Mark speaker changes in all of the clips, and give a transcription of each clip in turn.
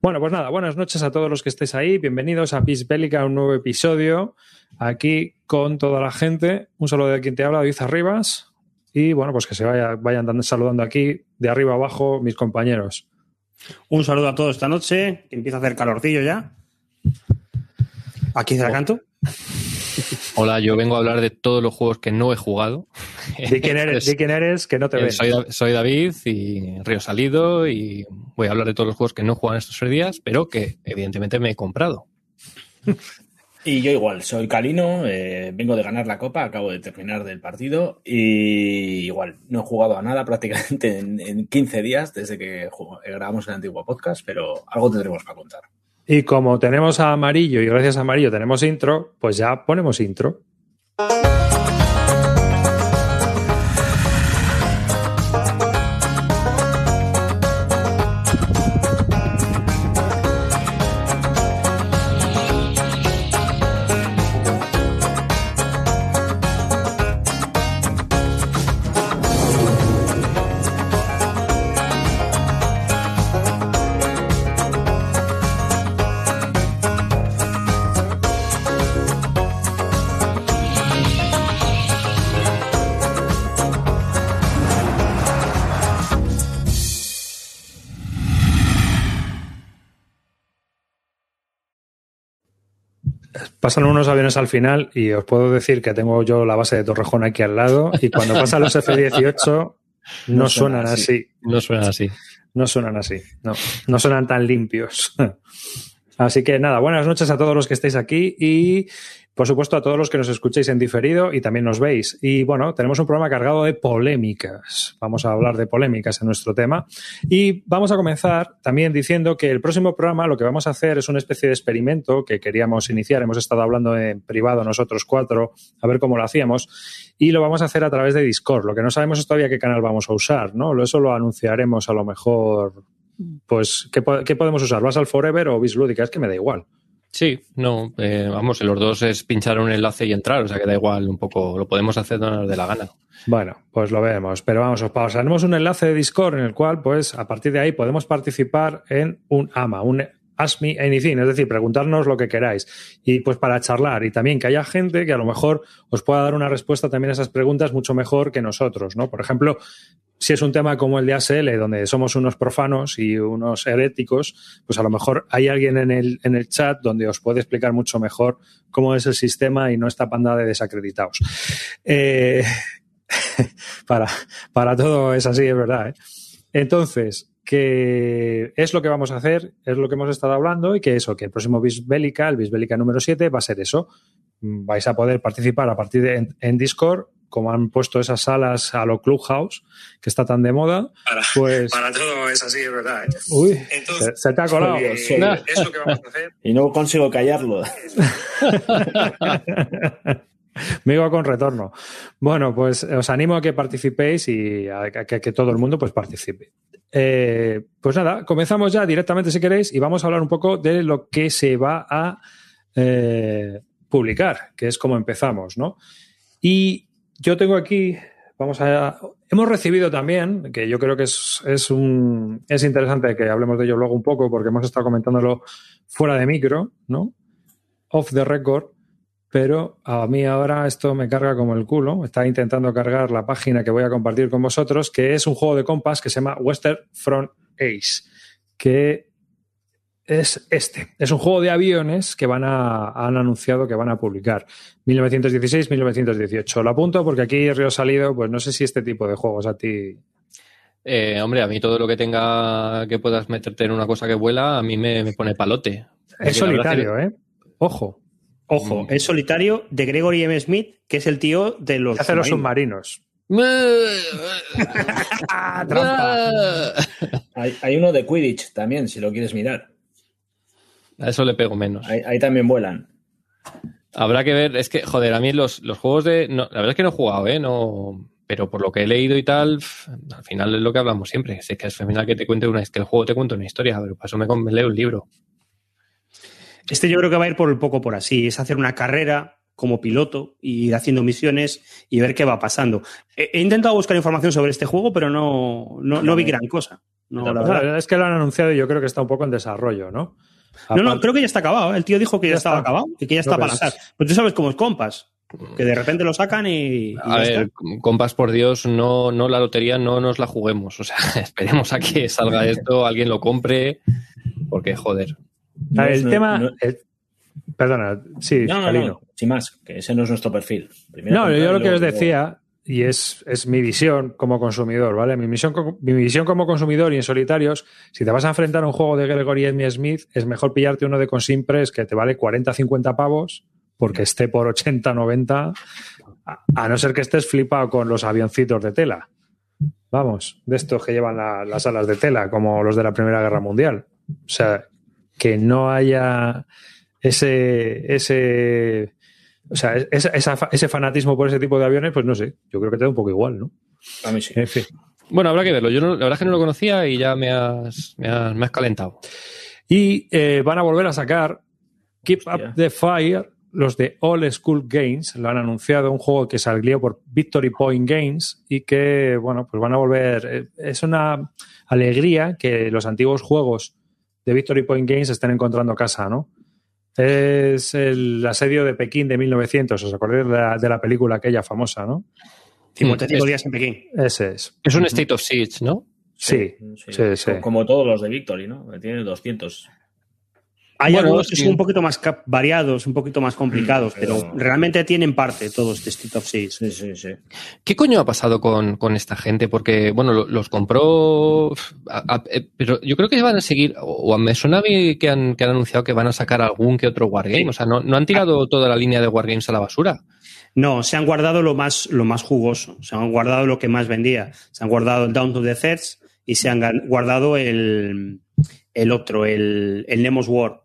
Speaker 1: Bueno, pues nada, buenas noches a todos los que estéis ahí. Bienvenidos a Peace Bélica, un nuevo episodio. Aquí con toda la gente. Un saludo de quien te habla, David Arribas. Y bueno, pues que se vaya, vayan saludando aquí de arriba abajo mis compañeros.
Speaker 2: Un saludo a todos esta noche. Empieza a hacer calorcillo ya. Aquí se la canto.
Speaker 3: Hola, yo vengo a hablar de todos los juegos que no he jugado.
Speaker 1: Di quién eres, di quién eres que no te
Speaker 3: Eh,
Speaker 1: ven.
Speaker 3: Soy, soy David y Río Salido y voy a hablar de todos los juegos que no he jugado en estos tres días, pero que evidentemente me he comprado.
Speaker 4: Y yo igual, soy Calino, eh, vengo de ganar la copa, acabo de terminar del partido y igual, no he jugado a nada prácticamente en, en 15 días desde que jugó- grabamos el antiguo podcast, pero algo tendremos para contar.
Speaker 1: Y como tenemos a Amarillo y gracias a Amarillo tenemos intro, pues ya ponemos intro. Pasan unos aviones al final y os puedo decir que tengo yo la base de Torrejón aquí al lado y cuando pasan los F-18 no,
Speaker 4: No
Speaker 1: suenan
Speaker 4: suenan
Speaker 1: así.
Speaker 3: No suena así.
Speaker 1: No suenan así. No, no suenan tan limpios. Así que nada, buenas noches a todos los que estáis aquí y por supuesto a todos los que nos escuchéis en diferido y también nos veis. Y bueno, tenemos un programa cargado de polémicas. Vamos a hablar de polémicas en nuestro tema. Y vamos a comenzar también diciendo que el próximo programa lo que vamos a hacer es una especie de experimento que queríamos iniciar. Hemos estado hablando en privado nosotros cuatro a ver cómo lo hacíamos y lo vamos a hacer a través de Discord. Lo que no sabemos es todavía qué canal vamos a usar, ¿no? Eso lo anunciaremos a lo mejor. Pues, ¿qué, po- qué podemos usar? ¿Vas al Forever o Bislúdica? Es que me da igual.
Speaker 3: Sí, no, eh, vamos, los dos es pinchar un enlace y entrar, o sea que da igual un poco, lo podemos hacer donde nos dé la gana.
Speaker 1: Bueno, pues lo vemos. Pero vamos, os pasaremos un enlace de Discord en el cual, pues, a partir de ahí podemos participar en un AMA, un Ask Me Anything, es decir, preguntarnos lo que queráis. Y pues para charlar y también que haya gente que a lo mejor os pueda dar una respuesta también a esas preguntas mucho mejor que nosotros, ¿no? Por ejemplo, si es un tema como el de ASL, donde somos unos profanos y unos heréticos, pues a lo mejor hay alguien en el, en el chat donde os puede explicar mucho mejor cómo es el sistema y no esta panda de desacreditados. Eh, para, para todo es así, es verdad. ¿eh? Entonces, que es lo que vamos a hacer, es lo que hemos estado hablando y que eso, que el próximo Bisbélica, el Bisbélica número 7, va a ser eso. Mm, Vais a poder participar a partir de en, en Discord, como han puesto esas salas a lo Clubhouse, que está tan de moda, pues...
Speaker 5: Para todo es así, es verdad. ¿eh?
Speaker 1: Uy, se,
Speaker 5: Entonces,
Speaker 1: se te ha colado.
Speaker 4: Oye,
Speaker 5: eh,
Speaker 4: sí.
Speaker 5: es lo que vamos a hacer.
Speaker 4: Y no consigo callarlo.
Speaker 1: Me iba con retorno. Bueno, pues os animo a que participéis y a que, a que todo el mundo pues participe. Eh, pues nada, comenzamos ya directamente si queréis y vamos a hablar un poco de lo que se va a eh, publicar, que es como empezamos, ¿no? Y yo tengo aquí, vamos a... Hemos recibido también, que yo creo que es, es, un, es interesante que hablemos de ello luego un poco, porque hemos estado comentándolo fuera de micro, ¿no? Off the record, pero a mí ahora esto me carga como el culo. Está intentando cargar la página que voy a compartir con vosotros, que es un juego de compas que se llama Western Front Ace, que es este. Es un juego de aviones que van a, han anunciado que van a publicar. 1916-1918. Lo apunto porque aquí Río Salido, pues no sé si este tipo de juegos a ti.
Speaker 3: Eh, hombre, a mí todo lo que tenga que puedas meterte en una cosa que vuela, a mí me, me pone palote.
Speaker 1: Es solitario, ¿eh? Ojo.
Speaker 2: Ojo,
Speaker 3: Mm.
Speaker 2: es solitario de Gregory M. Smith, que es el tío de los.
Speaker 1: ¿Qué hacen los
Speaker 2: submarinos.
Speaker 1: submarinos? ¡Ah, trampa!
Speaker 4: Hay, hay uno de Quidditch también, si lo quieres mirar.
Speaker 3: A eso le pego menos.
Speaker 4: Ahí, ahí también vuelan.
Speaker 3: Habrá que ver, es que, joder, a mí los, los juegos de. no, la verdad es que no he jugado, ¿eh? No, pero por lo que he leído y tal, al final es lo que hablamos siempre. Es que es final que te cuente una, es que el juego te cuenta una historia, pero para eso me, me leo un libro.
Speaker 2: Este yo creo que va a ir por el poco por así. Es hacer una carrera como piloto y ir haciendo misiones y ver qué va pasando. He, he intentado buscar información sobre este juego, pero no, no, no vi gran cosa. No, la verdad.
Speaker 1: es que lo han anunciado y yo creo que está un poco en desarrollo, ¿no?
Speaker 2: No, no, creo que ya está acabado. ¿eh? El tío dijo que ya,
Speaker 1: Ya
Speaker 2: estaba
Speaker 1: está.
Speaker 2: acabado y que ya está para lanzar. Pues tú sabes cómo es compas. Que de repente lo sacan y. y
Speaker 3: A ver,
Speaker 2: está.
Speaker 3: compas, por Dios, no, no la lotería, no nos la juguemos. O sea, esperemos a que salga esto, alguien lo compre, porque joder.
Speaker 4: No
Speaker 1: el
Speaker 4: no-
Speaker 1: tema.
Speaker 4: no-
Speaker 1: el- perdona, sí,
Speaker 4: No, no, no, sin más, que ese no es nuestro perfil. Primero
Speaker 1: No, yo lo que os decía, y es, es mi visión como consumidor, ¿vale? Mi visión, co- mi visión como consumidor y en solitarios, si te vas a enfrentar a un juego de Gregory Edmy Smith, es mejor pillarte uno de Consimpress que te vale 40, 50 pavos, porque esté por 80, 90, a, a no ser que estés flipado con los avioncitos de tela. Vamos, de estos que llevan la- las alas de tela, como los de la Primera Guerra Mundial. O sea, que no haya ese, ese, o sea, esa- esa- ese fanatismo por ese tipo de aviones, pues no sé, yo creo que te da un poco igual, ¿no?
Speaker 4: A mí sí.
Speaker 1: En fin.
Speaker 3: Bueno, habrá que verlo. Yo no- la verdad es que no lo conocía y ya me has, me has, me has calentado.
Speaker 1: Y eh, van a volver a sacar Keep
Speaker 4: Hostia.
Speaker 1: Up the Fire, los de All School Games, lo han anunciado, un juego que salió por Victory Point Games y que, bueno, pues van a volver. eh, Es una alegría que los antiguos juegos de Victory Point Games estén encontrando casa, ¿no? Es el asedio de Pekín de 1900, ¿os acordáis de la, de la película aquella famosa, no?
Speaker 2: 55
Speaker 3: Es-
Speaker 2: días en Pekín.
Speaker 1: Ese es.
Speaker 3: Es un State of Siege, ¿no?
Speaker 1: Sí, sí, sí.
Speaker 4: Como- Como todos los de Victory, ¿no? Tiene 200.
Speaker 2: Hay
Speaker 3: Bueno,
Speaker 2: algunos que
Speaker 3: sí.
Speaker 2: son un poquito más variados, un poquito más complicados,
Speaker 4: Mm,
Speaker 2: pero
Speaker 4: pero-
Speaker 2: realmente tienen parte todos de Street of Siege.
Speaker 4: Sí, sí, sí.
Speaker 3: ¿Qué coño ha pasado con, con esta gente? Porque, bueno, lo- los compró. a- a- eh, pero yo creo que van a seguir. O o me suena a mí que han, que han anunciado que van a sacar algún que otro Wargame. O sea, no, no han tirado toda la línea de Wargames a la basura.
Speaker 2: No, se han guardado lo más, lo más jugoso, se han guardado lo que más vendía. Se han guardado el Down to the Thirds y se han guardado el, el otro, el, el Nemos War.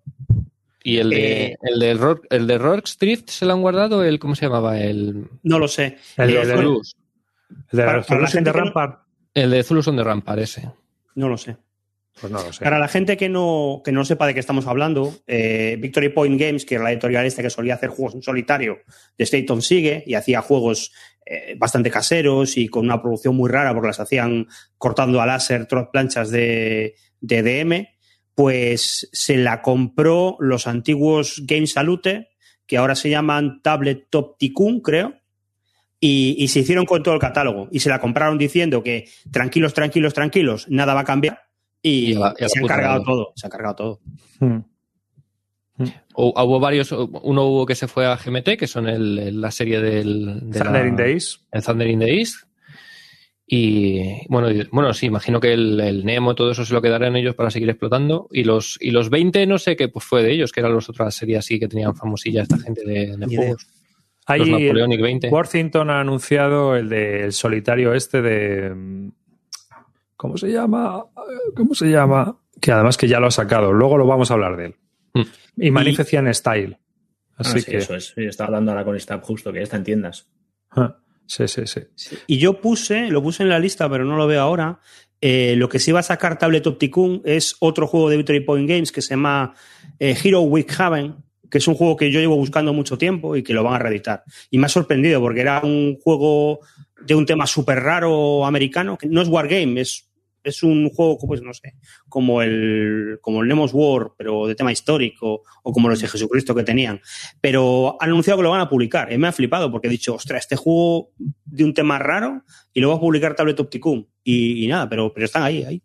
Speaker 3: Y el de,
Speaker 2: Eh.
Speaker 3: el de, Rock, el de Rock Street se lo han guardado, el, ¿cómo se llamaba? El,
Speaker 2: No lo sé.
Speaker 1: El de,
Speaker 3: el de
Speaker 1: el
Speaker 3: Zulus.
Speaker 1: de Rampart,
Speaker 3: El de Zulus on the Rampart, ese.
Speaker 2: No lo sé.
Speaker 1: pues no lo sé.
Speaker 2: Para la gente que no, que no sepa de qué estamos hablando, eh, Victory Point Games, que era la editorial esta que solía hacer juegos en solitario de Staton sigue y hacía juegos eh, bastante caseros y con una producción muy rara porque las hacían cortando a láser planchas de, de DM, pues se la compró los antiguos Game Salute, que ahora se llaman Tablet Top Tycoon, creo, y, y se hicieron con todo el catálogo y se la compraron diciendo que tranquilos, tranquilos, tranquilos, nada va a cambiar. Y,
Speaker 3: Y a la- y a la
Speaker 2: se han cargado
Speaker 3: madre.
Speaker 2: todo, se han cargado todo.
Speaker 1: Hmm.
Speaker 3: O- hubo varios, uno hubo que se fue a GMT, que son el, el- la serie del de
Speaker 1: Thunder
Speaker 3: la-
Speaker 1: in the East.
Speaker 3: el Thunder in the East. Y bueno, y- bueno, sí, imagino que el, el Nemo, todo eso se lo quedarán ellos para seguir explotando. Y los, y los 20, no sé qué pues fue de ellos, que eran las otras series así que tenían famosilla esta gente de, de juegos. Los Napoleonic 20.
Speaker 1: Worthington ha anunciado el del solitario este de. ¿Cómo se llama? ¿Cómo se llama? Que además que ya lo ha sacado. Luego lo vamos a hablar de él.
Speaker 3: Mm.
Speaker 1: Y Manifestian Style.
Speaker 4: Ah,
Speaker 1: Así
Speaker 4: sí,
Speaker 1: que.
Speaker 4: eso es. Estaba hablando ahora con Stab justo, que ya está en tiendas.
Speaker 1: Ah, Sí, sí, sí.
Speaker 2: Y yo puse, lo puse en la lista, pero no lo veo ahora. eh, lo que se iba a sacar Tablet Opticum es otro juego de Victory Point Games que se llama eh, Hero Week Haven, que es un juego que yo llevo buscando mucho tiempo y que lo van a reeditar. Y me ha sorprendido porque era un juego de un tema súper raro americano, que no es Wargame, es, es un juego, pues no sé, como el, como el Nemos War, pero de tema histórico, o como los de Jesucristo que tenían. Pero han anunciado que lo van a publicar. Y me ha flipado porque he dicho, ostras, este juego de un tema raro y lo va a publicar Tablet Opticum. Y, y nada, pero, pero están ahí, ahí.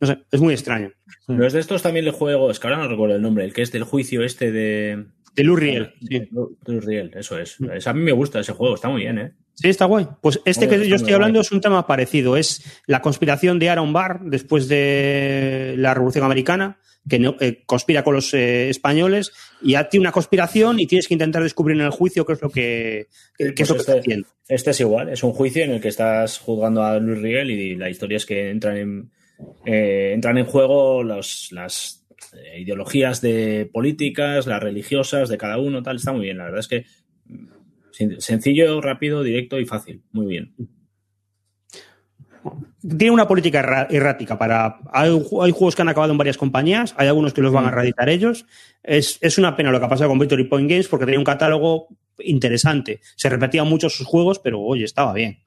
Speaker 2: No sé, es muy extraño.
Speaker 4: Los de estos también el juego, es que ahora no recuerdo el nombre, el que es del juicio este de.
Speaker 2: De Luriel. Sí.
Speaker 4: Luriel, eso es. Es- A mí me gusta ese juego, está muy bien, ¿eh?
Speaker 2: Sí, está guay. Pues este que yo estoy hablando
Speaker 4: guay.
Speaker 2: es un tema parecido. Es la conspiración de Aaron Barr después de la Revolución Americana, que no, eh, conspira con los eh, españoles y hace una conspiración y tienes que intentar descubrir en el juicio qué es lo que, qué, es lo que
Speaker 4: Pues
Speaker 2: está
Speaker 4: este-
Speaker 2: haciendo.
Speaker 4: Este es igual, es un juicio en el que estás juzgando a Luis Riel y la historia es que entran en, eh, entran en juego los- las ideologías de políticas, las religiosas de cada uno, tal. Está muy bien, la verdad es que sencillo, rápido, directo y fácil. Muy bien.
Speaker 2: tiene una política errática para hay, hay juegos que han acabado en varias compañías, hay algunos que los van a reeditar ellos. Es, es una pena lo que ha pasado con Victory Point Games porque tenía un catálogo interesante. Se repetían muchos sus juegos, pero oye, estaba bien.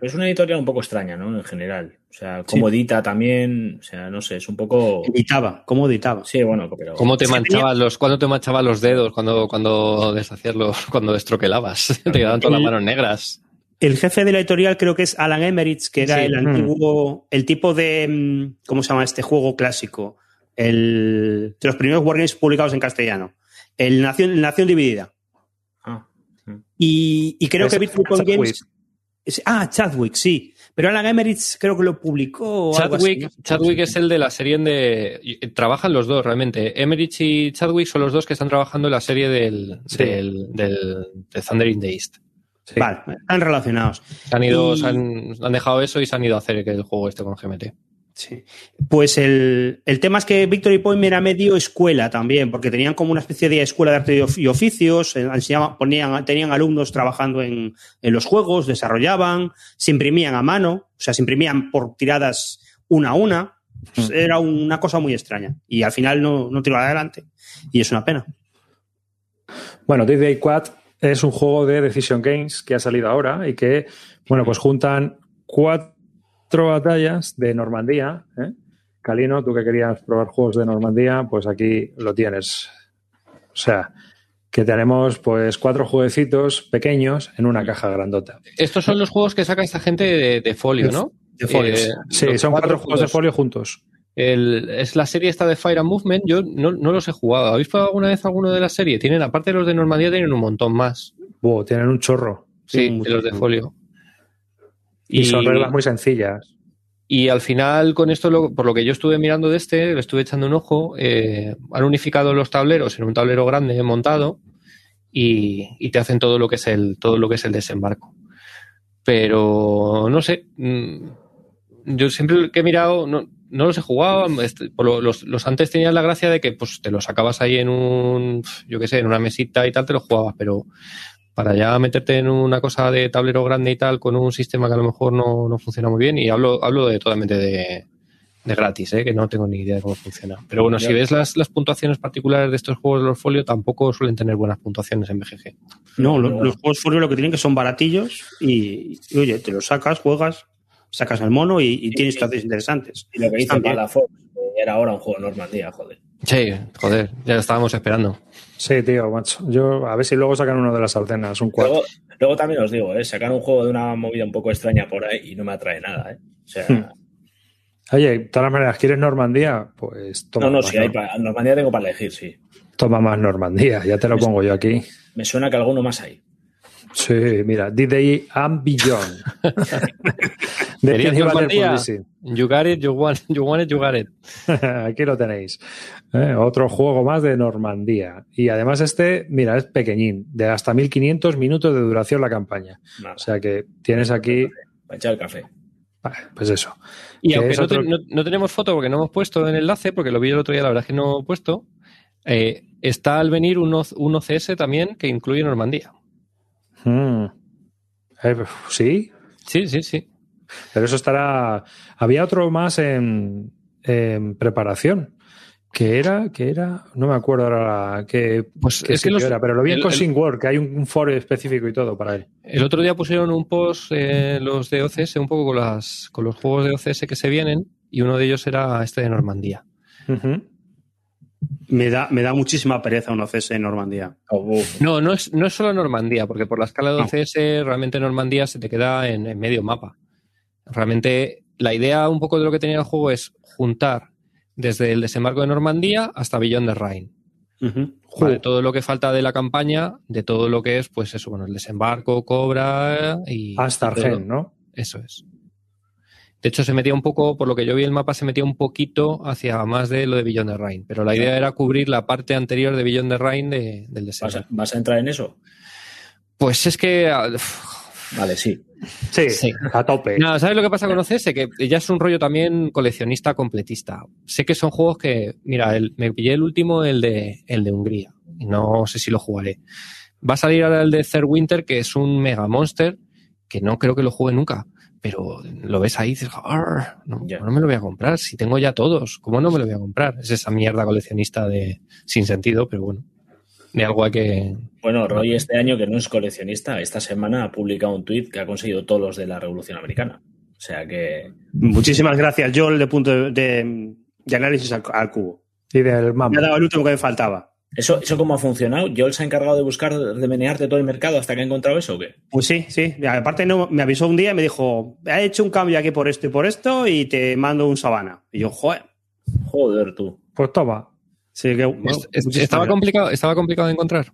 Speaker 4: Es una editorial un poco extraña, ¿no? En general. O sea, cómo edita también. O sea, no sé, es un poco.
Speaker 2: Editaba, ¿cómo editaba?
Speaker 4: Sí, bueno, pero.
Speaker 3: ¿Cómo te manchabas los, cuándo te manchabas los dedos cuando, cuando deshacías los, cuando destroquelabas? te quedaban todas las manos negras.
Speaker 2: El jefe de la editorial creo que es Alan Emmerich, que era
Speaker 3: Sí.
Speaker 2: el antiguo, el tipo de, mm, ¿cómo se llama este juego clásico? El, de los primeros wargames publicados en castellano. El Nación, Nación Dividida.
Speaker 4: Ah, mm.
Speaker 2: Y, y creo
Speaker 1: Es
Speaker 2: que Point
Speaker 1: Chadwick.
Speaker 2: Es- ah, Chadwick, sí. Pero Alan Emmerich creo que lo publicó. así,
Speaker 3: Chadwick,
Speaker 2: ¿no?
Speaker 3: Chadwick es el de la serie de. y- Trabajan los dos realmente. Emmerich y Chadwick son los dos que están trabajando en la serie del,
Speaker 1: Sí.
Speaker 3: del, del- de Thunder in the East.
Speaker 1: Sí.
Speaker 2: Vale, están relacionados.
Speaker 3: Se han, ido,
Speaker 2: Y-
Speaker 3: se han, han dejado eso y se han ido a hacer el juego este con GMT.
Speaker 2: Sí. Pues el, el tema es que Victory Point era medio escuela también, porque tenían como una especie de escuela de arte y of- y oficios, eh, enseñaban- ponían, tenían alumnos trabajando en, en los juegos, desarrollaban, se imprimían a mano, o sea, se imprimían por tiradas una a una. Pues Era una cosa muy extraña. Y al final no, no tiró adelante. Y es una pena.
Speaker 1: Bueno, D-Day Quad es un juego de Decision Games que ha salido ahora y que, bueno, pues juntan cuatro batallas de Normandía. ¿eh? Calino, tú que querías probar juegos de Normandía, pues aquí lo tienes. O sea, que tenemos pues cuatro jueguecitos pequeños en una caja grandota.
Speaker 3: Estos son los juegos que saca esta gente de, de folio, ¿no?
Speaker 2: De folios.
Speaker 3: Eh,
Speaker 1: Sí, son cuatro juegos de folio juntos.
Speaker 3: El- es la serie esta de Fire and Movement. Yo no, no los he jugado. ¿Habéis probado alguna vez alguno de la serie? Tienen, aparte de los de Normandía, tienen un montón más.
Speaker 1: Buah, tienen un chorro.
Speaker 3: Sí,
Speaker 2: Sí,
Speaker 3: de los de folio.
Speaker 1: Y, son reglas muy sencillas.
Speaker 3: Y al final, con esto, lo- por lo que yo estuve mirando de este, le estuve echando un ojo, eh, han unificado los tableros en un tablero grande montado y, y te hacen todo lo que es el, todo lo que es el desembarco. Pero no sé. mm, Yo siempre que he mirado, no, no los he jugado. este, los, los antes tenían la gracia de que pues te los sacabas ahí en un, yo qué sé, en una mesita y tal, te los jugabas, pero para ya meterte en una cosa de tablero grande y tal, con un sistema que a lo mejor no, no funciona muy bien, y hablo, hablo de totalmente de, de gratis, ¿eh? que no tengo ni idea de cómo funciona. Pero bueno, si ves las, las puntuaciones particulares de estos juegos de los folio, tampoco suelen tener buenas puntuaciones en BGG.
Speaker 2: No, lo-
Speaker 4: no.
Speaker 2: los juegos folio lo que tienen que son baratillos y, y, oye, te los sacas, juegas, sacas al mono y, y tienes situaciones interesantes.
Speaker 4: Y lo que dice. Palafox, era ahora un juego de Normandía, joder.
Speaker 3: Sí, joder, ya lo estábamos esperando.
Speaker 1: Sí, tío, macho. Yo, a ver si luego sacan uno de las Ardenas, un cuatro.
Speaker 4: Luego, luego también os digo, ¿eh? sacar un juego de una movida un poco extraña por ahí y no me atrae nada. ¿eh? O sea,
Speaker 1: Hmm. Oye, de todas maneras, ¿quieres Normandía? Pues toma,
Speaker 4: no, no,
Speaker 1: más,
Speaker 4: si hay pa- Normandía tengo para elegir, sí.
Speaker 1: toma más Normandía, ya te lo pongo yo aquí.
Speaker 4: Me suena que alguno más hay.
Speaker 1: Sí, mira, D-Day and Beyond. de
Speaker 3: ¿Querías
Speaker 1: Penny
Speaker 3: Normandía? You got it, you want, you want it, you got it.
Speaker 1: Aquí lo tenéis. ¿eh? Otro juego más de Normandía. Y además este, mira, es pequeñín, de hasta 1500 minutos de duración la campaña.
Speaker 4: Nada,
Speaker 1: O sea que tienes aquí,
Speaker 4: para echar el café.
Speaker 1: ah, pues eso.
Speaker 3: Y
Speaker 1: Que
Speaker 3: aunque
Speaker 1: es
Speaker 3: no,
Speaker 1: otro-
Speaker 3: te- no- no tenemos foto porque no hemos puesto en el enlace, porque lo vi el otro día, la verdad es que no he puesto, eh, está al venir un, O- un OCS también que incluye Normandía.
Speaker 1: Mm. Eh, sí,
Speaker 3: Sí, sí, sí.
Speaker 1: Pero eso estará. Había otro más en, en preparación. Que era, que era, no me acuerdo ahora que,
Speaker 3: Pues
Speaker 1: qué
Speaker 3: es que los-
Speaker 1: era, pero lo vi en Cosing World, que hay un, un foro específico y todo para él.
Speaker 3: El otro día pusieron un post eh, los de OCS un poco con, las, con los juegos de OCS que se vienen y uno de ellos era este de Normandía.
Speaker 2: Me da, me da muchísima pereza un OCS en Normandía.
Speaker 4: Oh.
Speaker 3: No, no es, no es solo Normandía, porque por la escala de
Speaker 2: No.
Speaker 3: OCS realmente Normandía se te queda en, en medio mapa. Realmente la idea un poco de lo que tenía el juego es juntar desde el desembarco de Normandía hasta Beyond the Rhine. ¿vale? Todo lo que falta de la campaña, de todo lo que es, pues eso, bueno, el desembarco, Cobra y...
Speaker 1: Hasta. Argen, ¿no?
Speaker 3: Eso es. De hecho, se metía un poco, por lo que yo vi el mapa, se metía un poquito hacia más de lo de Beyond the Rhine. Pero la idea era cubrir la parte anterior de Beyond the Rhine de- del
Speaker 4: ¿Vas,
Speaker 3: desembarco.
Speaker 4: a, vas a entrar en eso?
Speaker 3: Pues es que.
Speaker 4: Vale, sí.
Speaker 1: Sí,
Speaker 3: Sí.
Speaker 1: a tope.
Speaker 3: No, ¿sabes lo que pasa con OCS? Que ya es un rollo también coleccionista completista. Sé que son juegos que. Mira, el- me pillé el último, el de, el de Hungría. No sé si lo jugaré. Va a salir ahora el de Third Winter, que es un Mega Monster, que no creo que lo juegue nunca. pero lo ves ahí y dices, "Arr, no, no me lo voy a comprar, si tengo ya todos, ¿cómo no me lo voy a comprar? Es esa mierda coleccionista de sin sentido, pero bueno, de algo hay que...
Speaker 4: Bueno, Roy este año, que no es coleccionista, esta semana ha publicado un tuit que ha conseguido todos los de la Revolución Americana. O sea que
Speaker 2: Muchísimas gracias, Joel, de punto de, de- de análisis al, al cubo.
Speaker 1: Y del
Speaker 2: Me ha dado el último que me faltaba.
Speaker 4: ¿Eso, ¿Eso cómo ha funcionado? ¿Joel se ha encargado de buscar, de menearte todo el mercado hasta que ha encontrado eso o qué?
Speaker 2: Pues sí, sí. Aparte no, me avisó un día y me dijo, he hecho un cambio aquí por esto y por esto y te mando un sabana. Y yo, joder.
Speaker 4: Joder, tú.
Speaker 1: Pues toma.
Speaker 2: Sí, que, bueno,
Speaker 3: Es- es-
Speaker 2: muchísimas
Speaker 3: estaba, complicado, estaba complicado de encontrar.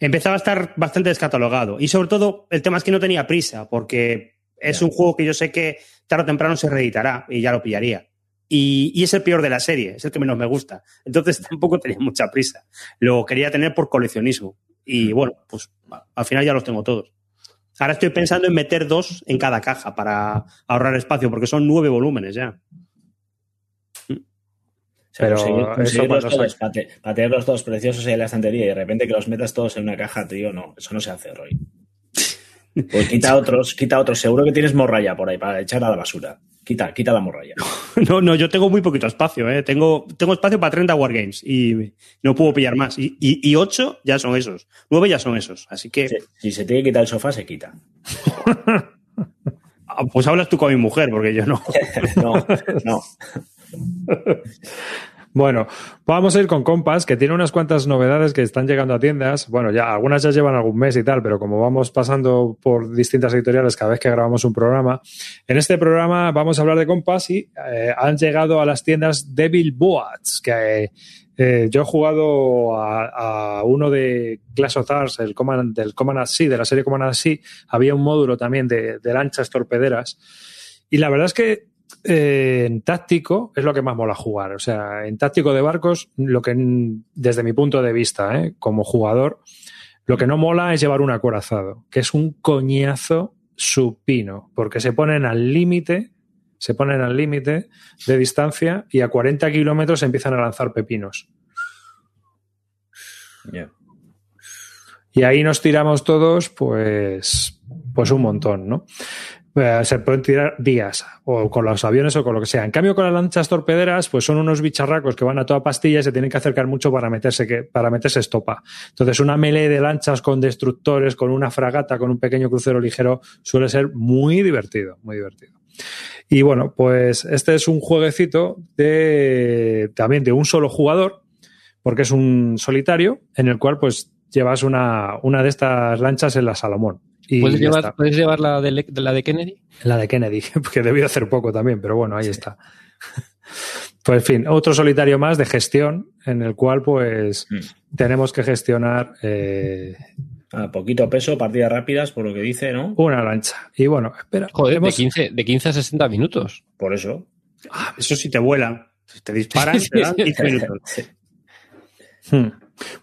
Speaker 2: Empezaba a estar bastante descatalogado. Y sobre todo, el tema es que no tenía prisa, porque es un juego que yo sé que tarde o temprano se reeditará y ya lo pillaría. Y, y es el peor de la serie, es el que menos me gusta. Entonces tampoco tenía mucha prisa. Lo quería tener por coleccionismo. Y bueno, pues al final ya los tengo todos. Ahora estoy pensando en meter dos en cada caja para ahorrar espacio, porque son nueve volúmenes ya.
Speaker 4: Sea,
Speaker 1: Pero
Speaker 4: conseguir, todos,
Speaker 1: se-
Speaker 4: preciosos ahí en la estantería y de repente que los metas todos en una caja, tío, no, eso no se hace, Roy. Pues quita otros, quita otros. Seguro que tienes morralla por ahí para echar a la basura. Quita, quita la morralla.
Speaker 2: No, no, yo tengo muy poquito espacio, ¿eh? Tengo, tengo espacio para 30 Wargames y no puedo pillar más. Y, y, y 8 ya son esos. 9 ya son esos. Así que,
Speaker 4: Si, si se tiene que quitar el sofá, se quita.
Speaker 2: ah, pues hablas tú con mi mujer, porque yo no.
Speaker 4: No, no.
Speaker 1: Bueno, vamos a ir con Compass, que tiene unas cuantas novedades que están llegando a tiendas. Bueno, ya algunas ya llevan algún mes y tal, pero como vamos pasando por distintas editoriales cada vez que grabamos un programa, en este programa vamos a hablar de Compass y eh, han llegado a las tiendas Devil Boats, que eh, yo he jugado a, uno de Clash of Stars, el Command, del Command de la serie Command Sea, había un módulo también de, de lanchas torpederas. Y la verdad es que eh, en táctico es lo que más mola jugar. O sea, en táctico de barcos, lo que desde mi punto de vista, ¿eh? como jugador, lo que no mola es llevar un acorazado, que es un coñazo supino, porque se ponen al límite, se ponen al límite de distancia y a 40 kilómetros empiezan a lanzar pepinos. Y ahí nos tiramos todos, pues, pues un montón, ¿no? Eh, se pueden tirar días, o con los aviones o con lo que sea. En cambio, con las lanchas torpederas, pues son unos bicharracos que van a toda pastilla y se tienen que acercar mucho para meterse, que, para meterse estopa. Entonces, una melee de lanchas con destructores, con una fragata, con un pequeño crucero ligero, suele ser muy divertido, muy divertido. Y bueno, pues este es un jueguecito de también de un solo jugador, porque es un solitario, en el cual pues llevas una, una de estas lanchas en la Salomón. Y
Speaker 3: ¿Puedes llevar. ¿Puedes llevar la de, la de Kennedy?
Speaker 1: La de Kennedy, que debió hacer poco también, pero bueno, ahí está. Pues en fin, otro solitario más de gestión, en el cual pues
Speaker 4: Mm.
Speaker 1: tenemos que gestionar eh,
Speaker 4: A poquito peso, partidas rápidas, por lo que dice, ¿no?
Speaker 1: una lancha. Y bueno, espera.
Speaker 3: Joder,
Speaker 1: hemos-
Speaker 3: de, 15, de 15 a 60 minutos.
Speaker 4: Por eso.
Speaker 2: Ah, eso sí te vuelan. Si te disparan, te dan 15 minutos.
Speaker 1: Hmm.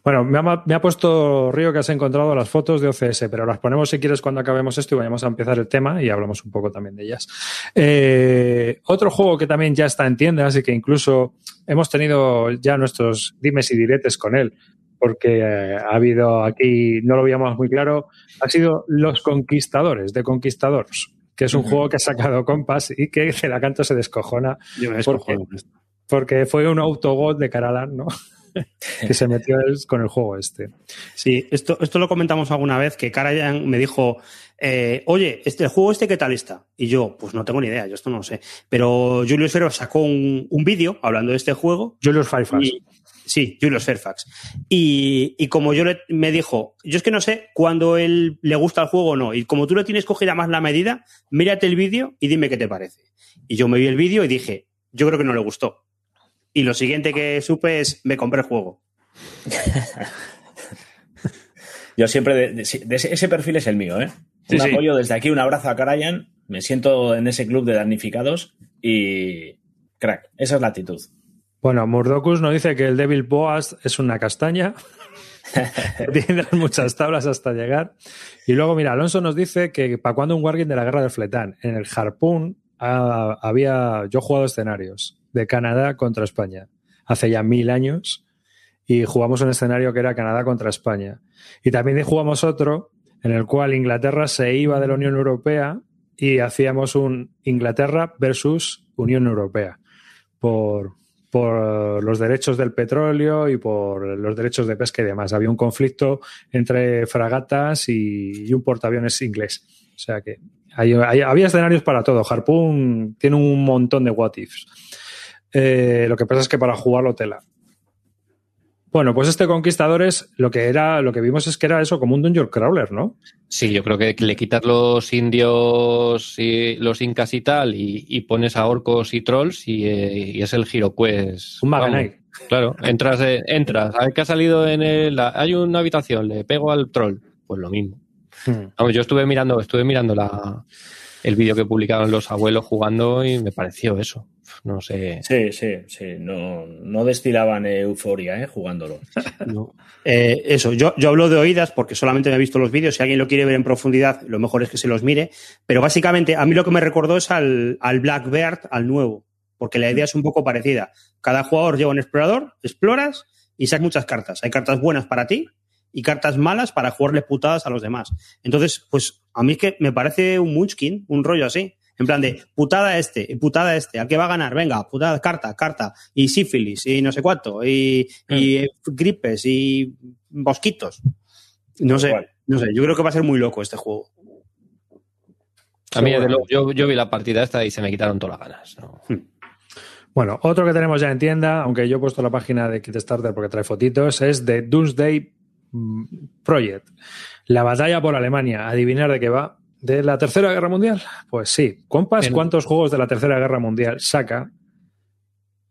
Speaker 1: Bueno, me ha, me ha puesto Río que has encontrado las fotos de OCS, pero las ponemos si quieres cuando acabemos esto y vayamos a empezar el tema y hablamos un poco también de ellas. Eh, otro juego que también ya está en tiendas y que incluso hemos tenido ya nuestros dimes y diretes con él, porque eh, ha habido aquí, no lo veíamos muy claro, ha sido Los Conquistadores, de Conquistadores, que es un juego que ha sacado Compass y que la canto se descojona
Speaker 2: Yo me
Speaker 1: ¿Por
Speaker 2: descojono
Speaker 1: qué?
Speaker 2: con esto.
Speaker 1: porque fue un autogol de Caralan, ¿no? que se metió con el juego este.
Speaker 2: Sí, esto, esto lo comentamos alguna vez, que Karajan me dijo, eh, oye, este, el juego este, ¿qué tal está? Y yo, pues no tengo ni idea, yo esto no lo sé. Pero Julius Ferro sacó un, un vídeo hablando de este juego.
Speaker 1: Julius Fairfax.
Speaker 2: Y, sí, Julius Fairfax. Y, y como yo le, me dijo, yo es que no sé cuándo él le gusta el juego o no. Y como tú le tienes cogida más la medida, mírate el vídeo y dime qué te parece. Y yo me vi el vídeo y dije, yo creo que no le gustó. Y lo siguiente que supe es, me compré el juego.
Speaker 4: Yo siempre, de, de- de ese, ese perfil es el mío, ¿eh?
Speaker 2: Sí,
Speaker 4: un
Speaker 2: sí.
Speaker 4: apoyo desde aquí, un abrazo a Karayan. Me siento en ese club de damnificados y. Crack, esa es la actitud.
Speaker 1: Bueno, Murdocus nos dice que el Devil Boas es una castaña. Tiene muchas tablas hasta llegar. Y luego, mira, Alonso nos dice que para cuando un Wargame de la guerra del Fletán. En el Harpoon ah, había. Yo he jugado escenarios de Canadá contra España hace ya mil años. Y jugamos un escenario que era Canadá contra España. Y también jugamos otro en el cual Inglaterra se iba de la Unión Europea y hacíamos un Inglaterra versus Unión Europea por, por los derechos del petróleo y por los derechos de pesca y demás. Había un conflicto entre fragatas y, un portaaviones inglés. O sea que había escenarios para todo. Harpoon tiene un montón de what ifs. Eh, lo que pasa es que para jugarlo tela. Bueno, pues este Conquistadores lo que era, lo que vimos es que era eso, como un Dungeon Crawler, ¿no?
Speaker 3: Sí, yo creo que le quitas los indios y los incas y tal y, y pones a orcos y trolls y, eh, y es el Hero Quest.
Speaker 1: Un Knight.
Speaker 3: Claro, entras, eh, entras, a ver qué ha salido en el... Hay una habitación, le pego al troll. Pues lo mismo.
Speaker 1: Hmm.
Speaker 3: Vamos, yo estuve mirando, estuve mirando la, el vídeo que publicaron los abuelos jugando y me pareció eso. No sé.
Speaker 4: Sí, sí, sí. No, no destilaban euforia, ¿eh? Jugándolo.
Speaker 2: No. Eh, eso, yo, yo hablo de oídas porque solamente me he visto los vídeos. Si alguien lo quiere ver en profundidad, lo mejor es que se los mire. Pero básicamente, a mí lo que me recordó es al, al Blackbird, al nuevo, porque la idea es un poco parecida. Cada jugador lleva un explorador, exploras y sacas muchas cartas. Hay cartas buenas para ti y cartas malas para jugarle putadas a los demás. Entonces, pues a mí es que me parece un Munchkin, un rollo así. En plan de putada este, y putada este, ¿a qué va a ganar? Venga, putada, carta, carta, y sífilis, y no sé cuánto, y, y eh, gripes, y mosquitos. No sé, no sé, yo creo que va a ser muy loco este juego.
Speaker 3: A mí, desde luego, yo, yo vi la partida esta y se me quitaron todas las ganas. ¿no?
Speaker 1: Bueno, otro que tenemos ya en tienda, aunque yo he puesto la página de Kickstarter porque trae fotitos, es de Doomsday mm, Project. La batalla por Alemania. Adivinar de qué va. ¿De la Tercera Guerra Mundial? Pues sí. Compas. ¿cuántos juegos de la Tercera Guerra Mundial saca?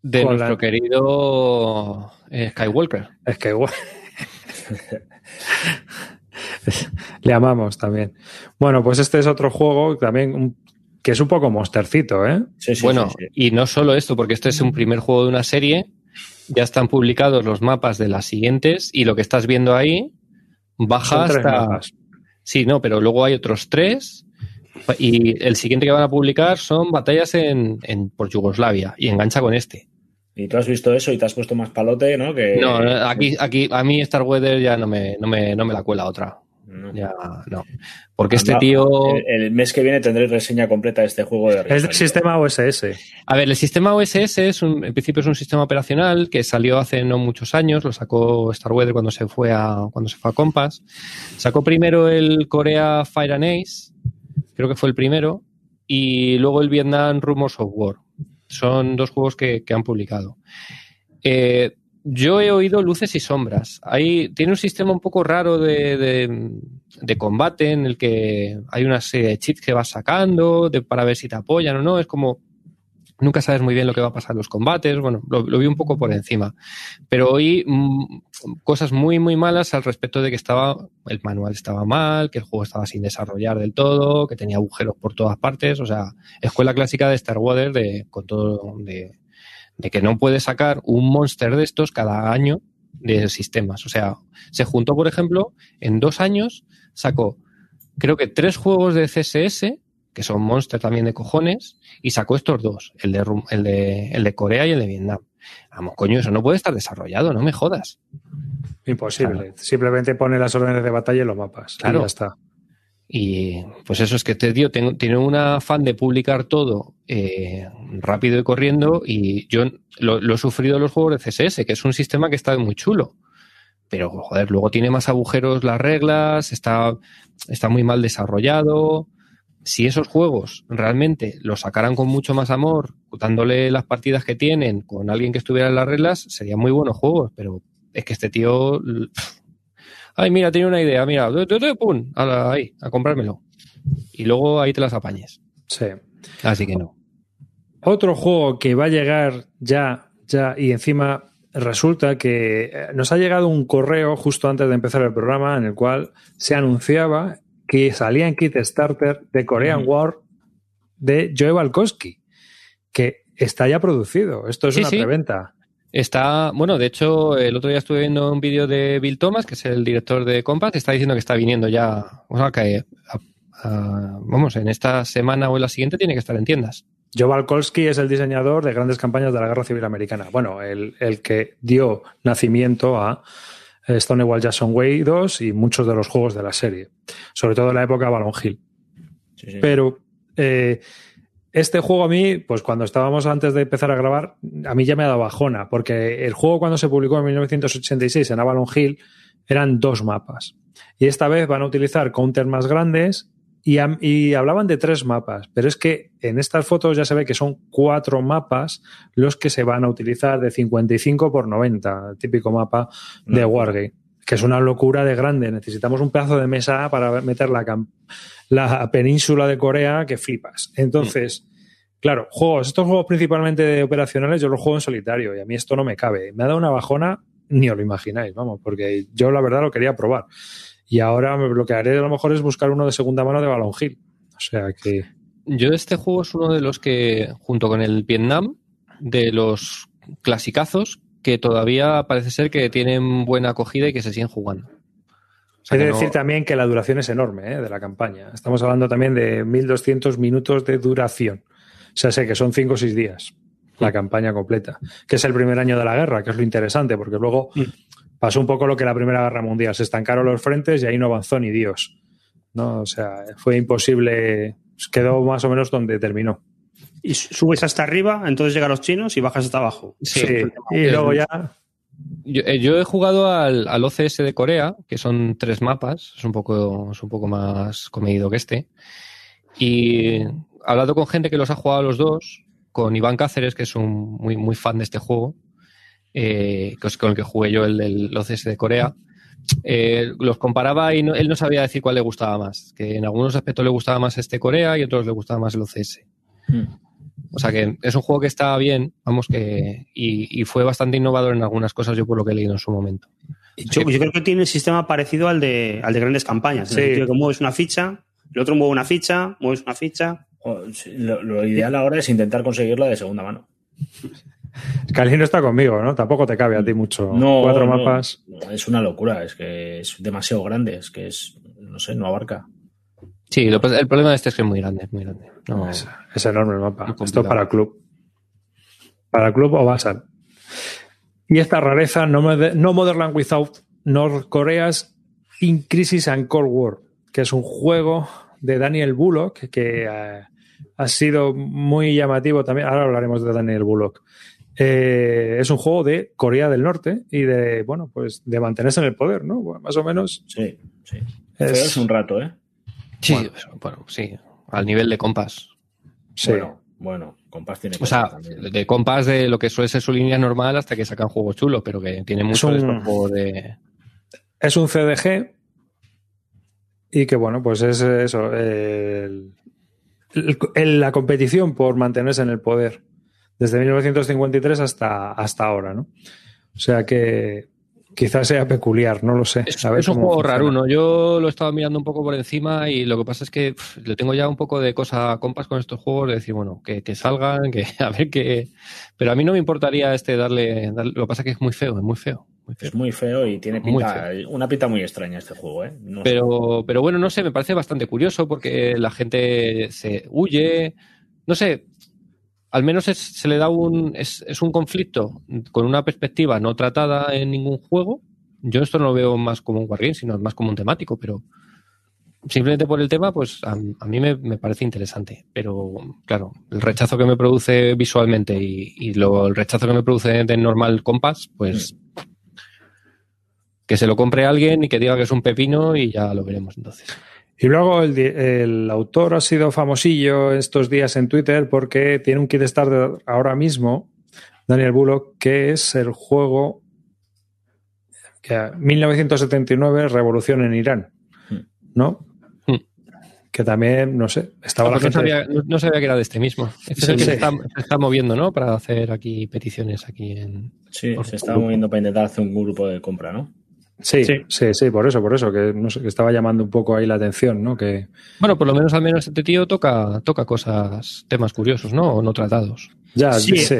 Speaker 3: De nuestro
Speaker 1: la-
Speaker 3: querido eh, Skywalker.
Speaker 1: Es que igual. Le amamos también. Bueno, pues este es otro juego también un- que es un poco monstercito, ¿eh?
Speaker 4: Sí, sí,
Speaker 3: bueno,
Speaker 4: sí, sí.
Speaker 3: y no solo esto, porque este es un primer juego de una serie, ya están publicados los mapas de las siguientes y lo que estás viendo ahí baja hasta...
Speaker 1: mapas.
Speaker 3: Sí, no, pero luego hay otros tres y el siguiente que van a publicar son batallas en, en- por Yugoslavia y engancha con este.
Speaker 4: Y tú has visto eso y te has puesto más palote, ¿no? Que,
Speaker 3: No, aquí, aquí a mí Star Weather ya no me, no me, no me la cuela otra.
Speaker 4: No.
Speaker 3: Ya no. Porque este
Speaker 4: Anda,
Speaker 3: tío...
Speaker 4: El, el mes que viene tendré reseña completa de este juego de
Speaker 1: Es del sistema OSS.
Speaker 3: A ver, el sistema OSS es un, en principio es un sistema operacional que salió hace no muchos años, lo sacó Starweather cuando se fue a cuando se fue a Compass. Sacó primero el Corea Fire and Ace, creo que fue el primero, y luego el Vietnam Rumors of War. Son dos juegos que, que han publicado. Eh, yo he oído luces y sombras. Hay, tiene un sistema un poco raro de, de- combate en el que hay una serie de cheats que vas sacando de, para ver si te apoyan o no. Es como nunca sabes muy bien lo que va a pasar en los combates. Bueno, lo, lo vi un poco por encima. Pero oí mm, cosas muy, muy malas al respecto de que estaba, el manual estaba mal, que el juego estaba sin desarrollar del todo, que tenía agujeros por todas partes. O sea, escuela clásica de Star Wars de, con todo, de, de que no puedes sacar un monster de estos cada año de sistemas. O sea, se juntó, por ejemplo, en dos años sacó, creo que tres juegos de CSS, que son monster también de cojones, y sacó estos dos, el de, el de, el de Corea y el de Vietnam. Vamos, coño, eso no puede estar desarrollado, no me jodas.
Speaker 1: Imposible. Simplemente pone las órdenes de batalla en los mapas. y
Speaker 3: Claro.
Speaker 1: ya está.
Speaker 3: Y pues eso es que tío ten- tiene un afán de publicar todo eh, rápido y corriendo y yo lo, he sufrido los juegos de CSS, que es un sistema que está muy chulo. Pero, joder, luego tiene más agujeros las reglas, está, está muy mal desarrollado. Si esos juegos realmente los sacaran con mucho más amor, dándole las partidas que tienen con alguien que estuviera en las reglas, serían muy buenos juegos. Pero es que este tío Ay, mira, tenía una idea, mira, pum, ahí, a comprármelo. Y luego ahí te las apañes.
Speaker 1: Sí.
Speaker 3: Así que no.
Speaker 1: Otro juego que va a llegar ya, ya, y encima resulta que eh, nos ha llegado un correo justo antes de empezar el programa en el cual se anunciaba que salía en Kickstarter de Korean. War de Joe Balkowski, que está ya producido. Esto es
Speaker 3: Sí,
Speaker 1: una
Speaker 3: sí.
Speaker 1: preventa.
Speaker 3: Está, bueno, de hecho, el otro día estuve viendo un vídeo de Bill Thomas, que es el director de Compass, está diciendo que está viniendo ya, o sea, que, a- a- vamos, en esta semana o en la siguiente tiene que estar en tiendas.
Speaker 1: Joe Balkowski es el diseñador de grandes campañas de la Guerra Civil Americana. Bueno, el, el que dio nacimiento a eh, Stonewall Jackson Way 2 y muchos de los juegos de la serie, sobre todo en la época Balon Hill.
Speaker 4: Sí, sí.
Speaker 1: Pero Eh, este juego a mí, pues cuando estábamos antes de empezar a grabar, a mí ya me ha dado bajona, porque el juego cuando se publicó en 1986 en Avalon Hill eran dos mapas. Y esta vez van a utilizar counters más grandes y, hablaban de tres mapas, pero es que en estas fotos ya se ve que son cuatro mapas los que se van a utilizar de 55 por 90, el típico mapa de
Speaker 4: No.
Speaker 1: Wargame, que es una locura de grande. Necesitamos un pedazo de mesa para meter la, la península de Corea que flipas. Entonces, claro, juegos, estos juegos principalmente operacionales yo los juego en solitario y a mí esto no me cabe. Me ha dado una bajona, ni os lo imagináis, vamos, porque yo la verdad lo quería probar. Y ahora lo que haré a lo mejor es buscar uno de segunda mano de Balon Hill. O sea que.
Speaker 3: Yo este juego es uno de los que, junto con el Vietnam, de los clasicazos que todavía parece ser que tienen buena acogida y que se siguen jugando. O sea
Speaker 1: He de
Speaker 3: que no-
Speaker 1: decir también que la duración es enorme ¿eh? de la campaña. Estamos hablando también de 1200 minutos de duración. O sea, sé que son 5 o 6 días la campaña completa, que es el primer año de la guerra, que es lo interesante, porque luego pasó un poco lo que la Primera Guerra Mundial. Se estancaron los frentes y ahí no avanzó ni Dios. ¿no? O sea, fue imposible. Quedó más o menos donde terminó.
Speaker 2: Y su- subes hasta arriba, entonces llegan los chinos y bajas hasta abajo.
Speaker 3: Sí.
Speaker 1: Sí. Y luego ya.
Speaker 3: Yo, eh, yo he jugado al, al OCS de Corea, que son tres mapas, es un poco, es un poco más comedido que este. Y he hablado con gente que los ha jugado a los dos, con Iván Cáceres, que es un muy, muy fan de este juego, eh, con el que jugué yo el del OCS de Corea. Eh, los comparaba y no- él no sabía decir cuál le gustaba más. Que en algunos aspectos le gustaba más este Corea y en otros le gustaba más el OCS.
Speaker 4: Mm.
Speaker 3: O sea que es un juego que está bien, vamos que. Y, y fue bastante innovador en algunas cosas, yo por lo que he leído en su momento.
Speaker 2: Yo, yo creo que tiene un sistema parecido al de, al de grandes campañas. En
Speaker 1: Sí.
Speaker 2: el sentido que mueves una ficha, el otro mueve una ficha, mueves una ficha.
Speaker 4: Lo, lo ideal ahora es intentar conseguirla de segunda mano.
Speaker 1: Calino está conmigo, ¿no? Tampoco te cabe a ti mucho.
Speaker 4: No,
Speaker 1: Cuatro
Speaker 4: no,
Speaker 1: mapas.
Speaker 4: no, es una locura, es que es demasiado grande, es que es, no sé, no abarca.
Speaker 3: Sí, lo- el problema de este es que es muy grande, es muy grande. No,
Speaker 1: Es, es enorme el mapa. Esto para club. Para club o Basal. Y esta rareza, no, no Motherland Without North Korea's In Crisis and Cold War, que es un juego de Daniel Bullock que eh, ha sido muy llamativo también. Ahora hablaremos de Daniel Bullock. Eh, es un juego de Corea del Norte y de, bueno, pues de mantenerse en el poder, ¿no? Bueno, más o menos.
Speaker 4: Sí, sí.
Speaker 1: Es
Speaker 4: un rato, ¿eh?
Speaker 3: Sí,
Speaker 1: bueno.
Speaker 3: bueno. sí, al nivel de compás.
Speaker 1: Sí.
Speaker 4: Bueno, bueno, Compás tiene
Speaker 3: O sea, de compás de lo que suele ser su línea normal hasta que sacan juegos chulos, pero que tiene mucho
Speaker 1: un-
Speaker 3: de.
Speaker 1: Es un CDG y que, bueno, pues es eso, el- el- el- la competición por mantenerse en el poder desde 1953 hasta, hasta ahora, ¿no? O sea que quizás sea peculiar, no lo sé.
Speaker 3: Es, un juego
Speaker 1: funciona.
Speaker 3: raro, ¿no? Yo lo he estado mirando un poco por encima y lo que pasa es que pff, le tengo ya un poco de cosa a compas con estos juegos, de decir, bueno, que, que salgan, que a ver qué. Pero a mí no me importaría este darle, darle- Lo que pasa es que es muy feo, es muy feo. Muy feo.
Speaker 4: Es muy feo y tiene
Speaker 3: Muy
Speaker 4: pinta, una pinta muy extraña este juego, ¿eh? No sé.
Speaker 3: Pero, pero bueno, no sé, me parece bastante curioso porque la gente se huye. No sé, al menos es- se le da un. Es, un conflicto con una perspectiva no tratada en ningún juego. Yo esto no lo veo más como un wargame, sino más como un temático, pero simplemente por el tema, pues a, a mí me, me parece interesante. Pero claro, el rechazo que me produce visualmente y, y lo, el rechazo que me produce de normal compás, pues que se lo compre alguien y que diga que es un pepino y ya lo veremos entonces.
Speaker 1: Y luego el, autor ha sido famosillo estos días en Twitter porque tiene un Kickstarter ahora mismo, Daniel Bullock, que es el juego que 1979, Revolución en Irán, ¿no?
Speaker 3: Hmm.
Speaker 1: Que también, no sé, estaba
Speaker 3: Ah,
Speaker 1: la
Speaker 3: no,
Speaker 1: gente...
Speaker 3: sabía, no- no sabía que era de este mismo. Este es el que
Speaker 1: Sí.
Speaker 3: se, está, se está moviendo, ¿no? Para hacer aquí peticiones aquí en.
Speaker 4: Sí,
Speaker 3: por
Speaker 4: se está
Speaker 3: grupo.
Speaker 4: moviendo para intentar hacer un grupo de compra, ¿no?
Speaker 1: Sí,
Speaker 2: Sí.
Speaker 1: sí, sí, por eso, por eso, que, no sé, que estaba llamando un poco ahí la atención, ¿no? Que,
Speaker 3: Bueno, por lo menos al menos este tío toca, toca cosas, temas curiosos, ¿no? O no tratados.
Speaker 1: ya,
Speaker 2: Sí.
Speaker 1: sí.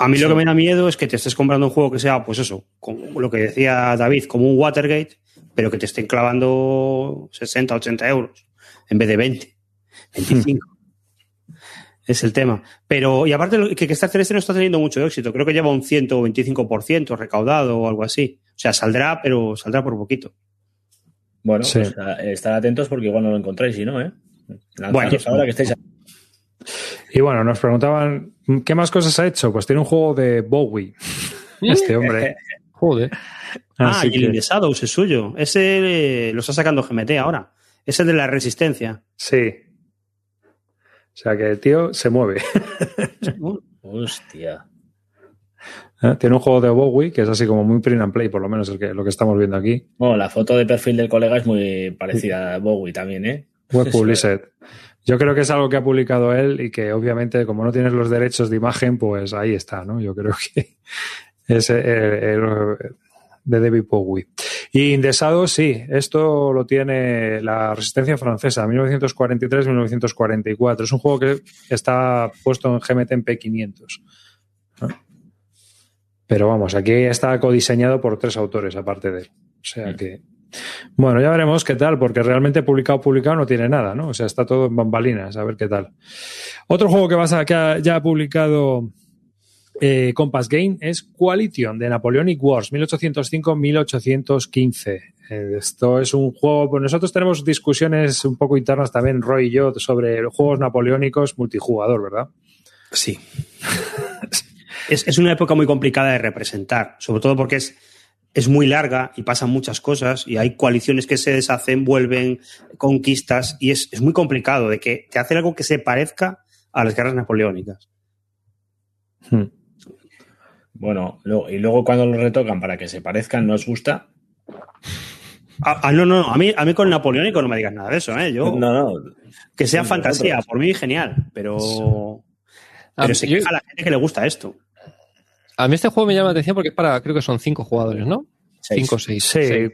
Speaker 2: A mí lo que me da miedo es que te estés comprando un juego que sea, pues eso, como lo que decía David, como un Watergate, pero que te estén clavando 60, 80 euros en vez de 20, 25. es el tema. Pero, y aparte, lo- que, que esta celeste no está teniendo mucho éxito. Creo que lleva un 125% recaudado o algo así. O sea, saldrá, pero saldrá por poquito.
Speaker 4: Bueno,
Speaker 1: Sí.
Speaker 4: pues a- estar atentos porque igual no lo encontráis y no, ¿eh? Lanzaros
Speaker 2: Bueno.
Speaker 4: ahora que estáis.
Speaker 1: Y bueno, nos preguntaban, ¿qué más cosas ha hecho? Pues tiene un juego de Bowie, este hombre.
Speaker 3: Joder.
Speaker 2: Ah,
Speaker 1: Así
Speaker 2: y el
Speaker 1: que-
Speaker 2: de Shadows es suyo. Ese eh, lo está sacando GMT ahora. Es el de la resistencia.
Speaker 1: Sí. O sea que el tío se mueve.
Speaker 4: Hostia.
Speaker 1: ¿Eh? Tiene un juego de Bowie que es así como muy print and play, por lo menos el que, lo que estamos viendo aquí.
Speaker 4: Bueno, la foto de perfil del colega es muy parecida a Bowie también, ¿eh?
Speaker 1: Web Published. Yo creo que es algo que ha publicado él y que obviamente como no tienes los derechos de imagen, pues ahí está, ¿no? Yo creo que es el, el- de David Bowie. Y Indesado, sí, esto lo tiene la Resistencia Francesa, 1943-1944. Es un juego que está puesto en GMT en P500. Pero vamos, aquí está codiseñado por tres autores aparte de él. O sea que... Bueno, ya veremos qué tal, porque realmente publicado, publicado no tiene nada, ¿no? O sea, está todo en bambalinas, a ver qué tal. Otro juego que, vas a, que ha- ya ha publicado eh, Compass Game es Coalition de Napoleonic Wars, 1805-1815. Eh, esto es un juego, pues nosotros tenemos discusiones un poco internas también, Roy y yo, sobre juegos napoleónicos multijugador, ¿verdad?
Speaker 2: Sí. es, es una época muy complicada de representar, sobre todo porque es, es muy larga y pasan muchas cosas y hay coaliciones que se deshacen, vuelven, conquistas y es, es muy complicado de que te hace algo que se parezca a las guerras napoleónicas.
Speaker 1: Hmm.
Speaker 4: Bueno, y luego cuando lo retocan para que se parezcan, ¿no os gusta?
Speaker 2: Ah, ah, no, no, a mí, a mí con el napoleónico no me digas nada de eso, ¿eh? Yo,
Speaker 4: No, no.
Speaker 2: que sea fantasía, por mí genial, pero,
Speaker 3: A,
Speaker 2: pero se
Speaker 3: yo-
Speaker 2: queja la gente que le gusta esto.
Speaker 3: A mí este juego me llama la atención porque es para, creo que son cinco jugadores, ¿no?
Speaker 4: Seis.
Speaker 3: Cinco o seis.
Speaker 1: Sí,
Speaker 3: Seis.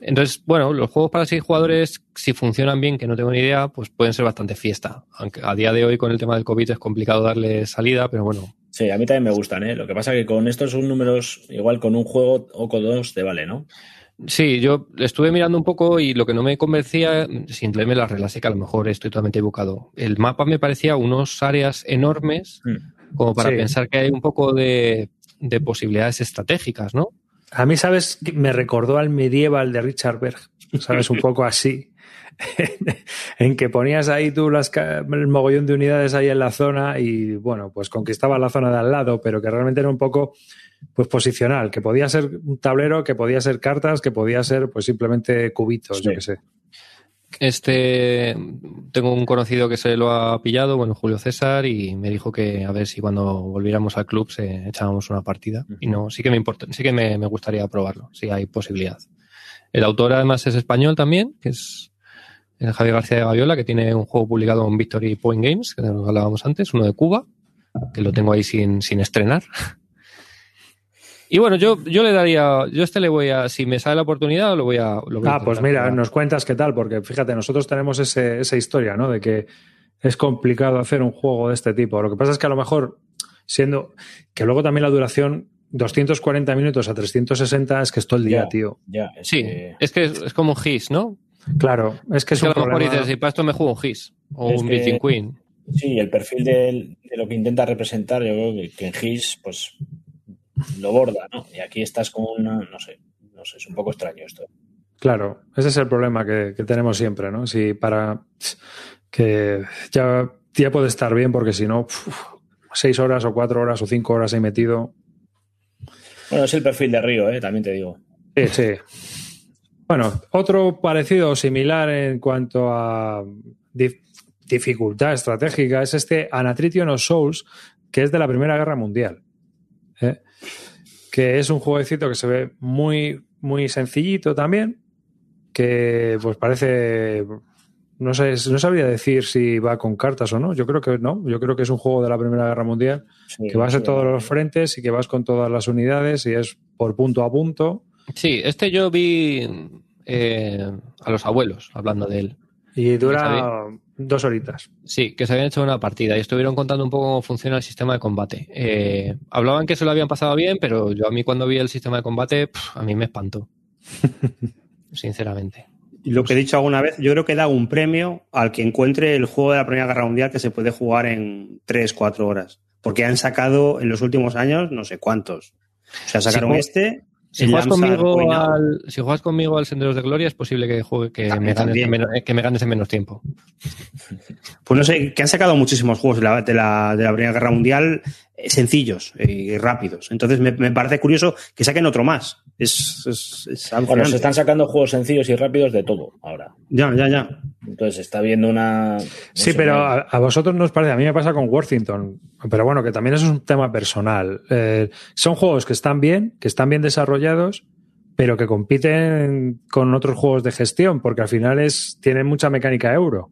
Speaker 3: Entonces, bueno, los juegos para seis jugadores, si funcionan bien, que no tengo ni idea, pues pueden ser bastante fiesta. Aunque a día de hoy con el tema del COVID es complicado darle salida, pero bueno,
Speaker 4: Sí, a mí también me gustan, ¿eh? Lo que pasa es que con estos son números, igual con un juego o con dos te vale, ¿no?
Speaker 3: Sí, yo estuve mirando un poco y lo que no me convencía, sin leerme las reglas, sé que a lo mejor estoy totalmente equivocado. El mapa me parecía unos áreas enormes
Speaker 4: Mm.
Speaker 3: Como para
Speaker 1: Sí.
Speaker 3: pensar que hay un poco de, de posibilidades estratégicas, ¿no?
Speaker 1: A mí, ¿sabes? Me recordó al medieval de Richard Berg, ¿sabes? Un poco así. en que ponías ahí tú las, el mogollón de unidades ahí en la zona y, bueno, pues conquistaba la zona de al lado, pero que realmente era un poco pues posicional, que podía ser un tablero, que podía ser cartas, que podía ser pues simplemente cubitos, yo
Speaker 4: Sí.
Speaker 1: qué sé.
Speaker 3: Este, tengo un conocido que se lo ha pillado, bueno, Julio César, y me dijo que a ver si cuando volviéramos al club se echábamos una partida. Y no, sí que me importa, sí que me, me gustaría probarlo, si hay posibilidad. El autor además es español también, que es el Javier García de Gaviola, que tiene un juego publicado en Victory Point Games, que que hablábamos antes, uno de Cuba, que lo tengo ahí sin, sin estrenar. Y bueno, yo, yo le daría, yo a este le voy a, si me sale la oportunidad, lo voy a. Lo voy a
Speaker 1: Ah, pues mira, nos cuentas qué tal, porque fíjate, nosotros tenemos ese- esa historia, ¿no? De que es complicado hacer un juego de este tipo. Lo que pasa es que a lo mejor, siendo que luego también la duración, 240 minutos a 360 es que es todo el día, tío.
Speaker 4: Ya, es
Speaker 3: Sí,
Speaker 4: que-
Speaker 3: es que es, es como un GIS, ¿no?
Speaker 1: Claro, es que es,
Speaker 3: Es que a
Speaker 1: un
Speaker 3: lo mejor
Speaker 1: problema-
Speaker 3: dices, si para esto me juego un GIS o
Speaker 4: Es
Speaker 3: un
Speaker 4: que-
Speaker 3: Virgin Queen.
Speaker 4: Sí, el perfil del- de, lo que intenta representar, yo creo que, que en GIS, pues lo borda, ¿no? Y aquí estás con una, no sé, no sé, es un poco extraño esto.
Speaker 1: Claro, ese es el problema que, que tenemos siempre, ¿no? Si para que ya, ya puede estar bien, porque si no, seis horas o cuatro horas o cinco horas ahí metido.
Speaker 4: Bueno, es el perfil de Río, ¿eh? También te digo.
Speaker 1: Sí, sí. Bueno, otro parecido o similar en cuanto a dif- dificultad estratégica es este Anatrition of Souls, que es de la Primera Guerra Mundial. ¿Eh? Que es un jueguecito que se ve muy, muy sencillito también, que pues parece. No sé, no sabría decir si va con cartas o no. Yo creo que no. Yo creo que es un juego de la Primera Guerra Mundial
Speaker 4: Sí,
Speaker 1: que vas
Speaker 4: sí,
Speaker 1: todos los frentes y que vas con todas las unidades y es por punto a punto.
Speaker 3: Sí, este yo vi eh, a los abuelos hablando de él.
Speaker 1: Y dura dos horitas.
Speaker 3: Sí, que se habían hecho una partida y estuvieron contando un poco cómo funciona el sistema de combate. Eh, hablaban que se lo habían pasado bien, pero yo a mí cuando vi el sistema de combate, a mí me espantó. Sinceramente.
Speaker 2: Y lo que he dicho alguna vez, yo creo que da un premio al que encuentre el juego de la Primera Guerra Mundial que se puede jugar en 3, 4 horas. Porque han sacado en los últimos años no sé cuántos. O sea, sacaron
Speaker 1: Sí,
Speaker 2: este,
Speaker 3: Si juegas, conmigo al, si juegas conmigo al Senderos de Gloria, es posible que, juegue, que,
Speaker 2: También,
Speaker 3: me ganes,
Speaker 2: también.
Speaker 3: en menos, que me ganes en menos tiempo.
Speaker 2: Pues no sé, que han sacado muchísimos juegos de la, de la, de la Primera Guerra Mundial eh, sencillos eh, y rápidos. Entonces me, me parece curioso que saquen otro más. Es, es, es
Speaker 4: Bueno, se están sacando juegos sencillos y rápidos de todo ahora.
Speaker 2: Ya, ya, ya.
Speaker 4: Entonces está viendo una. no
Speaker 1: Sí,
Speaker 4: sé,
Speaker 1: pero
Speaker 4: una-
Speaker 1: a, a vosotros no os parece. A mí me pasa con Worthington. Pero bueno, que también eso es un tema personal. Eh, son juegos que están bien, que están bien desarrollados, pero que compiten con otros juegos de gestión, porque al final es, tienen mucha mecánica euro.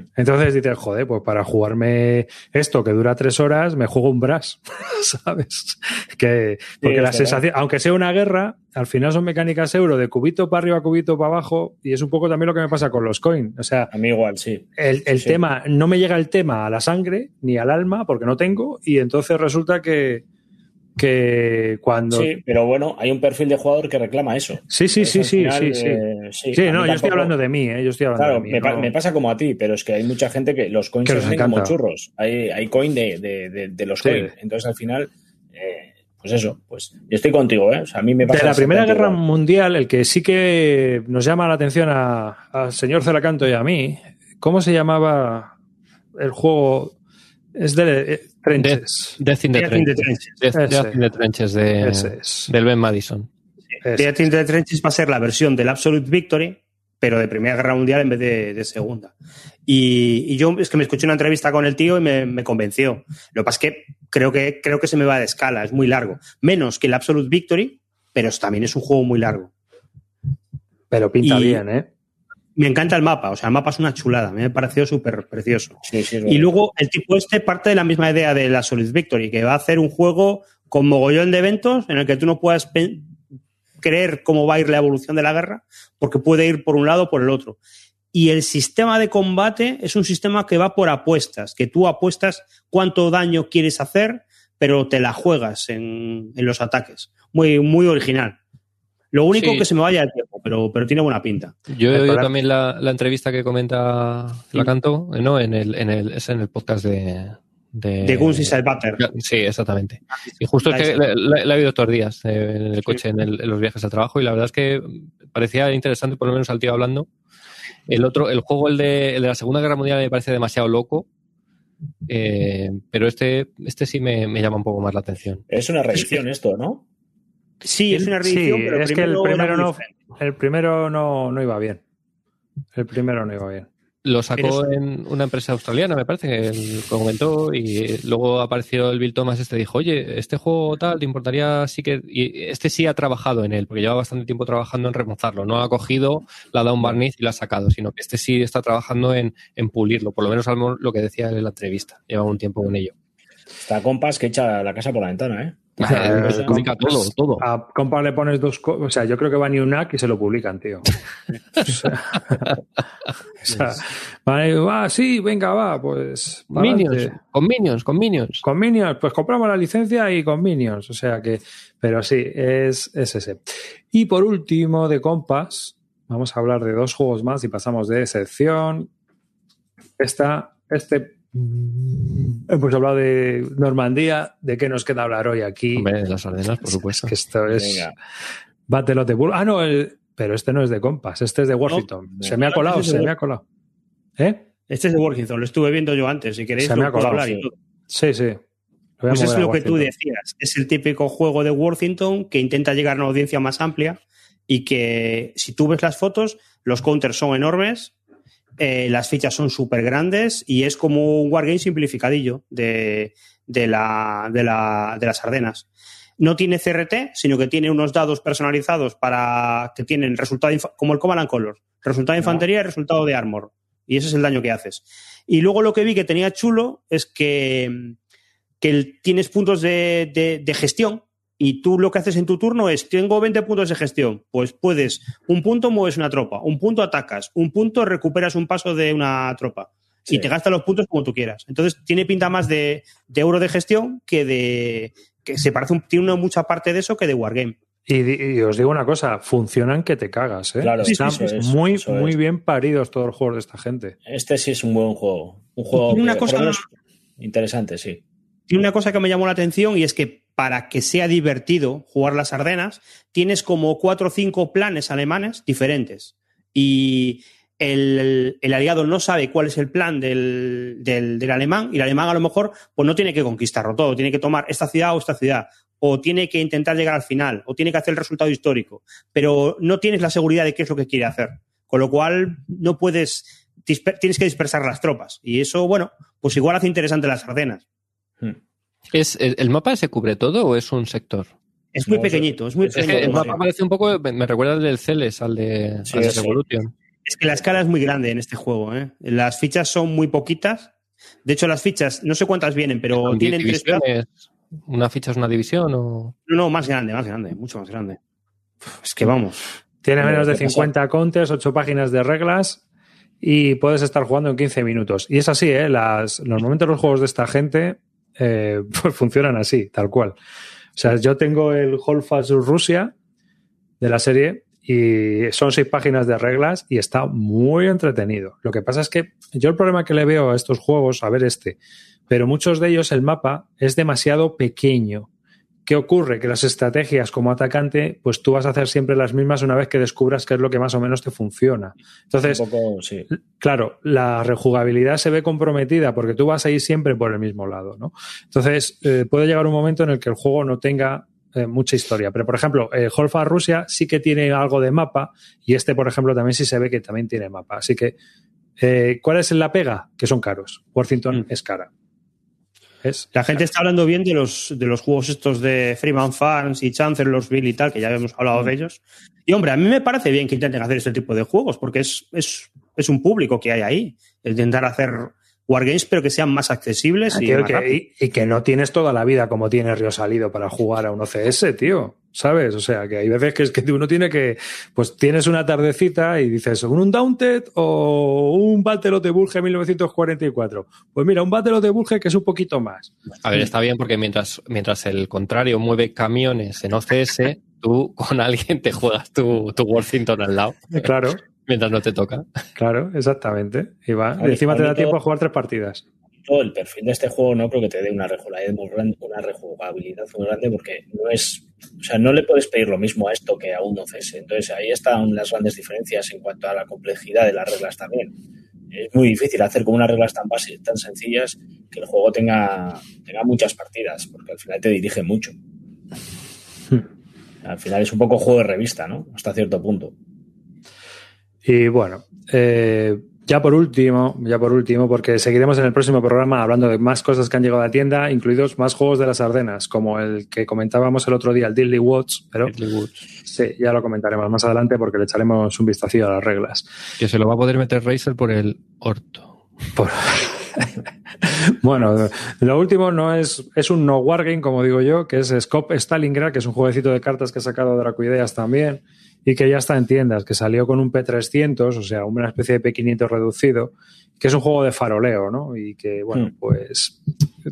Speaker 1: Entonces dices, joder, pues para jugarme esto que dura tres horas, me juego un Brass, ¿sabes? Que, porque la sensación, aunque sea una guerra, al final son mecánicas euro de cubito para arriba, cubito para abajo, y es un poco también lo que me pasa con los coin. O sea,
Speaker 4: A mí igual, sí.
Speaker 1: el, el
Speaker 4: Sí.
Speaker 1: tema, no me llega el tema a la sangre ni al alma porque no tengo y entonces resulta que, que cuando...
Speaker 4: Sí, pero bueno, hay un perfil de jugador que reclama eso.
Speaker 1: sí, sí, sí,
Speaker 4: Entonces,
Speaker 1: sí, sí, sí.
Speaker 4: eh, sí,
Speaker 1: Sí,
Speaker 4: a mí
Speaker 1: no, yo estoy hablando de mí, ¿eh? yo estoy hablando
Speaker 4: Claro,
Speaker 1: de mí.
Speaker 4: me, pa- me pasa como a ti, pero es que hay mucha gente que los coins
Speaker 1: Que
Speaker 4: se como churros. Hay, hay coin de, de, de- de los
Speaker 1: Sí.
Speaker 4: coins. Entonces al final, eh, pues eso, pues yo estoy contigo, ¿eh? O sea, a mí me pasa
Speaker 1: De la Primera Guerra
Speaker 4: igual.
Speaker 1: Mundial, el que sí que nos llama la atención a- al señor Celacanto y a mí, ¿cómo se llamaba el juego? Es de Trenches.
Speaker 3: Death in the
Speaker 2: Death in the
Speaker 3: Trenches. Death, in the Trenches del Ben Madison.
Speaker 2: Death in the Trenches va a ser la versión del Absolute Victory, pero de Primera Guerra Mundial en vez de, de Segunda. Y, y yo es que me escuché una entrevista con el tío y me, me convenció. Lo que pasa es que creo, que creo que se me va de escala, es muy largo. Menos que el Absolute Victory, pero también es un juego muy largo.
Speaker 1: Pero pinta
Speaker 2: Y-
Speaker 1: bien, ¿eh?
Speaker 2: Me encanta el mapa, o sea, el mapa es una chulada, me ha parecido súper precioso.
Speaker 4: Sí, sí, es
Speaker 2: Y luego el tipo este parte de la misma idea de la Solid Victory, que va a hacer un juego con mogollón de eventos en el que tú no puedas creer cómo va a ir la evolución de la guerra, porque puede ir por un lado o por el otro. Y el sistema de combate es un sistema que va por apuestas, que tú apuestas cuánto daño quieres hacer, pero te la juegas en, en los ataques. Muy, muy original. Lo único
Speaker 3: Sí.
Speaker 2: que se me vaya el tiempo, pero, pero tiene buena pinta.
Speaker 3: Yo he oído también la, la entrevista que comenta la canto, ¿no? En el, en el, es en el podcast de. De,
Speaker 2: De Guns Inside Butter.
Speaker 3: Sí, exactamente. Y justo es que la, he oído estos días eh, en el coche, en, el- en los viajes al trabajo, y la verdad es que parecía interesante, por lo menos al tío hablando. El otro, el juego, el de, el de la Segunda Guerra Mundial, me parece demasiado loco. eh, pero este, este sí me, me llama un poco más la atención.
Speaker 4: Es una reedición esto, ¿no?
Speaker 2: Sí, es una reedición,
Speaker 1: Sí,
Speaker 2: pero el
Speaker 1: es que el
Speaker 2: primero
Speaker 1: no, el primero no, no iba bien. El primero no iba bien.
Speaker 3: Lo sacó en una empresa australiana, me parece, que él comentó, y luego apareció el Bill Thomas este dijo, oye, este juego tal, ¿te importaría sí que...? Y este sí ha trabajado en él, porque lleva bastante tiempo trabajando en remozarlo. No ha cogido, le ha dado un barniz y lo ha sacado, sino que este sí está trabajando en, en pulirlo, por lo menos lo que decía en la entrevista. Lleva un tiempo con ello.
Speaker 4: Está compas que echa la casa por la ventana, ¿eh?
Speaker 1: O sea,
Speaker 3: Eh, publica todo, todo.
Speaker 1: A compa le pones dos O sea, yo creo que va ni un y se lo publican, tío. O sea, o va, sí, venga, va, pues.
Speaker 3: Minions, con Minions, con Minions.
Speaker 1: Con Minions, pues compramos la licencia y con Minions. O sea que. Pero sí, es, es ese. Y por último, de compas, vamos a hablar de dos juegos más y pasamos de sección. Esta, este. Hemos hablado de Normandía. ¿De qué nos queda hablar hoy aquí?
Speaker 3: Hombre, de las Ardenas, por supuesto.
Speaker 1: Es que esto es.
Speaker 4: Venga.
Speaker 1: Battle of the Bull. Ah, no, el- pero este no es de compas, este es de Worthington.
Speaker 4: No,
Speaker 1: se me ha
Speaker 2: no,
Speaker 1: colado,
Speaker 2: este es de
Speaker 1: se me ha colado. ¿Eh?
Speaker 2: Este es de Worthington, lo estuve viendo yo antes. Si queréis,
Speaker 1: Se me
Speaker 2: lo
Speaker 1: ha colado,
Speaker 2: hablar y
Speaker 1: sí.
Speaker 2: todo.
Speaker 1: Sí, sí.
Speaker 2: Pues es lo que tú decías. Es el típico juego de Worthington que intenta llegar a una audiencia más amplia y que si tú ves las fotos, los counters son enormes, eh, las fichas son súper grandes y es como un wargame simplificadillo de, de, la, de, la, de las Ardenas. No tiene CRT, sino que tiene unos dados personalizados para que tienen resultado como el Command and Color, resultado de infantería y resultado de armor. Y ese es el daño que haces. Y luego lo que vi que tenía chulo es que, que tienes puntos de- de gestión y tú lo que haces en tu turno es, tengo 20 puntos de gestión, pues puedes, un punto mueves una tropa, un punto atacas, un punto recuperas un paso de una tropa
Speaker 4: Sí.
Speaker 2: y te gastas los puntos como tú quieras. Entonces tiene pinta más de, de euro de gestión que de... que se parece, un- tiene una mucha parte de eso que de Wargame.
Speaker 1: Y, y os digo una cosa, funcionan que te cagas, ¿eh?
Speaker 4: Claro,
Speaker 1: Están
Speaker 4: es,
Speaker 1: muy, muy
Speaker 4: es.
Speaker 1: bien paridos todos los juegos de esta gente.
Speaker 4: Este sí es un buen juego. Un juego
Speaker 2: tiene una
Speaker 4: que,
Speaker 2: cosa-
Speaker 4: interesante, sí.
Speaker 2: Tiene una cosa que me llamó la atención y es que para que sea divertido jugar las Ardenas, tienes como cuatro o cinco planes alemanes diferentes. Y el, aliado no sabe cuál es el plan del, del, alemán y el alemán a lo mejor pues no tiene que conquistarlo todo, tiene que tomar esta ciudad o esta ciudad, o tiene que intentar llegar al final, o tiene que hacer el resultado histórico, pero no tienes la seguridad de qué es lo que quiere hacer. Con lo cual no puedes, tienes que dispersar las tropas. Y eso, bueno, pues igual hace interesante las Ardenas.
Speaker 3: ¿Es, ¿El mapa se cubre todo o es un sector?
Speaker 2: Es muy no, pequeñito, es muy
Speaker 3: es pequeñito. Que el mapa parece un poco, me recuerda al del Celes, al de,
Speaker 2: Sí,
Speaker 3: al de
Speaker 2: sí.
Speaker 3: Revolution.
Speaker 2: Es que la escala es muy grande en este juego. ¿eh? Las fichas son muy poquitas. De hecho, las fichas, no sé cuántas vienen, pero
Speaker 3: Son
Speaker 2: tienen tres plazas.
Speaker 3: ¿Una ficha es una división o...?
Speaker 2: No, no, más grande, más grande, mucho más grande. Es que vamos.
Speaker 1: Tiene menos de
Speaker 4: ¿qué pasa?
Speaker 1: 50 counters, 8 páginas de reglas y puedes estar jugando en 15 minutos. Y es así, ¿eh? Las, normalmente los juegos de esta gente eh, pues funcionan así, tal cual. O sea, yo tengo el Holfast Rusia de la serie y son seis páginas de reglas y está muy entretenido. Lo que pasa es que yo el problema que le veo a estos juegos, a ver este, pero muchos de ellos el mapa es demasiado pequeño. ¿Qué ocurre? Que las estrategias como atacante, pues tú vas a hacer siempre las mismas una vez que descubras qué es lo que más o menos te funciona. Entonces,
Speaker 4: un poco, sí.
Speaker 1: claro, la rejugabilidad se ve comprometida porque tú vas a ir siempre por el mismo lado, ¿no? Entonces, eh, puede llegar un momento en el que el juego no tenga eh, mucha historia. Pero, por ejemplo, el Holfa Rusia sí que tiene algo de mapa y este, por ejemplo, también sí se ve que también tiene mapa. Así que, eh, ¿cuál es la pega? Que son caros. Worthington
Speaker 2: Mm.
Speaker 1: es cara. Es
Speaker 2: La gente está hablando bien de los, de los juegos estos de Freeman Farms y Chancellorsville y tal, que ya habíamos hablado de ellos. Y hombre, a mí me parece bien que intenten hacer este tipo de juegos, porque es, es, es un público que hay ahí. Intentar hacer wargames, pero que sean más accesibles y,
Speaker 1: Tío,
Speaker 2: más
Speaker 1: que-
Speaker 2: rápidos.
Speaker 1: y, y que no tienes toda la vida como tiene Río Salido para jugar a un OCS, tío. ¿Sabes? O sea, que hay veces que es que uno tiene que. Pues tienes una tardecita y dices, ¿un Undaunted o un Battle of the Bulge 1944? Pues mira, un Battle of the Bulge que es un poquito más.
Speaker 3: A ver, está bien porque mientras, mientras el contrario mueve camiones en OCS, tú con alguien te juegas tu, tu Worthington al lado,
Speaker 1: Claro,
Speaker 3: mientras no te toca.
Speaker 1: claro, exactamente. Y va. Y encima te da tiempo a jugar tres partidas.
Speaker 4: todo el perfil de este juego no creo que te dé una una rejugabilidad muy grande porque no es, o sea, no le puedes pedir lo mismo a esto que a un OCS. Entonces ahí están las grandes diferencias en cuanto a la complejidad de las reglas también. Es muy difícil hacer con unas reglas tan básicas, tan sencillas, que el juego tenga, tenga muchas partidas, porque al final te dirige mucho. Al final es un poco juego de revista, ¿no? Hasta cierto punto.
Speaker 1: Y bueno, eh, ya por último, ya por último, porque seguiremos en el próximo programa hablando de más cosas que han llegado a la tienda, incluidos más juegos de las Ardenas, como el que comentábamos el otro día, el Diddley Watch, pero sí, ya lo comentaremos más adelante porque le echaremos un vistacillo a las reglas.
Speaker 3: Que se lo va a poder meter Razer por el orto.
Speaker 1: Por- bueno, lo último no es, es un no wargame, como digo yo, que es Scope Stalingrad, que es un jueguecito de cartas que ha sacado Dracoideas también y que ya está en tiendas, que salió con un P300, o sea, una especie de P500 reducido, que es un juego de faroleo, ¿no? Y que, bueno,
Speaker 4: Mm.
Speaker 1: pues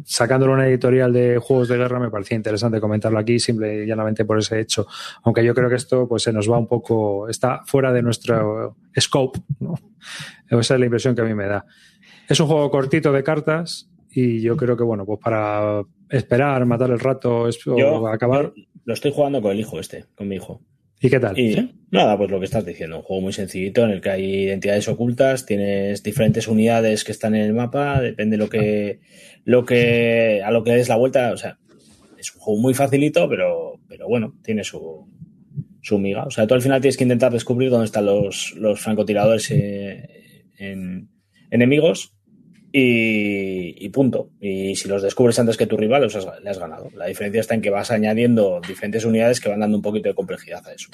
Speaker 1: sacándolo una editorial de juegos de guerra me parecía interesante comentarlo aquí, simple y llanamente por ese hecho. Aunque yo creo que esto pues se nos va un poco, está fuera de nuestro scope, ¿no? Esa es la impresión que a mí me da. Es un juego cortito de cartas y yo creo que, bueno, pues para esperar, matar el rato es- o acabar.
Speaker 4: yo lo estoy jugando con el hijo este, con mi hijo.
Speaker 1: ¿Y qué tal?
Speaker 4: Y nada, pues lo que estás diciendo, un juego muy sencillito en el que hay identidades ocultas, tienes diferentes unidades que están en el mapa, depende lo que, lo que, a lo que des la vuelta, o sea, es un juego muy facilito, pero, pero bueno, tiene su, su miga. O sea, tú al final tienes que intentar descubrir dónde están los, los francotiradores eh, en, enemigos y, y punto. Y si los descubres antes que tu rival, los has- le has ganado. La diferencia está en que vas añadiendo diferentes unidades que van dando un poquito de complejidad a eso.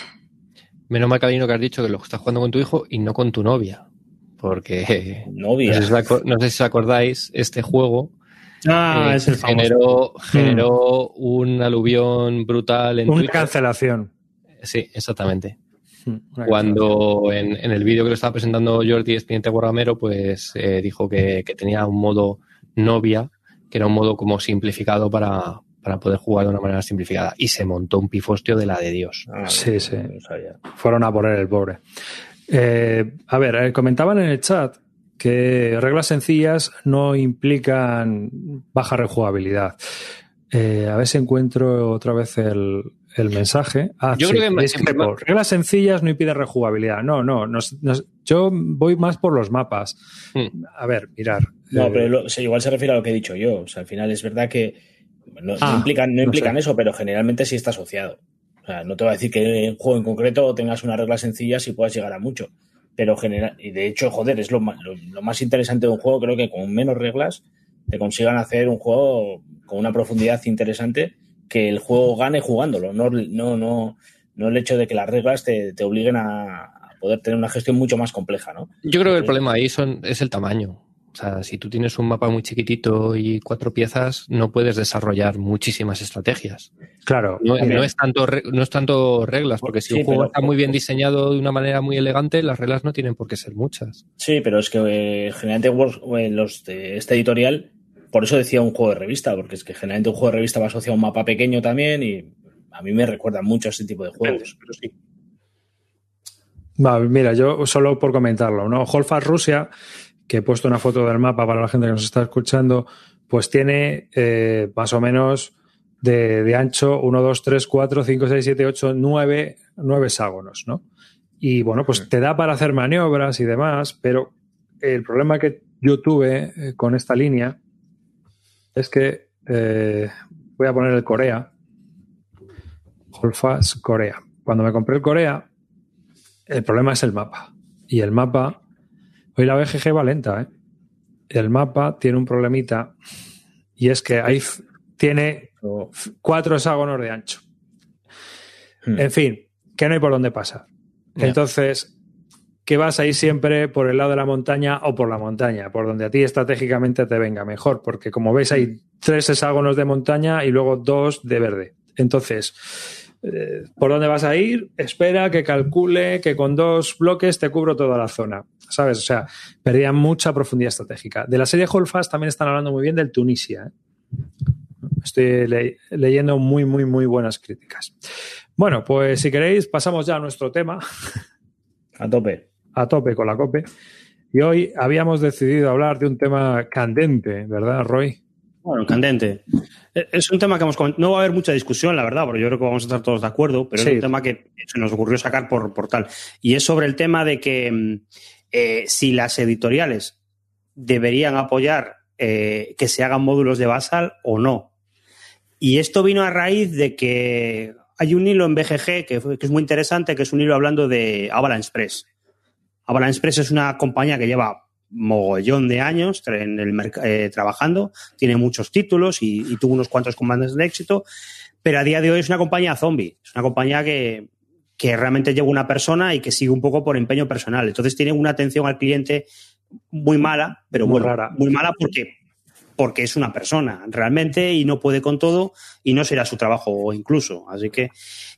Speaker 3: Menos mal, Calino, que has dicho que lo estás jugando con tu hijo y no con tu novia. Porque no
Speaker 4: Novia.
Speaker 3: sé si, os aco- no sé si os acordáis, este juego
Speaker 2: Ah,
Speaker 3: eh,
Speaker 2: es el famoso.
Speaker 3: generó, generó un aluvión brutal en
Speaker 1: Una
Speaker 3: Twitter.
Speaker 1: cancelación.
Speaker 3: Sí, exactamente.
Speaker 1: Cancelación.
Speaker 3: Cuando en, en el vídeo que lo estaba presentando Jordi Expediente Guarramero, pues eh, dijo que, que tenía un modo novia, que era un modo como simplificado para, para poder jugar de una manera simplificada. Y se montó un pifostio de la de Dios.
Speaker 4: Ah,
Speaker 1: Sí,
Speaker 4: no,
Speaker 1: sí.
Speaker 4: no sabía.
Speaker 1: Fueron a por él, el pobre. Eh, a ver, eh, comentaban en el chat que reglas sencillas no implican baja rejugabilidad. Eh, a ver si encuentro otra vez el, el mensaje. Ah,
Speaker 3: Yo
Speaker 1: sí,
Speaker 3: creo que-
Speaker 1: discrepo. Reglas sencillas no impiden rejugabilidad. No, no. nos- nos- yo voy más por los mapas.
Speaker 3: Hmm.
Speaker 1: A ver, mirar.
Speaker 4: No,
Speaker 1: Eh,
Speaker 4: pero lo- igual se refiere a lo que he dicho yo. O sea, al final es verdad que no, no
Speaker 1: Ah,
Speaker 4: implican, no
Speaker 1: no
Speaker 4: implican
Speaker 1: sé.
Speaker 4: eso, pero generalmente sí está asociado. O sea, no te voy a decir que en un juego en concreto tengas unas reglas sencillas y puedas llegar a mucho. Pero general, y de hecho, joder, es lo más, lo, lo más interesante de un juego. Creo que con menos reglas te consigan hacer un juego con una profundidad interesante que el juego gane jugándolo. No, no, no, no el hecho de que las reglas te, te obliguen a, poder tener una gestión mucho más compleja, ¿no?
Speaker 3: Yo creo que el
Speaker 4: Sí.
Speaker 3: problema ahí son, es el tamaño. O sea, si tú tienes un mapa muy chiquitito y cuatro piezas, no puedes desarrollar muchísimas estrategias.
Speaker 1: Claro.
Speaker 3: No, es tanto no es tanto reglas, porque si
Speaker 4: Sí,
Speaker 3: un juego
Speaker 4: pero-
Speaker 3: está muy bien diseñado de una manera muy elegante, las reglas no tienen por qué ser muchas.
Speaker 4: Sí, pero es que eh, generalmente eh, los de este editorial, por eso decía un juego de revista, porque es que generalmente un juego de revista va asociado a un mapa pequeño también y a mí me recuerda mucho a este tipo de juegos.
Speaker 2: Pero sí.
Speaker 1: Va, mira, yo solo por comentarlo, ¿no? Holfast Rusia, que he puesto una foto del mapa para la gente que nos está escuchando, pues tiene eh, más o menos de, de ancho 1, 2, 3, 4, 5, 6, 7, 8, 9, 9 hexágonos, ¿no? Y bueno, pues te da para hacer maniobras y demás, pero el problema que yo tuve eh, con esta línea es que eh, voy a poner el Corea, Holfast Corea. Cuando me compré el Corea, el problema es el mapa. Y el mapa, hoy la BGG va lenta, ¿eh? El mapa tiene un problemita y es que ahí tiene cuatro hexágonos de ancho.
Speaker 4: Hmm.
Speaker 1: En fin, que no hay por dónde pasar. Entonces, que vas a ir siempre por el lado de la montaña o por la montaña, por donde a ti estratégicamente te venga mejor, porque como veis hay tres hexágonos de montaña y luego dos de verde. Entonces, eh, ¿por dónde vas a ir? Espera que calcule que con dos bloques te cubro toda la zona. ¿Sabes? O sea, perdía mucha profundidad estratégica. De la serie Holfast también están hablando muy bien del Tunisia. ¿eh? Estoy le- leyendo muy, muy, muy buenas críticas. Bueno, pues si queréis, pasamos ya a nuestro tema,
Speaker 4: A tope.
Speaker 1: A tope con la COPE. Y hoy habíamos decidido hablar de un tema candente, ¿verdad, Roy?
Speaker 2: Bueno, candente. Eh, Es un tema que hemos no va a haber mucha discusión, la verdad, porque yo creo que vamos a estar todos de acuerdo, pero
Speaker 1: Sí.
Speaker 2: es un tema que se nos ocurrió sacar por, por tal. Y es sobre el tema de que mm, eh, si las editoriales deberían apoyar eh, que se hagan módulos de Basal o no. Y esto vino a raíz de que hay un hilo en BGG que, que es muy interesante, que es un hilo hablando de Avalanche Press. Avalanche Press es una compañía que lleva mogollón de años en el eh, trabajando, tiene muchos títulos y, y tuvo unos cuantos combates de éxito, pero a día de hoy es una compañía zombie, es una compañía que, que realmente lleva una persona y que sigue un poco por empeño personal. Entonces tiene una atención al cliente muy mala, pero
Speaker 1: Muy
Speaker 2: bueno,
Speaker 1: rara.
Speaker 2: muy mala porque, porque es una persona realmente y no puede con todo y no será su trabajo incluso. Así que,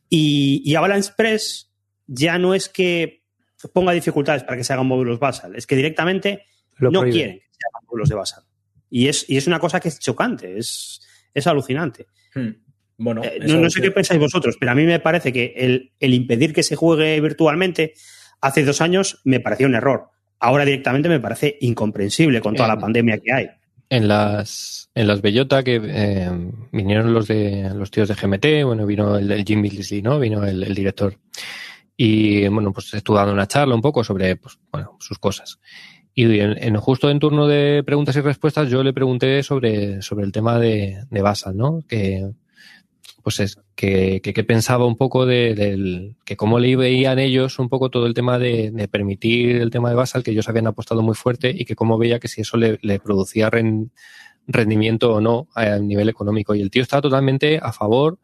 Speaker 2: y, y Avalanche Press ya no es que ponga dificultades para que se hagan módulos Basal, es que directamente
Speaker 1: Lo
Speaker 2: no
Speaker 1: prohíbe.
Speaker 2: quieren que se hagan módulos de Basal. Y es, y es una cosa que es chocante, es, es alucinante.
Speaker 4: Hmm. Bueno,
Speaker 2: Eh, no, no sé qué pensáis vosotros, pero a mí me parece que el, el impedir que se juegue virtualmente hace dos años me parecía un error. Ahora directamente me parece incomprensible con toda la pandemia que hay.
Speaker 3: En las, en las Bellota que eh, vinieron los de los tíos de GMT, bueno, vino el, el Jim Billsley, ¿no? Vino el, el director. Y bueno, pues estuvo dando una charla un poco sobre, pues, bueno, sus cosas. Y en, justo en turno de preguntas y respuestas, yo le pregunté sobre, sobre el tema de, de Basal, ¿no? Que, pues es, que, que, pensaba un poco de, del, que cómo le veían ellos un poco todo el tema de, de permitir el tema de Basal, que ellos habían apostado muy fuerte y que cómo veía que si eso le, producía ren- rendimiento o no a nivel económico. Y el tío estaba totalmente a favor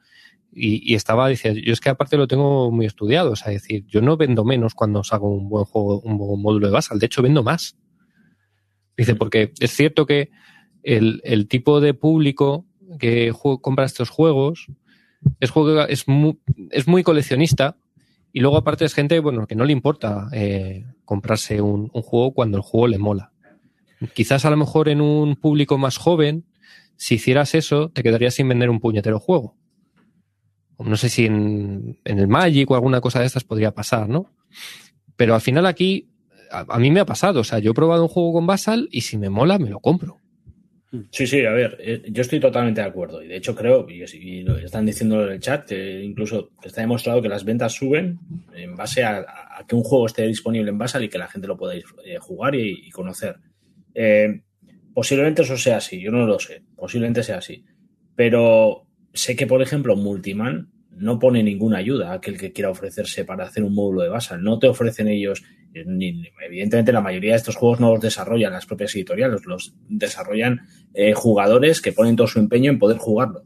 Speaker 3: y, y estaba diciendo, yo es que aparte lo tengo muy estudiado, o sea, es decir, yo no vendo menos cuando os hago un buen juego, un buen módulo de Basal, de hecho vendo más. Dice, porque es cierto que el, el tipo de público que compra estos juegos es, juego, es, muy, es muy coleccionista y luego aparte es gente bueno que no le importa eh, comprarse un, un juego cuando el juego le mola. Quizás a lo mejor en un público más joven, si hicieras eso, te quedarías sin vender un puñetero juego. No sé si en, el Magic o alguna cosa de estas podría pasar, ¿no? Pero al final aquí, a, mí me ha pasado. O sea, yo he probado un juego con Basal y si me mola, me lo compro.
Speaker 4: Sí, sí, a ver, eh, yo estoy totalmente de acuerdo. Y de hecho creo, y, y están diciendo en el chat, eh, incluso está demostrado que las ventas suben en base a, que un juego esté disponible en Basal y que la gente lo pueda eh, jugar y, y conocer. Eh, posiblemente eso sea así, yo no lo sé, posiblemente sea así. Pero sé que, por ejemplo, Multiman no pone ninguna ayuda a aquel que quiera ofrecerse para hacer un módulo de Basal. No te ofrecen ellos, eh, ni- evidentemente la mayoría de estos juegos no los desarrollan las propias editoriales, los desarrollan eh, jugadores que ponen todo su empeño en poder jugarlo.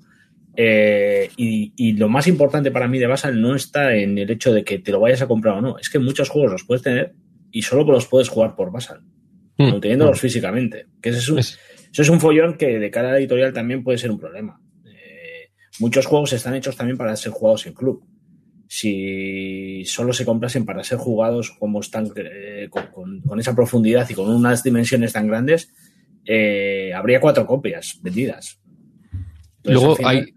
Speaker 4: Eh, y, y lo más importante para mí de Basal no está en el hecho de que te lo vayas a comprar o no, es que muchos juegos los puedes tener y solo los puedes jugar por Basal,
Speaker 3: Mm.
Speaker 4: no teniéndolos físicamente. Que ese es un,
Speaker 3: Es-
Speaker 4: eso es un follón que de cara a la editorial también puede ser un problema. Muchos juegos están hechos también para ser jugados en club. Si solo se comprasen para ser jugados como están eh, con, con- con esa profundidad y con unas dimensiones tan grandes, eh, habría cuatro copias vendidas. Entonces,
Speaker 3: Luego
Speaker 4: final-
Speaker 3: hay,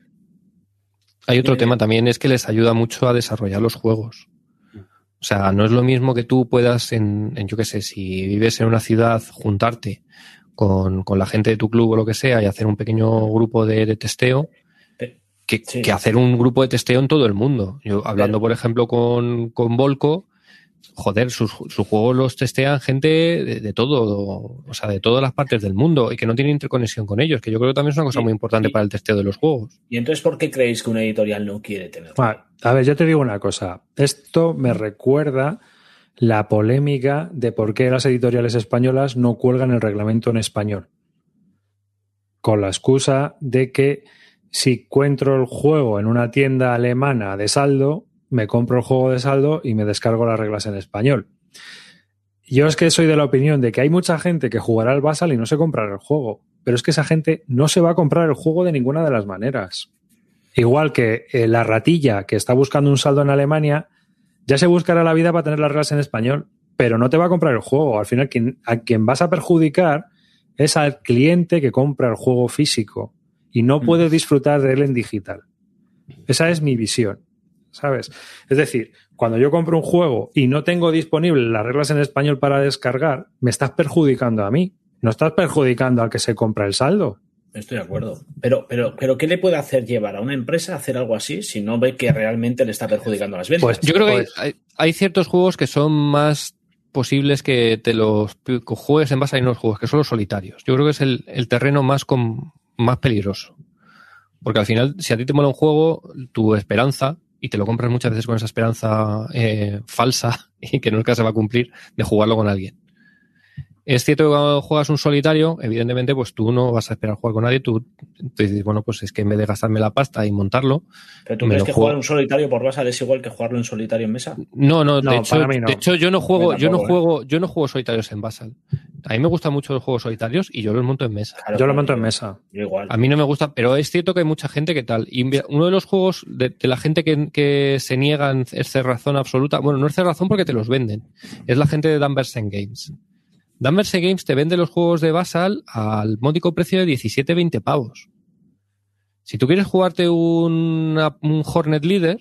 Speaker 3: hay otro tema también, es que les ayuda mucho a desarrollar los juegos. O sea, no es lo mismo que tú puedas, en, en yo qué sé, si vives en una ciudad, juntarte con, con la gente de tu club o lo que sea y hacer un pequeño grupo de, de testeo, que,
Speaker 4: Sí.
Speaker 3: que hacer un grupo de testeo en todo el mundo. Yo hablando,
Speaker 4: Pero-
Speaker 3: por ejemplo, con, con Volco, joder, sus, sus juegos los testean gente de, de todo, o sea, de todas las partes del mundo y que no tienen interconexión con ellos, que yo creo que también es una cosa
Speaker 4: Y-
Speaker 3: muy importante
Speaker 4: y-
Speaker 3: para el testeo de los juegos.
Speaker 4: ¿Y entonces por qué creéis que una editorial no quiere tenerlo?
Speaker 1: Bueno, a ver, yo te digo una cosa. Esto me recuerda la polémica de por qué las editoriales españolas no cuelgan el reglamento en español. Con la excusa de que si encuentro el juego en una tienda alemana de saldo, me compro el juego de saldo y me descargo las reglas en español. Yo es que soy de la opinión de que hay mucha gente que jugará al Basal y no se comprará el juego. Pero es que esa gente no se va a comprar el juego de ninguna de las maneras. Igual que eh, la ratilla que está buscando un saldo en Alemania, ya se buscará la vida para tener las reglas en español, pero no te va a comprar el juego. Al final, a quien vas a perjudicar es al cliente que compra el juego físico y no
Speaker 4: Mm.
Speaker 1: puede disfrutar de él en digital. Esa es mi visión, ¿sabes? Es decir, cuando yo compro un juego y no tengo disponible las reglas en español para descargar, me estás perjudicando a mí. No estás perjudicando al que se compra el saldo.
Speaker 4: Estoy de acuerdo. Pero, pero, pero, ¿qué le puede hacer llevar a una empresa a hacer algo así si no ve que realmente le está perjudicando las ventas?
Speaker 1: Pues
Speaker 3: Yo creo que hay,
Speaker 1: Pues-
Speaker 3: hay- hay ciertos juegos que son más posibles que te los que juegues en base a unos juegos, que son los solitarios. Yo creo que es el, el terreno más, con, más peligroso. Porque al final, si a ti te mola un juego, tu esperanza, y te lo compras muchas veces con esa esperanza eh, falsa y que nunca se va a cumplir, de jugarlo con alguien. Es cierto que cuando juegas un solitario, evidentemente, pues tú no vas a esperar jugar con nadie, tú, tú dices, bueno, pues es que en vez de gastarme la pasta y montarlo,
Speaker 4: ¿Pero tú
Speaker 3: me
Speaker 4: crees
Speaker 3: lo
Speaker 4: que
Speaker 3: juego.
Speaker 4: jugar un solitario por Basal es igual que jugarlo en solitario en mesa?
Speaker 3: No, no,
Speaker 1: No,
Speaker 3: de, hecho,
Speaker 1: para mí no.
Speaker 3: de hecho yo no juego,
Speaker 4: Yo
Speaker 3: no
Speaker 4: ¿eh?
Speaker 3: juego, yo no juego solitarios en Basal. A mí me gustan mucho los juegos solitarios y yo los monto en mesa.
Speaker 4: Claro,
Speaker 1: Yo lo
Speaker 4: claro,
Speaker 1: monto en mesa.
Speaker 4: Yo igual.
Speaker 3: A mí no me gusta, pero es cierto que hay mucha gente que tal. Y uno de los juegos de, de la gente que, que se niegan es cerrazón absoluta. Bueno, no es cerrazón porque te los venden. Es la gente de Danversen Games. Danversen Games te vende los juegos de Basal al módico precio de 17-20 pavos. Si tú quieres jugarte una- un Hornet Leader,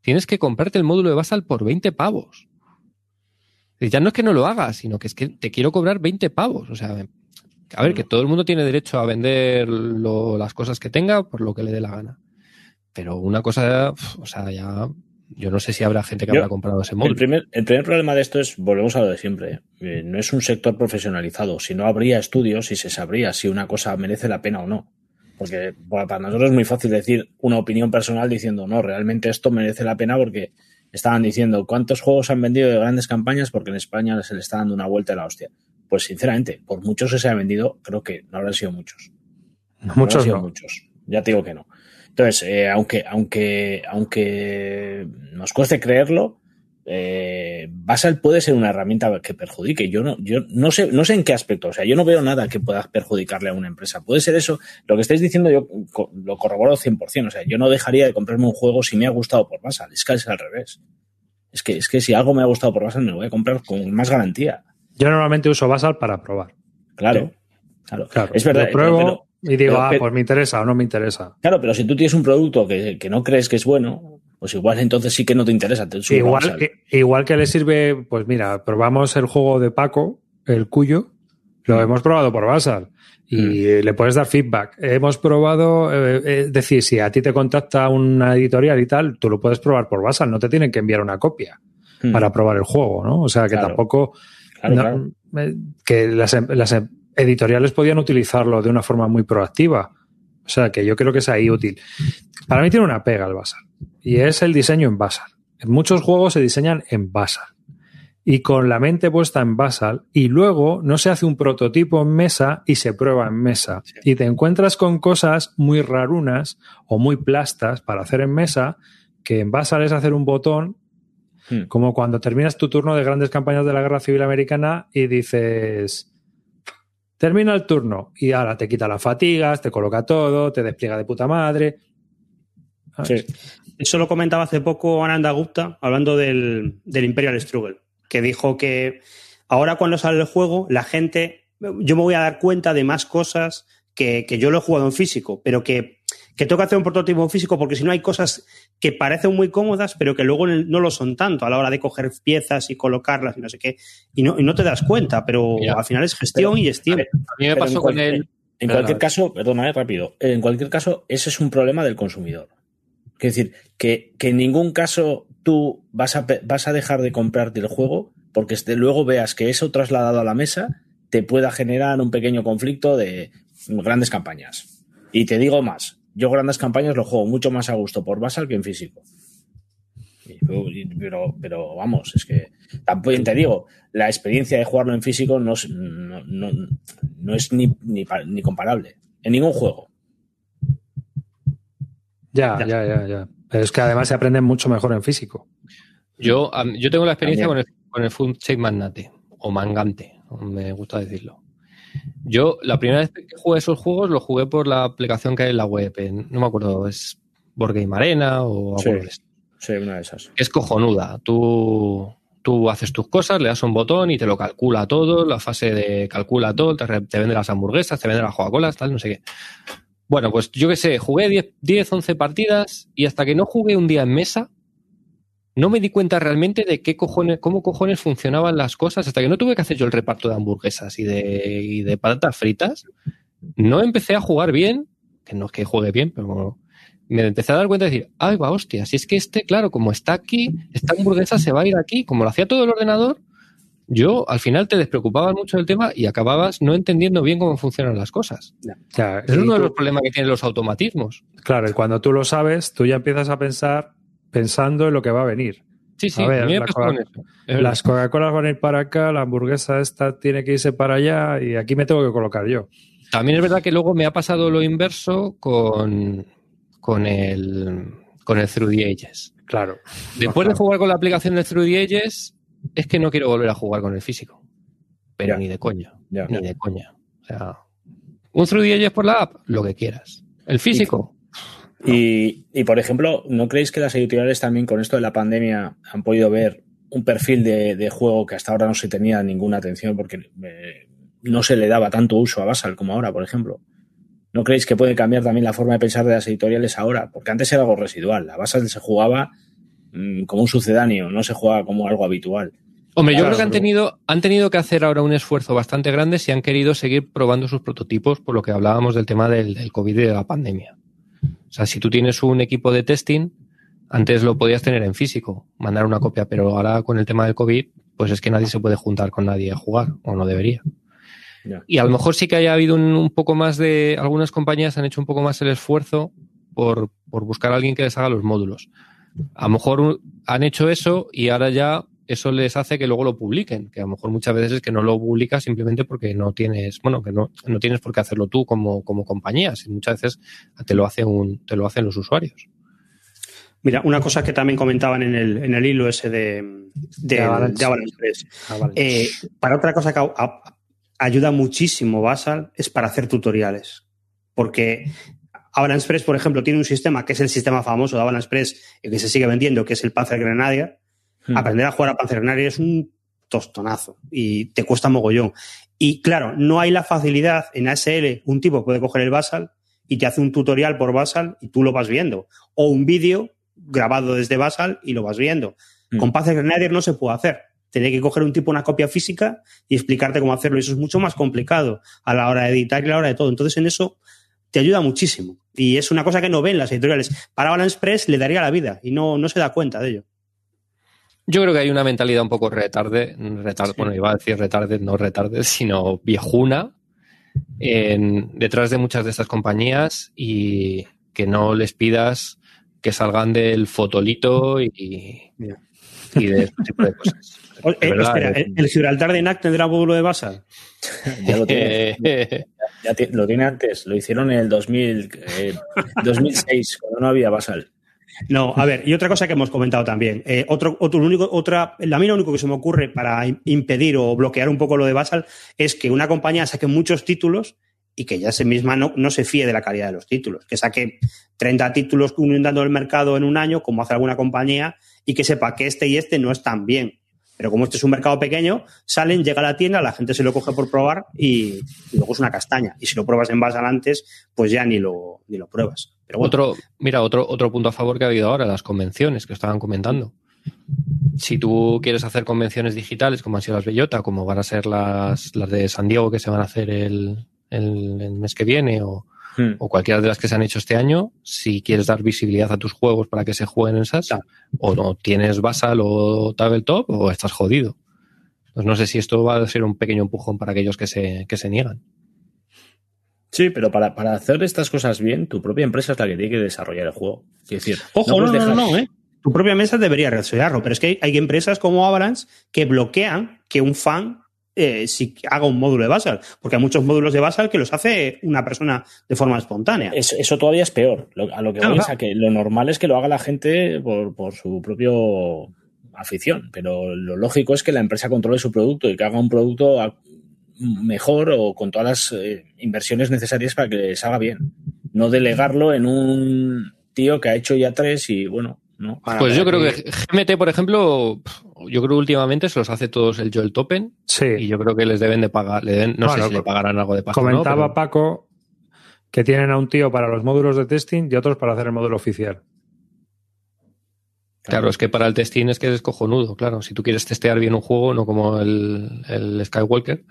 Speaker 3: tienes que comprarte el módulo de Basal por 20 pavos. Ya no es que no lo hagas, sino que es que te quiero cobrar 20 pavos. O sea, a ver, que todo el mundo tiene derecho a vender las cosas que tenga por lo que le dé la gana. Pero una cosa, o sea, ya. Yo no sé si habrá gente que
Speaker 4: Yo-
Speaker 3: habrá comprado ese
Speaker 4: El
Speaker 3: módulo.
Speaker 4: primer, el primer problema de esto es, volvemos a lo de siempre, eh, no es un sector profesionalizado. Si no habría estudios y se sabría si una cosa merece la pena o no. Porque bueno, para nosotros es muy fácil decir una opinión personal diciendo, no, realmente esto merece la pena porque estaban diciendo cuántos juegos han vendido de grandes campañas porque en España se le está dando una vuelta a la hostia. Pues sinceramente, por muchos que se han vendido, creo que no habrán sido muchos. No
Speaker 1: Muchos
Speaker 4: sido
Speaker 1: no.
Speaker 4: muchos. Ya te digo que no. Entonces, eh, aunque, aunque, aunque nos cueste creerlo, eh, Basal puede ser una herramienta que perjudique. Yo no, yo no sé, no sé en qué aspecto. O sea, yo no veo nada que pueda perjudicarle a una empresa. Puede ser eso. Lo que estáis diciendo yo co- lo corroboro 100%. O sea, yo no dejaría de comprarme un juego si me ha gustado por Basal. Es que es al revés. Es que, es que si algo me ha gustado por Basal, me lo voy a comprar con más garantía.
Speaker 1: Yo normalmente uso Basal para probar.
Speaker 4: Claro. Claro.
Speaker 1: Claro,
Speaker 4: es verdad.
Speaker 1: Lo pruebo
Speaker 4: pero-
Speaker 1: y digo,
Speaker 4: pero-
Speaker 1: ah, pues me interesa o no me interesa.
Speaker 4: Claro, pero si tú tienes un producto que, que no crees que es bueno, pues igual entonces sí que no te interesa. Te
Speaker 1: Igual, que- igual que le sirve, pues mira, probamos el juego de Paco, el cuyo, Lo
Speaker 4: Mm.
Speaker 1: hemos probado por Basal y eh, le puedes dar feedback. Hemos probado, eh, es decir, si a ti te contacta una editorial y tal, tú lo puedes probar por Basal, no te tienen que enviar una copia
Speaker 4: Mm.
Speaker 1: para probar el juego, ¿no? O sea que
Speaker 4: Claro.
Speaker 1: tampoco
Speaker 4: Claro,
Speaker 1: no-
Speaker 4: claro.
Speaker 1: eh, que las, em- las em- editoriales podían utilizarlo de una forma muy proactiva. O sea que yo creo que es ahí útil. Para mí tiene una pega el Basal y es el diseño en Basal. En muchos juegos se diseñan en Basal y con la mente puesta en Basal y luego no se hace un prototipo en mesa y se prueba en mesa. Y te encuentras con cosas muy rarunas o muy plastas para hacer en mesa que en Basal es hacer un botón
Speaker 4: Mm.
Speaker 1: como cuando terminas tu turno de grandes campañas de la Guerra Civil Americana y dices, termina el turno y ahora te quita las fatigas, te coloca todo, te despliega de puta madre.
Speaker 4: Sí.
Speaker 2: Eso lo comentaba hace poco Ananda Gupta, hablando del, del Imperial Struggle, que dijo que ahora cuando sale el juego, la gente, yo me voy a dar cuenta de más cosas que, que yo lo he jugado en físico, pero que, que tengo que hacer un prototipo físico porque si no hay cosas que parecen muy cómodas, pero que luego no lo son tanto a la hora de coger piezas y colocarlas y no sé qué, y no, y no te das cuenta, pero al final es gestión y es tiempo.
Speaker 3: A mí me
Speaker 4: Pero
Speaker 3: pasó
Speaker 4: en
Speaker 3: con
Speaker 4: cualquier-
Speaker 3: el.
Speaker 4: En cualquier caso, perdona, eh, rápido. En cualquier caso, ese es un problema del consumidor. Es decir, que, que en ningún caso tú vas a, vas a dejar de comprarte el juego porque este- luego veas que eso trasladado a la mesa te pueda generar un pequeño conflicto de grandes campañas. Y te digo más, yo grandes campañas lo juego mucho más a gusto por Basal que en físico. Pero, pero vamos, es que tampoco te digo, la experiencia de jugarlo en físico no es, no, no- no es ni, ni, ni comparable en ningún juego.
Speaker 1: Ya,
Speaker 2: Ya.
Speaker 1: ya, ya, ya. Pero es que además se aprende mucho mejor en físico.
Speaker 3: Yo, yo tengo la experiencia con el, con el Food Shape Magnate, o Mangante, me gusta decirlo. Yo, la primera vez que jugué esos juegos, lo jugué por la aplicación que hay en la web. en- no me acuerdo, es Board Game Arena o
Speaker 4: Sí.
Speaker 3: algo de esto.
Speaker 4: Sí, una de esas.
Speaker 3: Es cojonuda. Tú, tú haces tus cosas, le das un botón y te lo calcula todo, la fase de calcula todo, te, te vende las hamburguesas, te vende las Coca-Colas, tal, no sé qué. Bueno, pues yo qué sé, jugué 10, 10, 11 partidas y hasta que no jugué un día en mesa, no me di cuenta realmente de qué cojones, cómo cojones funcionaban las cosas, hasta que no tuve que hacer yo el reparto de hamburguesas y de, y de patatas fritas, no empecé a jugar bien, que no es que juegue bien, pero bueno, me empecé a dar cuenta de decir, ay, va, hostia, si es que este, claro, como está aquí, esta hamburguesa se va a ir aquí, como lo hacía todo el ordenador, yo al final te despreocupabas mucho del tema y acababas no entendiendo bien cómo funcionan las cosas. Es uno de los problemas que tienen los automatismos.
Speaker 1: Claro, y cuando tú lo sabes, tú ya empiezas a pensar pensando en lo que va a venir.
Speaker 3: Sí, sí,
Speaker 1: A ver, la Coca-
Speaker 3: eso.
Speaker 1: Las Coca-Colas van a ir para acá, la hamburguesa esta tiene que irse para allá y aquí me tengo que colocar yo.
Speaker 3: También es verdad que luego me ha pasado lo inverso con, con el con el Through the Ages.
Speaker 1: Claro.
Speaker 3: Después de jugar con la aplicación de Through the Ages, es que no quiero volver a jugar con el físico. Pero
Speaker 4: Ya.
Speaker 3: ni de coña.
Speaker 4: Ya.
Speaker 3: Ni de coña. O sea, un Through the Ages por la app, lo que quieras. El físico,
Speaker 4: Y, y, por ejemplo, ¿no creéis que las editoriales también con esto de la pandemia han podido ver un perfil de, de juego que hasta ahora no se tenía ninguna atención porque eh, no se le daba tanto uso a Basal como ahora, por ejemplo? ¿No creéis que puede cambiar también la forma de pensar de las editoriales ahora? Porque antes era algo residual. La Basal se jugaba mm, como un sucedáneo, no se jugaba como algo habitual.
Speaker 3: Hombre, yo creo que han tenido, han tenido que hacer ahora un esfuerzo bastante grande si han querido seguir probando sus prototipos por lo que hablábamos del tema del, del COVID y de la pandemia. O sea, si tú tienes un equipo de testing, antes lo podías tener en físico, mandar una copia, pero ahora con el tema del COVID, pues es que nadie se puede juntar con nadie a jugar, o no debería. Y a lo mejor sí que haya habido un, un poco más de, algunas compañías han hecho un poco más el esfuerzo por, por buscar a alguien que les haga los módulos. A lo mejor han hecho eso y ahora ya eso les hace que luego lo publiquen, que a lo mejor muchas veces es que no lo publicas simplemente porque no tienes, bueno, que no, no tienes por qué hacerlo tú como, como compañía, si muchas veces te lo hace un, te lo hacen los usuarios.
Speaker 2: Mira, una cosa que también comentaban en el, en el hilo ese de, de,
Speaker 1: De Avalanche.
Speaker 2: Eh, para otra cosa que a- a- ayuda muchísimo Basal es para hacer tutoriales. Porque Avalanche Press, por ejemplo, tiene un sistema que es el sistema famoso de Avalanche Press y que se sigue vendiendo, que es el Panzer Grenadier.
Speaker 4: Hmm.
Speaker 2: Aprender a jugar a Panzer Grenadier es un tostonazo y te cuesta mogollón. Y claro, no hay la facilidad en ASL. Un tipo puede coger el Basal y te hace un tutorial por Basal y tú lo vas viendo. O un vídeo grabado desde Basal y lo vas viendo.
Speaker 4: Hmm.
Speaker 2: Con Panzer Grenadier no se puede hacer. tener que coger un tipo una copia física y explicarte cómo hacerlo. Y eso es mucho más complicado a la hora de editar y a la hora de todo. Entonces, en eso te ayuda muchísimo. Y es una cosa que no ven las editoriales. Para Balance Press le daría la vida y no, no se da cuenta de ello.
Speaker 3: Yo creo que hay una mentalidad un poco retarde, retarde bueno, iba a decir retarde, no retarde, sino viejuna, en, detrás de muchas de estas compañías y que no les pidas que salgan del fotolito y, y de este tipo de cosas.
Speaker 2: O- eh,
Speaker 3: verdad,
Speaker 2: espera. ¿el, el Gibraltar de NAC tendrá módulo de Basal?
Speaker 4: Ya lo tiene, ya lo tiene antes. Lo hicieron en el 2000, eh, 2006, cuando no había Basal.
Speaker 2: No, a ver, y otra cosa que hemos comentado también. eh, otro, otro único, otra, a mí lo único que se me ocurre para im- impedir o bloquear un poco lo de Basal es que una compañía saque muchos títulos y que ya se misma no, no se fíe de la calidad de los títulos. Que saque 30 títulos inundando el mercado en un año, como hace alguna compañía, y que sepa que este y este no están bien. Pero como este es un mercado pequeño, salen, llega a la tienda, la gente se lo coge por probar y, y luego es una castaña. Y si lo pruebas en Basal antes, pues ya ni lo, ni lo pruebas. Pero bueno,
Speaker 3: Otro, mira, otro, otro punto a favor que ha habido ahora, las convenciones que estaban comentando. Si tú quieres hacer convenciones digitales, como han sido las Bellota, como van a ser las, las de San Diego que se van a hacer el, el- el mes que viene, o,
Speaker 4: Hmm.
Speaker 3: o cualquiera de las que se han hecho este año, si quieres dar visibilidad a tus juegos para que se jueguen en esas, o no tienes Basal o Tabletop, o estás jodido. Pues no sé si esto va a ser un pequeño empujón para aquellos que se, que se niegan.
Speaker 4: Sí, pero para, para hacer estas cosas bien, tu propia empresa es la que tiene que desarrollar el juego. Es decir,
Speaker 2: Ojo, no, no, no,
Speaker 4: dejar-
Speaker 2: no, ¿eh? Tu propia mesa debería desarrollarlo, pero es que hay, hay empresas como Avalanche que bloquean que un fan eh, si haga un módulo de Basal, porque hay muchos módulos de Basal que los hace una persona de forma espontánea.
Speaker 4: Eso, eso todavía es peor. Lo- a lo que
Speaker 2: Claro,
Speaker 4: voy es a que lo normal es que lo haga la gente por, por su propio afición, pero lo lógico es que la empresa controle su producto y que haga un producto a- mejor o con todas las eh, inversiones necesarias para que salga bien. No delegarlo en un tío que ha hecho ya tres y bueno, no.
Speaker 2: Para-
Speaker 3: Pues yo creo que GMT, por ejemplo, yo creo que últimamente se los hace todos el Joel Topen y
Speaker 1: Sí.
Speaker 3: yo creo que les deben de pagar, le deben- no
Speaker 1: Bueno,
Speaker 3: sé si le pagarán algo de pago.
Speaker 1: Comentaba
Speaker 3: ¿no? Pero-
Speaker 1: Paco que tienen a un tío para los módulos de testing y otros para hacer el módulo oficial.
Speaker 3: Claro, es que para el testing es que es cojonudo, claro. Si tú quieres testear bien un juego, no como el, el Skywalker,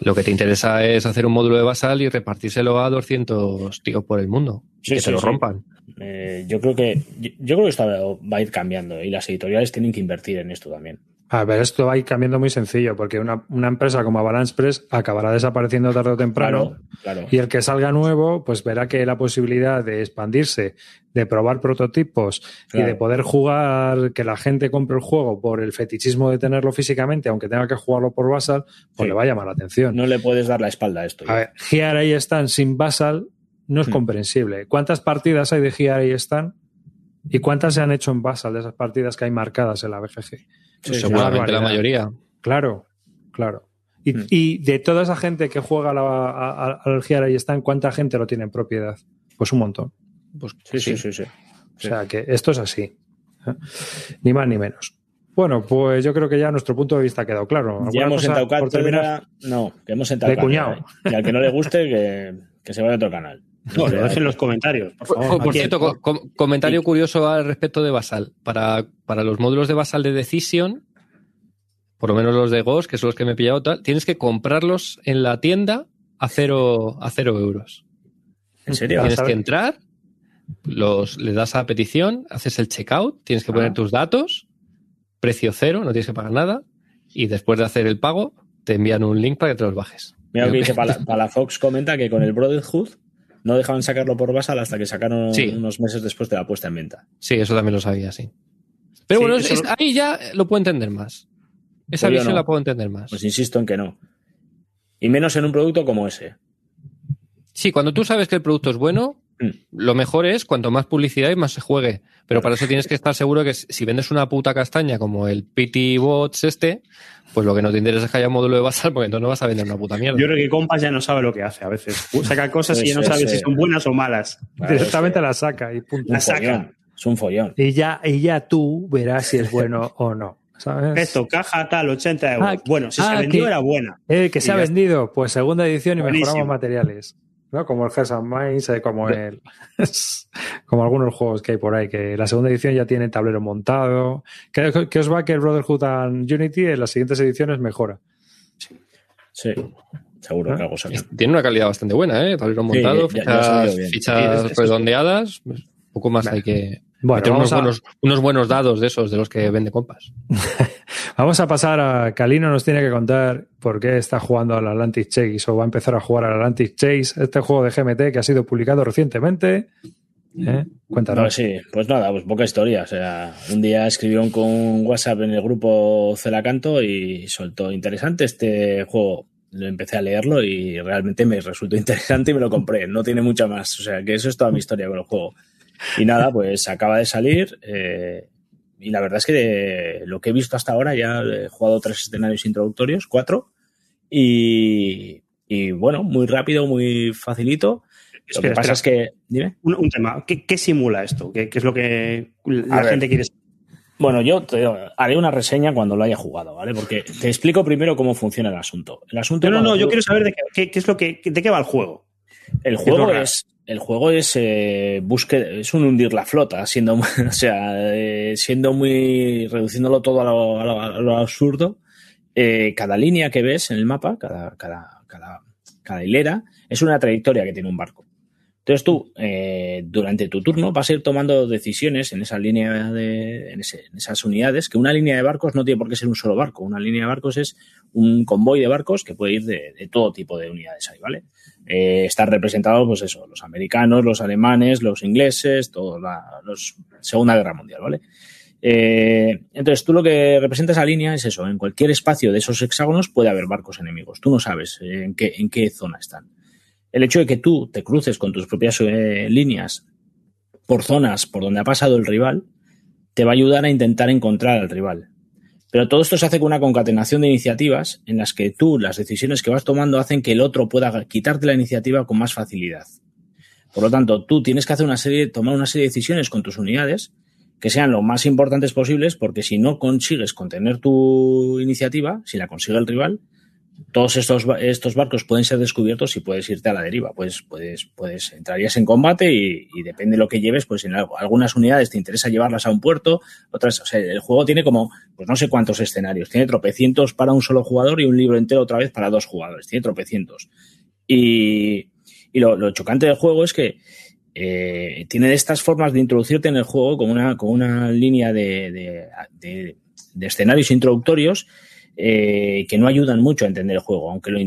Speaker 3: lo que te interesa es hacer un módulo de basal y repartírselo a 200 tíos por el mundo.
Speaker 4: Sí,
Speaker 3: que
Speaker 4: sí,
Speaker 3: te lo
Speaker 4: sí.
Speaker 3: rompan.
Speaker 4: Eh, yo creo que yo, yo creo que esto va a ir cambiando y las editoriales tienen que invertir en esto también.
Speaker 1: A ver, esto va a ir cambiando muy sencillo, porque una, una empresa como Avalanche Press acabará desapareciendo tarde o temprano.
Speaker 4: Claro, claro.
Speaker 1: Y el que salga nuevo, pues verá que la posibilidad de expandirse, de probar prototipos y de poder jugar, que la gente compre el juego por el fetichismo de tenerlo físicamente, aunque tenga que jugarlo por Basal, pues
Speaker 4: Sí.
Speaker 1: le va a llamar la atención.
Speaker 4: No le puedes dar la espalda a esto.
Speaker 1: A ver, Here I Stand sin Basal no es
Speaker 4: Hmm.
Speaker 1: comprensible. ¿Cuántas partidas hay de Here I Stand? ¿Y cuántas se han hecho en Basal de esas partidas que hay marcadas en la BGG? Pues
Speaker 3: Seguramente la mayoría.
Speaker 1: Claro, claro. Y,
Speaker 4: Hmm.
Speaker 1: y de toda esa gente que juega a la- a- a- al Here I Stand, ¿cuánta gente lo tiene en propiedad? Pues un montón.
Speaker 3: Pues,
Speaker 4: Sí, sí, sí, sí.
Speaker 1: O sea que esto es así. ¿eh? Ni más ni menos. Bueno, pues yo creo que ya nuestro punto de vista ha quedado claro. ¿Alguna
Speaker 4: Ya hemos sentado
Speaker 1: por terminar?
Speaker 4: cátedra. No, que hemos sentado
Speaker 1: De
Speaker 4: cátedra,
Speaker 1: cuñado.
Speaker 4: ¿eh? Y al que no le guste, que, que se vaya a otro canal.
Speaker 2: No, lo dejen en los comentarios, por favor.
Speaker 3: por cierto, co- com- comentario curioso al respecto de Basal. Para, para los módulos de Basal de Decision, por lo menos los de Ghost, que son los que me he pillado, tal, tienes que comprarlos en la tienda a cero, a cero euros.
Speaker 4: ¿En serio?
Speaker 3: Tienes que entrar, los, le das a petición, haces el checkout, tienes que poner
Speaker 4: Ah.
Speaker 3: tus datos, precio cero, no tienes que pagar nada, y después de hacer el pago, te envían un link para que te los bajes.
Speaker 4: Mira lo que dice Pala- Palafox comenta que con el Brotherhood no dejaban sacarlo por Basal hasta que sacaron
Speaker 3: Sí.
Speaker 4: unos meses después de la puesta en venta.
Speaker 3: Sí, eso también lo sabía, sí. Pero
Speaker 2: Sí,
Speaker 3: bueno,
Speaker 2: eso
Speaker 3: es-
Speaker 2: lo-
Speaker 3: ahí ya lo puedo entender más. Esa
Speaker 4: Pues
Speaker 3: visión
Speaker 4: no.
Speaker 3: la puedo entender más.
Speaker 4: Pues insisto en que no. Y menos en un producto como ese.
Speaker 3: Sí, cuando tú sabes que el producto es bueno. Lo mejor es cuanto más publicidad y más se juegue. Pero para eso tienes que estar seguro que si vendes una puta castaña como el PT Bots este, pues lo que no te interesa es que haya un módulo de basal, porque entonces no vas a vender una puta mierda.
Speaker 2: Yo creo que Compas ya no sabe lo que hace a veces. Saca cosas y ya no sabe si son buenas o malas.
Speaker 4: Claro,
Speaker 1: Directamente la saca y punto.
Speaker 4: un
Speaker 2: La saca.
Speaker 4: follón. Es un follón.
Speaker 1: Y ya, y ya tú verás si es bueno o no. ¿sabes?
Speaker 2: Esto, caja tal, 80 euros.
Speaker 1: Ah,
Speaker 2: bueno, si
Speaker 1: ah,
Speaker 2: se vendió
Speaker 1: que-
Speaker 2: era buena.
Speaker 1: Eh, que se ha vendido, pues segunda edición y
Speaker 2: Buenísimo.
Speaker 1: mejoramos materiales. ¿No? Como el Hearts and Minds, eh, como el como algunos juegos que hay por ahí, que la segunda edición ya tiene tablero montado. ¿Qué, qué os va que el Brotherhood and Unity en las siguientes ediciones mejora?
Speaker 4: Sí, seguro que algo sale.
Speaker 3: Tiene una calidad bastante buena, ¿eh? Tablero montado,
Speaker 4: ya- ya salido
Speaker 3: fichas,
Speaker 2: Sí,
Speaker 3: redondeadas. pues, poco más hay que.
Speaker 1: Bueno,
Speaker 3: meter unos,
Speaker 1: a-
Speaker 3: buenos, unos buenos dados de esos, de los que vende compas.
Speaker 1: Vamos a pasar a Calino nos tiene que contar por qué está jugando al Atlantic Chase o va a empezar a jugar al Atlantic Chase, este juego de GMT que ha sido publicado recientemente. ¿Eh? Cuéntanos.
Speaker 4: No, sí, pues nada, pues poca historia. O sea, un día escribió un- con WhatsApp en el grupo Celacanto y soltó interesante este juego. Lo empecé a leerlo y realmente me resultó interesante y me lo compré. No tiene mucha más. O sea, que eso es toda mi historia con el juego. Y nada, pues acaba de salir. eh, y la verdad es que de lo que he visto hasta ahora ya he jugado tres escenarios introductorios, cuatro. Y, y bueno, muy rápido, muy facilito. Lo
Speaker 2: Espera,
Speaker 4: que pasa
Speaker 2: espera.
Speaker 4: es que. Dime.
Speaker 2: Un, un tema. ¿Qué, qué simula esto? ¿Qué, qué es lo que la
Speaker 4: A ver.
Speaker 2: gente quiere saber?
Speaker 4: Bueno, yo te haré una reseña cuando lo haya jugado, ¿vale? Porque te explico primero cómo funciona el asunto. El asunto
Speaker 2: No, no, no, yo
Speaker 4: tú-
Speaker 2: quiero saber de qué, qué- qué es lo que, de qué va el juego.
Speaker 4: el juego
Speaker 2: lo
Speaker 4: es el juego es eh, busque, es un hundir la flota, siendo o sea, eh, siendo muy reduciéndolo todo a lo, a lo- a lo absurdo. Eh, cada línea que ves en el mapa, cada, cada, cada, cada hilera, es una trayectoria que tiene un barco. Entonces tú, eh, durante tu turno, vas a ir tomando decisiones en esa línea de, esas unidades, que una línea de barcos no tiene por qué ser un solo barco. Una línea de barcos es un convoy de barcos que puede ir de, todo tipo de unidades ahí, ¿vale? Eh, están representados, pues eso, los americanos, los alemanes, los ingleses, todos la los Segunda Guerra Mundial, ¿vale? Eh, entonces, tú lo que representa esa línea es eso. En cualquier espacio de esos hexágonos puede haber barcos enemigos. Tú no sabes en qué, en qué zona están. El hecho de que tú te cruces con tus propias eh, líneas por zonas por donde ha pasado el rival, te va a ayudar a intentar encontrar al rival. Pero todo esto se hace con una concatenación de iniciativas en las que tú, las decisiones que vas tomando, hacen que el otro pueda quitarte la iniciativa con más facilidad. Por lo tanto, tú tienes que hacer una serie, tomar una serie de decisiones con tus unidades que sean lo más importantes posibles, porque si no consigues contener tu iniciativa, si la consigue el rival, todos estos, estos barcos pueden ser descubiertos y puedes irte a la deriva. Pues puedes, puedes, entrarías en combate y, y depende de lo que lleves, pues en algo- algunas unidades te interesa llevarlas a un puerto, otras, o sea, el juego tiene como, pues no sé cuántos escenarios, tiene tropecientos para un solo jugador y un libro entero otra vez para dos jugadores, tiene tropecientos. Y, y lo, chocante del juego es que eh, tiene estas formas de introducirte en el juego con una, con una línea de- de escenarios introductorios eh, que no ayudan mucho a entender el juego, aunque lo,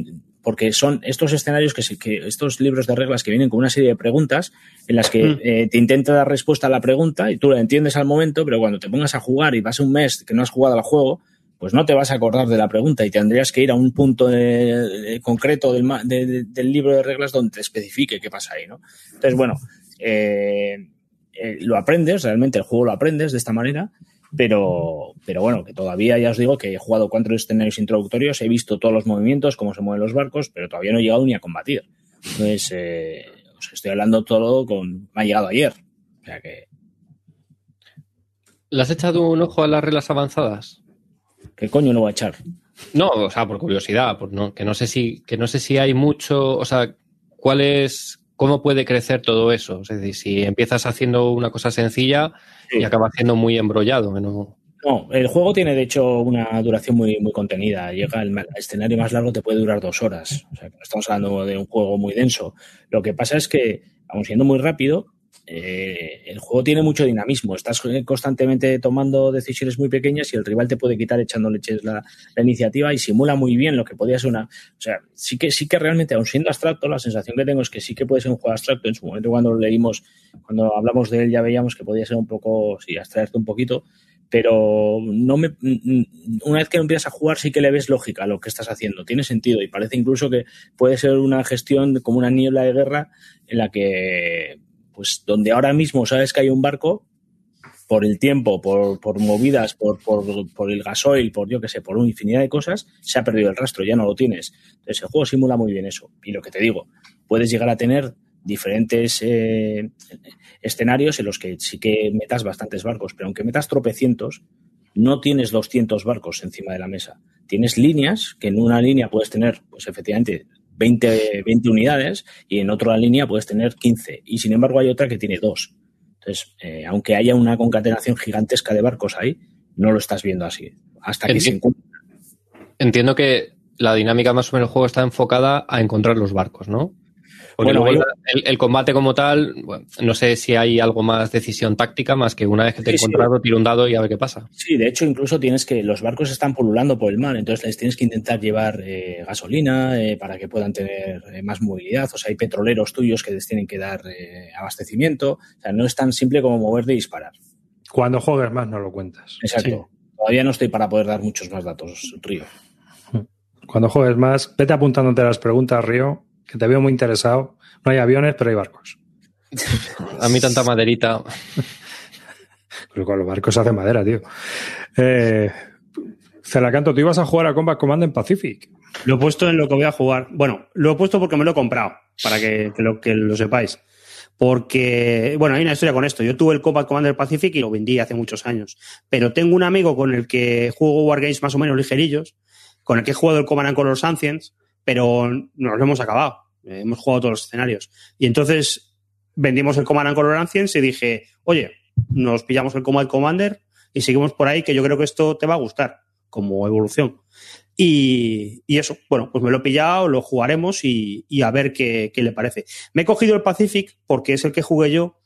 Speaker 4: porque son estos escenarios que, se- que estos libros de reglas que vienen con una serie de preguntas en las que
Speaker 2: Mm.
Speaker 4: eh, te intenta dar respuesta a la pregunta y tú la entiendes al momento, pero cuando te pongas a jugar y vas un mes que no has jugado al juego, pues no te vas a acordar de la pregunta y tendrías que ir a un punto de- de- concreto del, de- del libro de reglas donde te especifique qué pasa ahí, ¿no? Entonces, bueno, eh, eh, lo aprendes, realmente el juego lo aprendes de esta manera, pero, pero bueno, que todavía ya os digo que he jugado cuatro escenarios introductorios, he visto todos los movimientos, cómo se mueven los barcos, pero todavía no he llegado ni a combatir. Entonces, eh, os estoy hablando todo con... Me ha llegado ayer. O sea que,
Speaker 3: ¿Le has echado un ojo a las reglas avanzadas?
Speaker 4: ¿qué coño no voy a echar?
Speaker 3: No, o sea, por curiosidad, por no, que no sé si, que no sé si hay mucho, o sea, cuál es, cómo puede crecer todo eso. Es decir, si empiezas haciendo una cosa sencilla
Speaker 4: Sí.
Speaker 3: y acaba siendo muy embrollado, no-
Speaker 4: No, el juego tiene de hecho una duración muy, muy contenida. Llega el, escenario más largo te puede durar dos horas. O sea, que no estamos hablando de un juego muy denso. Lo que pasa es que, aun siendo muy rápido, eh, el juego tiene mucho dinamismo. Estás constantemente tomando decisiones muy pequeñas y el rival te puede quitar echando leches la, iniciativa y simula muy bien lo que podría ser una. O sea, sí que, sí que realmente, aun siendo abstracto, la sensación que tengo es que sí que puede ser un juego abstracto. En su momento, cuando lo leímos, cuando hablamos de él, ya veíamos que podía ser un poco, sí, abstraerte un poquito pero no me una vez que empiezas a jugar sí que le ves lógica a lo que estás haciendo, tiene sentido y parece incluso que puede ser una gestión como una niebla de guerra en la que pues donde ahora mismo sabes que hay un barco por el tiempo, por, movidas, por, por, por, el gasoil, por yo que sé, por una infinidad de cosas, se ha perdido el rastro, ya no lo tienes. Entonces el juego simula muy bien eso. Y lo que te digo, puedes llegar a tener diferentes eh, escenarios en los que sí que metas bastantes barcos, pero aunque metas tropecientos, no tienes 200 barcos encima de la mesa. Tienes líneas, que en una línea puedes tener, pues efectivamente, 20, 20 unidades y en otra línea puedes tener 15. Y sin embargo hay otra que tiene dos. Entonces, eh, aunque haya una concatenación gigantesca de barcos ahí, no lo estás viendo así. Hasta que
Speaker 3: Enti-
Speaker 4: se encuentra.
Speaker 3: Entiendo que la dinámica más o menos del juego está enfocada a encontrar los barcos, ¿no? Porque
Speaker 4: Bueno,
Speaker 3: luego
Speaker 4: hay-
Speaker 3: el, el combate como tal, bueno, no sé si hay algo más decisión táctica, más que una vez que te he
Speaker 4: Sí, sí.
Speaker 3: encontrado, tiro un dado y a ver qué pasa.
Speaker 4: Sí, de hecho, incluso tienes que. Los barcos están pululando por el mar, entonces les tienes que intentar llevar eh, gasolina eh, para que puedan tener eh, más movilidad. O sea, hay petroleros tuyos que les tienen que dar eh, abastecimiento. O sea, no es tan simple como moverte y disparar.
Speaker 1: Cuando juegues más no lo cuentas.
Speaker 4: Exacto. Todavía no estoy para poder dar muchos más datos, Río.
Speaker 1: Cuando juegues más, vete apuntándote las preguntas, Río, que te veo muy interesado. No hay aviones, pero hay barcos.
Speaker 3: A mí tanta maderita.
Speaker 1: Pero con los barcos se hace madera, tío. Eh, Celacanto, tú ibas a jugar a Combat Command en Pacific.
Speaker 2: Lo he puesto en lo que voy a jugar. Bueno, lo he puesto porque me lo he comprado, para que, que lo, que lo sepáis. Porque, bueno, hay una historia con esto. Yo tuve el Combat Commander Pacific y lo vendí hace muchos años. Pero tengo un amigo con el que juego Wargames más o menos ligerillos, con el que he jugado el Command and Colors Ancients, pero nos lo hemos acabado. Eh, hemos jugado todos los escenarios. Y entonces vendimos el Command and Colors Ancients y dije, oye, nos pillamos el Combat Commander y seguimos por ahí, que yo creo que esto te va a gustar como evolución. Y, y eso, bueno, pues me lo he pillado, lo jugaremos y, y a ver qué, qué le parece. Me he cogido el Pacific porque es el que jugué yo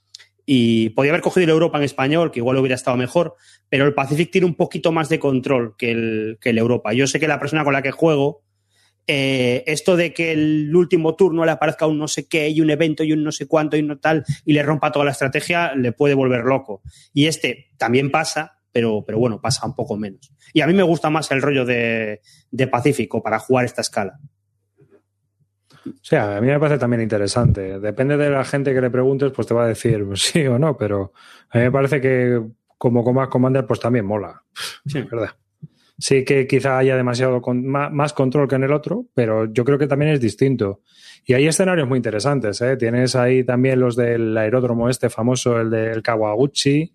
Speaker 2: y podía haber cogido el Europa en español, que igual hubiera estado mejor, pero el Pacific tiene un poquito más de control que el, que el Europa. Yo sé que la persona con la que juego, eh, esto de que el último turno le aparezca un no sé qué y un evento y un no sé cuánto y un no tal y le rompa toda la estrategia, le puede volver loco. Y este también pasa, pero, pero bueno, pasa un poco menos. Y a mí me gusta más el rollo de, de Pacífico para jugar esta escala.
Speaker 1: O sea, a mí me parece también interesante. Depende de la gente que le preguntes, pues te va a decir sí o no, pero a mí me parece que como Commander, pues también mola.
Speaker 2: Sí.
Speaker 1: ¿Verdad? Sí que quizá haya demasiado con, más, control que en el otro, pero yo creo que también es distinto. Y hay escenarios muy interesantes. ¿eh? Tienes ahí también los del aeródromo este famoso, el del Kawaguchi.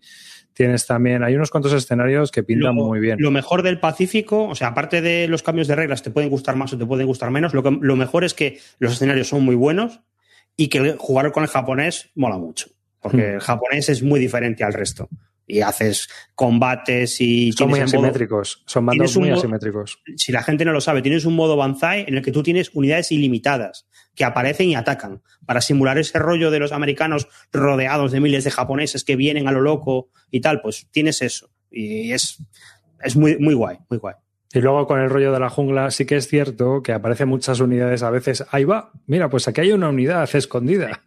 Speaker 1: Tienes también, hay unos cuantos escenarios que pintan
Speaker 2: lo,
Speaker 1: muy bien.
Speaker 2: Lo mejor del Pacífico, o sea, aparte de los cambios de reglas, te pueden gustar más o te pueden gustar menos, lo, que, lo mejor es que los escenarios son muy buenos y que jugar con el japonés mola mucho, porque
Speaker 1: Hmm.
Speaker 2: el japonés es muy diferente al resto. Y haces combates y...
Speaker 1: Son muy
Speaker 2: modo-
Speaker 1: asimétricos, son
Speaker 2: un
Speaker 1: muy asimétricos.
Speaker 2: si la gente no lo sabe, tienes un modo Banzai en el que tú tienes unidades ilimitadas que aparecen y atacan para simular ese rollo de los americanos rodeados de miles de japoneses que vienen a lo loco y tal, pues tienes eso. Y es, es muy, muy guay, muy guay.
Speaker 1: Y luego con el rollo de la jungla sí que es cierto que aparecen muchas unidades a veces. Ahí va, mira, pues aquí hay una unidad escondida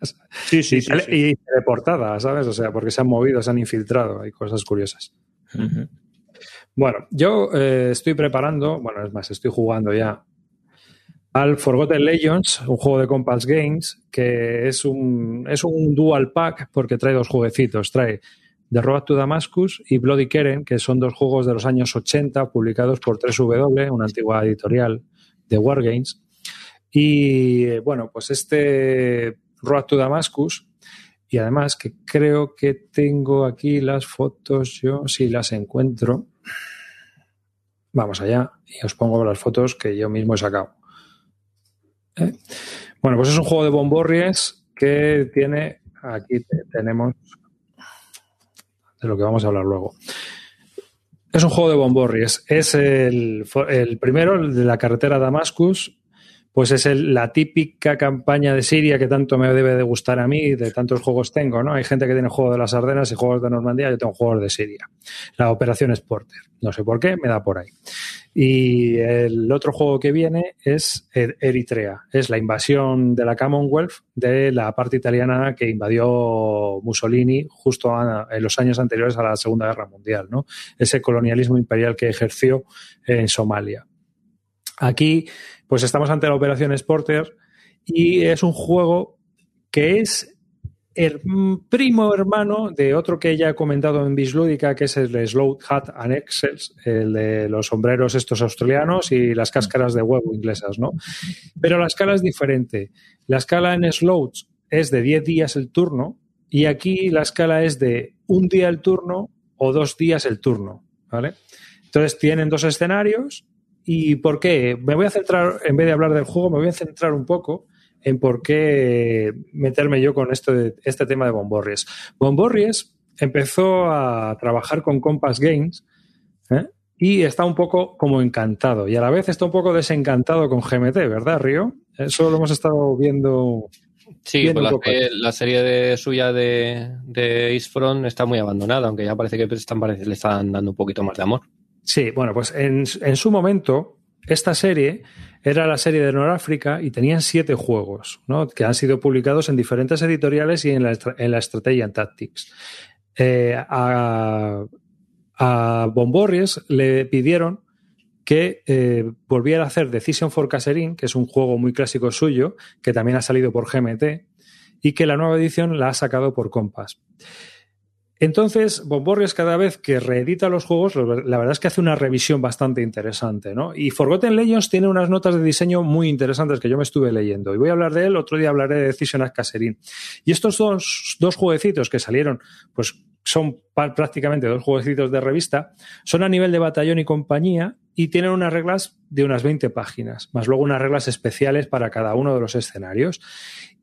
Speaker 2: Sí, sí,
Speaker 1: y,
Speaker 2: sí,
Speaker 1: y teleportada, ¿sabes? O sea, porque se han movido, se han infiltrado, hay cosas curiosas. Bueno, yo eh, estoy preparando, bueno, es más, estoy jugando ya al Forgotten Legends, un juego de Compass Games, que es un, es un dual pack porque trae dos jueguecitos. Trae The Road to Damascus y Bloody Keren, que son dos juegos de los años 80 publicados por 3W, una antigua editorial de Wargames. Y eh, bueno, pues este Road to Damascus, y además que creo que tengo aquí las fotos, yo si las encuentro. Vamos allá y os pongo las fotos que yo mismo he sacado. ¿Eh? Bueno, pues es un juego de bomborries que tiene, aquí te- tenemos, de lo que vamos a hablar luego. Es un juego de bomborries. Es el, el primero, el de la carretera Damascus, pues es el- la típica campaña de Siria que tanto me debe de gustar a mí, de tantos juegos tengo, ¿no? Hay gente que tiene juegos de las Ardenas y juegos de Normandía, yo tengo juegos de Siria. La operación es Porter. No sé por qué, me da por ahí. Y el otro juego que viene es Er- Eritrea. Es la invasión de la Commonwealth de la parte italiana que invadió Mussolini justo en los años anteriores a la Segunda Guerra Mundial, ¿no? Ese colonialismo imperial que ejerció en Somalia. Aquí, pues estamos ante la operación Sporter y es un juego que es el primo hermano de otro que ya he comentado en Bislúdica, que es el Slow Hat and Excels, el de los sombreros estos australianos y las cáscaras de huevo inglesas, ¿no? Pero la escala es diferente. La escala en Slows es de 10 días el turno y aquí la escala es de un día el turno o dos días el turno, ¿vale? Entonces tienen dos escenarios ¿Y por qué? Me voy a centrar, en vez de hablar del juego, me voy a centrar un poco en por qué meterme yo con esto de, este tema de Bomborries. Bomborries empezó a trabajar con Compass Games ¿eh? y está un poco como encantado y a la vez está un poco desencantado con GMT, ¿verdad, Río? Eso lo hemos estado viendo.
Speaker 3: Sí, pues la, la serie de suya de, de East Front está muy abandonada, aunque ya parece que están, parece- le están dando un poquito más de amor.
Speaker 1: Sí, bueno, pues en, en su momento, esta serie era la serie de Noráfrica y tenían siete juegos, ¿no? Que han sido publicados en diferentes editoriales y en la, en la Strategy and Tactics. Eh, a, a Bomborries le pidieron que eh, volviera a hacer Decision for Caserin, que es un juego muy clásico suyo, que también ha salido por GMT, y que la nueva edición la ha sacado por Compass. Entonces, Bomborges cada vez que reedita los juegos, la verdad es que hace una revisión bastante interesante, ¿no? Y Forgotten Legends tiene unas notas de diseño muy interesantes que yo me estuve leyendo. Y voy a hablar de él, otro día hablaré de Decision at Caserin. Y estos dos, dos jueguecitos que salieron, pues son prácticamente dos jueguecitos de revista, son a nivel de batallón y compañía y tienen unas reglas de unas 20 páginas, más luego unas reglas especiales para cada uno de los escenarios.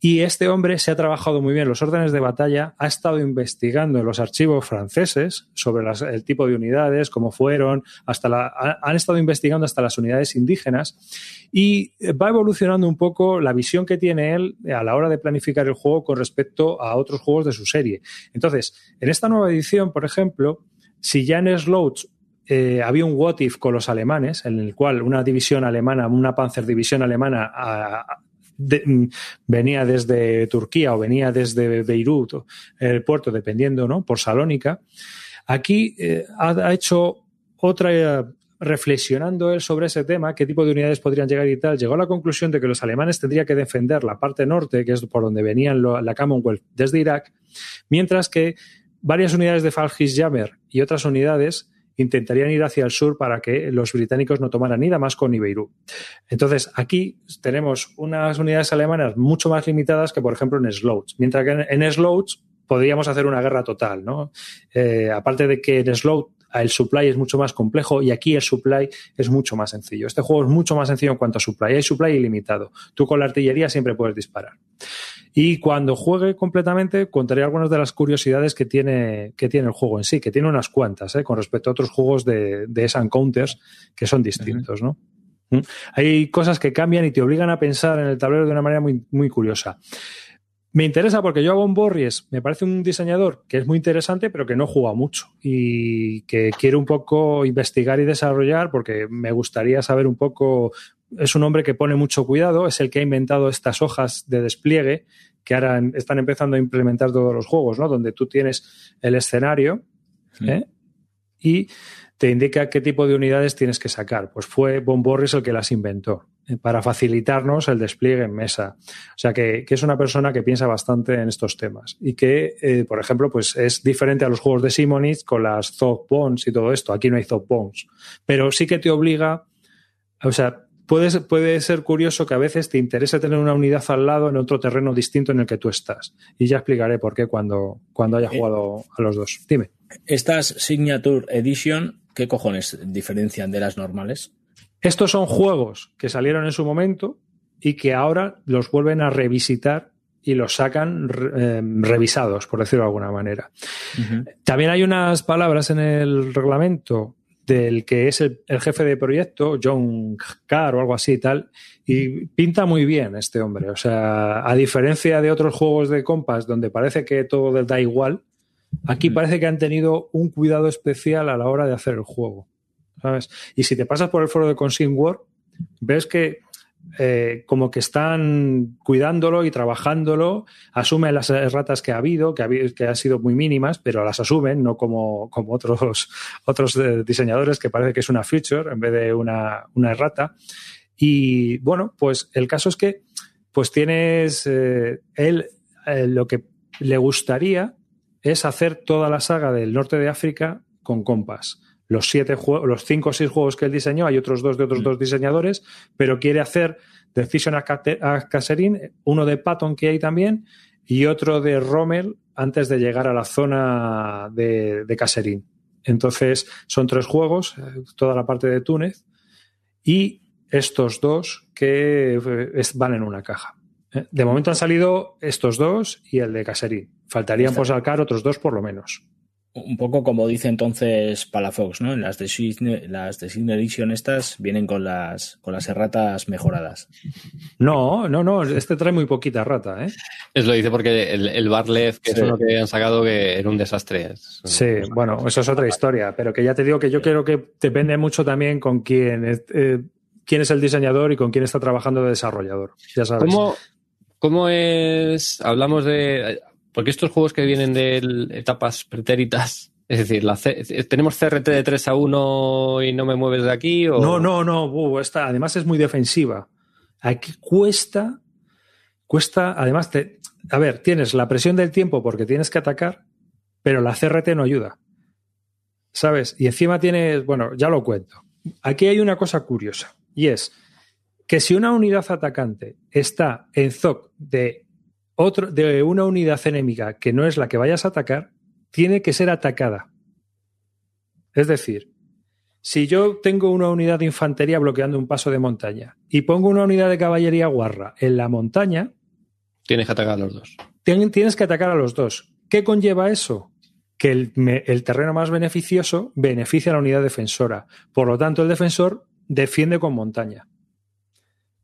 Speaker 1: Y este hombre se ha trabajado muy bien los órdenes de batalla, ha estado investigando en los archivos franceses sobre el tipo de unidades, cómo fueron, hasta la, ha- han estado investigando hasta las unidades indígenas y eh, va evolucionando un poco la visión que tiene él a la hora de planificar el juego con respecto a otros juegos de su serie. Entonces, en esta nueva edición, por ejemplo, si ya en Slouch eh, había un what if con los alemanes, en el cual una división alemana, una Panzerdivisión alemana mm, venía desde Turquía o venía desde Beirut, el puerto, dependiendo, ¿no? Por Salónica. Aquí eh, ha, hecho otra, eh, reflexionando él sobre ese tema, qué tipo de unidades podrían llegar y tal, llegó a la conclusión de que los alemanes tendrían que defender la parte norte, que es por donde venían la Commonwealth desde Irak, mientras que varias unidades de Falkis Jammer y otras unidades intentarían ir hacia el sur para que los británicos no tomaran ni Damasco ni Beirut. Entonces, aquí tenemos unas unidades alemanas mucho más limitadas que, por ejemplo, en Slouch. Mientras que en, en Slouch podríamos hacer una guerra total, ¿no? Eh, aparte de que en Slouch el supply es mucho más complejo y aquí el supply es mucho más sencillo. Este juego es mucho más sencillo en cuanto a supply. Hay supply ilimitado. Tú con la artillería siempre puedes disparar. Y cuando juegue completamente, contaré algunas de las curiosidades que tiene, que tiene el juego en sí, que tiene unas cuantas, ¿eh? con respecto a otros juegos de, de S Counters que son distintos, ¿no? ¿Mm? Hay cosas que cambian y te obligan a pensar en el tablero de una manera muy, muy curiosa. Me interesa porque yo a Von Borries me parece un diseñador que es muy interesante, pero que no juega mucho y que quiero un poco investigar y desarrollar porque me gustaría saber un poco. Es un hombre que pone mucho cuidado, es el que ha inventado estas hojas de despliegue que ahora en- están empezando a implementar todos los juegos, ¿no? Donde tú tienes el escenario ¿eh? y te indica qué tipo de unidades tienes que sacar. Pues fue Von Borries el que las inventó eh, para facilitarnos el despliegue en mesa. O sea que, que es una persona que piensa bastante en estos temas y que, eh, por ejemplo, pues es diferente a los juegos de Simonitz con las Thought Bones y todo esto. Aquí no hay Thought Bones, pero sí que te obliga, o sea, puede ser curioso que a veces te interese tener una unidad al lado en otro terreno distinto en el que tú estás. Y ya explicaré por qué cuando, cuando haya
Speaker 4: Eh.
Speaker 1: jugado a los dos. Dime.
Speaker 4: Estas Signature Edition, ¿qué cojones diferencian de las normales?
Speaker 1: Estos son juegos que salieron en su momento y que ahora los vuelven a revisitar y los sacan eh, revisados, por decirlo de alguna manera. También hay unas palabras en el reglamento del que es el, el jefe de proyecto, John Carr o algo así y tal, y pinta muy bien este hombre. O sea, a diferencia de otros juegos de compas donde parece que todo les da igual, aquí
Speaker 4: Mm.
Speaker 1: parece que han tenido un cuidado especial a la hora de hacer el juego. ¿Sabes? Y si te pasas por el foro de Consign War, ves que eh, como que están cuidándolo y trabajándolo, asumen las erratas que ha habido, que, ha han sido muy mínimas, pero las asumen, no como, como otros, otros eh, diseñadores que parece que es una feature en vez de una, una errata. Y bueno, pues el caso es que pues tienes eh, él lo que le gustaría es hacer toda la saga del norte de África con Compass. Los siete juegos, los cinco o seis juegos que él diseñó, hay otros dos de otros
Speaker 4: Mm.
Speaker 1: dos diseñadores, pero quiere hacer Decision a Caserin, uno de Patton que hay también, y otro de Rommel antes de llegar a la zona de, de Caserín. Entonces, son tres juegos, eh, toda la parte de Túnez, y estos dos que eh, es- van en una caja. ¿eh? De momento han salido estos dos y el de Caserín. Faltarían por sacar otros dos por lo menos.
Speaker 4: Un poco como dice entonces Palafox, ¿no? Las de Sign- las de Edition estas vienen con las con las erratas mejoradas.
Speaker 1: No, no, no, este trae muy poquita rata, ¿eh?
Speaker 3: Es lo dice porque el, el que
Speaker 4: Sí.
Speaker 3: es uno que han sacado, que era un desastre. Es-
Speaker 1: Sí, bueno, eso es otra historia, pero que ya te digo que yo creo que depende mucho también con quién, es- eh, quién es el diseñador y con quién está trabajando de desarrollador. Ya sabes.
Speaker 3: ¿Cómo, ¿Cómo es? Hablamos de. Porque estos juegos que vienen de etapas pretéritas, es decir, tenemos CRT de 3 a 1 y no me mueves de aquí. O...
Speaker 1: No, no, no, esta además es muy defensiva. Aquí cuesta, cuesta, además, a ver, tienes la presión del tiempo porque tienes que atacar, pero la CRT no ayuda. ¿Sabes? Y encima tienes, bueno, ya lo cuento. Aquí hay una cosa curiosa, y es que si una unidad atacante está en ZOC de, otro, de una unidad enemiga que no es la que vayas a atacar, tiene que ser atacada. Es decir, si yo tengo una unidad de infantería bloqueando un paso de montaña y pongo una unidad de caballería guarra en la montaña,
Speaker 3: Tienes que atacar a los dos.
Speaker 1: tien- tienes que atacar a los dos. ¿Qué conlleva eso? Que el, me- el terreno más beneficioso beneficia a la unidad defensora. Por lo tanto, el defensor defiende con montaña.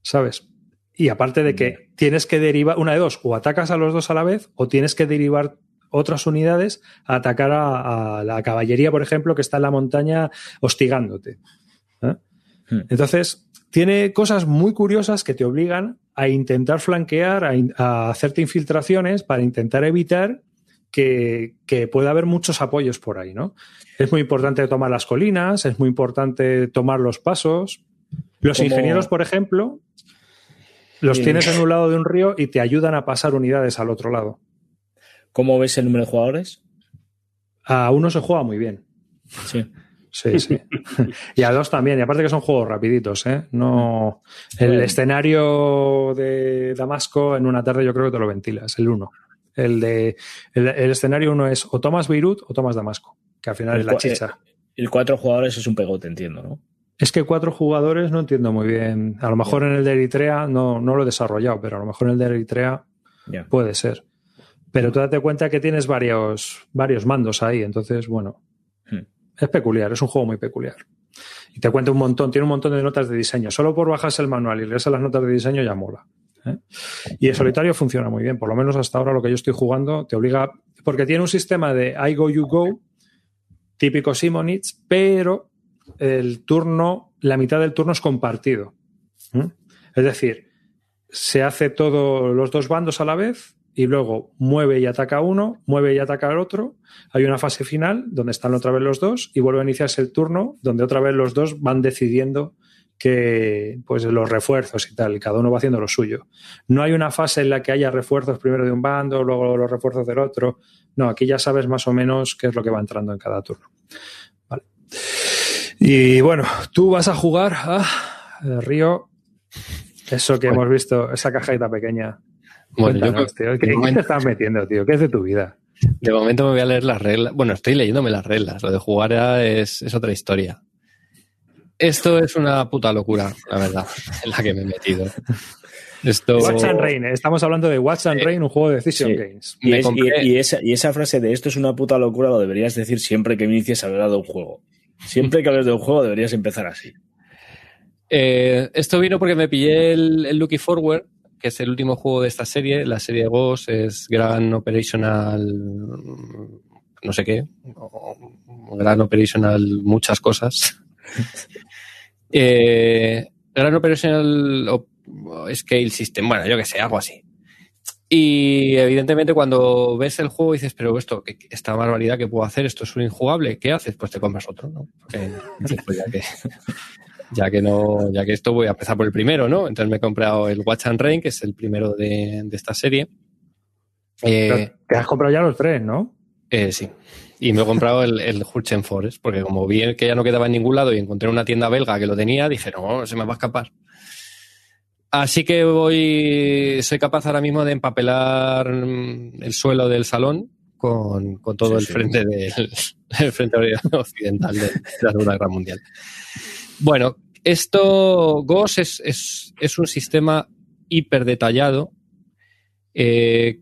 Speaker 1: ¿Sabes? Y aparte de que tienes que derivar, una de dos, o atacas a los dos a la vez, o tienes que derivar otras unidades a atacar a, a la caballería, por ejemplo, que está en la montaña hostigándote. ¿eh?
Speaker 4: Hmm.
Speaker 1: Entonces, tiene cosas muy curiosas que te obligan a intentar flanquear, a, in- a hacerte infiltraciones para intentar evitar que, que pueda haber muchos apoyos por ahí, ¿no? Es muy importante tomar las colinas, es muy importante tomar los pasos. Los
Speaker 4: Como-
Speaker 1: ingenieros, por ejemplo, los tienes en un lado de un río y te ayudan a pasar unidades al otro lado.
Speaker 4: ¿Cómo ves el número de jugadores?
Speaker 1: A uno se juega muy bien.
Speaker 4: Sí.
Speaker 1: Sí, sí. y a dos también. Y aparte que son juegos rapiditos, ¿eh? No. El
Speaker 4: Bueno.
Speaker 1: escenario de Damasco en una tarde yo creo que te lo ventilas, el uno. El de el, el escenario uno es o tomas Beirut o tomas Damasco, que al final
Speaker 4: El
Speaker 1: es la chicha.
Speaker 4: El cuatro jugadores es un pegote, entiendo, ¿no?
Speaker 1: Es que cuatro jugadores no entiendo muy bien. A lo mejor en el de Eritrea no, no lo he desarrollado, pero a lo mejor en el de Eritrea puede ser. Pero tú date cuenta que tienes varios, varios mandos ahí, entonces, bueno,
Speaker 4: Hmm.
Speaker 1: es peculiar, es un juego muy peculiar. Y te cuenta un montón, tiene un montón de notas de diseño. Solo por bajarse el manual y leerse las notas de diseño ya mola. ¿eh? Y el solitario funciona muy bien, por lo menos hasta ahora lo que yo estoy jugando te obliga, porque tiene un sistema de I go, you go, típico Simonitz, pero el turno, la mitad del turno es compartido. Es decir, se hace todo los dos bandos a la vez y luego mueve y ataca uno, mueve y ataca al otro. Hay una fase final donde están otra vez los dos y vuelve a iniciarse el turno donde otra vez los dos van decidiendo que pues los refuerzos y tal, cada uno va haciendo lo suyo. No hay una fase en la que haya refuerzos primero de un bando, luego los refuerzos del otro. No, aquí ya sabes más o menos qué es lo que va entrando en cada turno. Vale. Y bueno, tú vas a jugar a eh, Río, eso que
Speaker 3: Bueno.
Speaker 1: hemos visto, esa cajita pequeña.
Speaker 3: Bueno, yo
Speaker 1: tío, ¿qué, qué te estás metiendo, tío? ¿Qué es de tu vida?
Speaker 3: De momento me voy a leer las reglas. Bueno, estoy leyéndome las reglas. Lo de jugar ya es, es otra historia. Esto es una puta locura, la verdad, en la que me he metido. Esto.
Speaker 1: Watch and Rain, eh, estamos hablando de Watch and
Speaker 3: Sí.
Speaker 1: Rain, un juego de Decision
Speaker 4: Sí.
Speaker 1: Games.
Speaker 4: Y,
Speaker 3: Me
Speaker 4: es- y-
Speaker 3: compré-
Speaker 4: y esa, y esa frase de esto es una puta locura lo deberías decir siempre que inicies a hablar de un juego. Siempre que hables de un juego deberías empezar así.
Speaker 3: Eh, esto vino porque me pillé el, el Lucky Forward, que es el último juego de esta serie. La serie de Ghost es Gran Operational. no sé qué. Gran Operational muchas cosas. Eh, Gran Operational Op- Scale System. Bueno, yo que sé, algo así. Y evidentemente cuando ves el juego dices, pero esto, ¿qué- qué- esta barbaridad que puedo hacer, esto es un injugable, ¿qué haces? Pues te compras otro, ¿no? Porque pues ya que, ya que no, ya que esto voy a empezar por el primero, ¿no? Entonces me he comprado el Watch and Rain, que es el primero de, de esta serie. Eh,
Speaker 1: Te has comprado ya los tres, ¿no?
Speaker 3: eh, sí. Y me he comprado el, el Hurchen Forest, porque como vi que ya no quedaba en ningún lado y encontré una tienda belga que lo tenía, dije, no, se me va a escapar. Así que voy, soy capaz ahora mismo de empapelar mm, el suelo del salón con, con todo
Speaker 4: Sí,
Speaker 3: el
Speaker 4: sí.
Speaker 3: frente del el frente occidental de la Segunda Guerra Mundial. Bueno, esto, GOS es, es, es un sistema hiper detallado eh,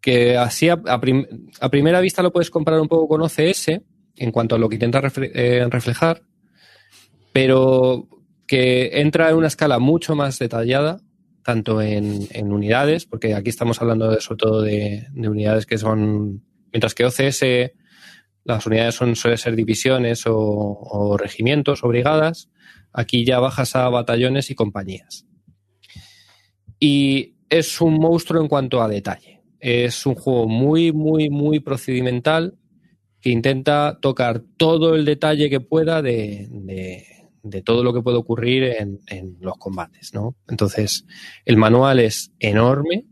Speaker 3: que así a, a prim- a primera vista lo puedes comparar un poco con OCS en cuanto a lo que intenta refle- eh, reflejar, pero que entra en una escala mucho más detallada, tanto en, unidades, porque aquí estamos hablando de, sobre todo de, de unidades que son, mientras que OCS las unidades son, suelen ser divisiones o, regimientos o brigadas, aquí ya bajas a batallones y compañías. Y es un monstruo en cuanto a detalle. Es un juego muy, muy, muy procedimental que intenta tocar todo el detalle que pueda de- de todo lo que puede ocurrir en, en los combates, ¿no? Entonces, el manual es enorme,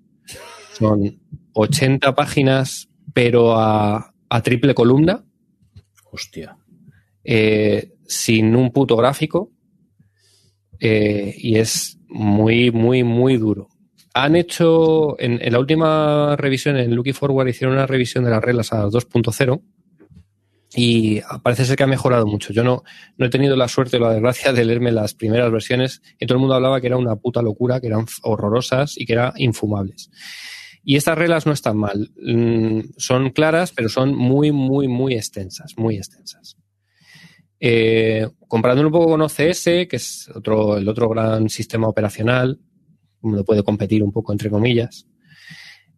Speaker 3: son 80 páginas, pero a, a triple columna,
Speaker 4: Hostia.
Speaker 3: eh, sin un puto gráfico, eh, y es muy, muy, muy duro. Han hecho, en, en la última revisión, en Looking Forward, hicieron una revisión de las reglas a 2.0 y parece ser que ha mejorado mucho. Yo no, no he tenido la suerte o la desgracia de leerme las primeras versiones y todo el mundo hablaba que era una puta locura, que eran horrorosas y que eran infumables. Y estas reglas no están mal. Mm, Son claras, pero son muy, muy, muy extensas, muy extensas. Eh, comparándolo un poco con OCS, que es otro, el otro gran sistema operacional, donde puede competir un poco entre comillas,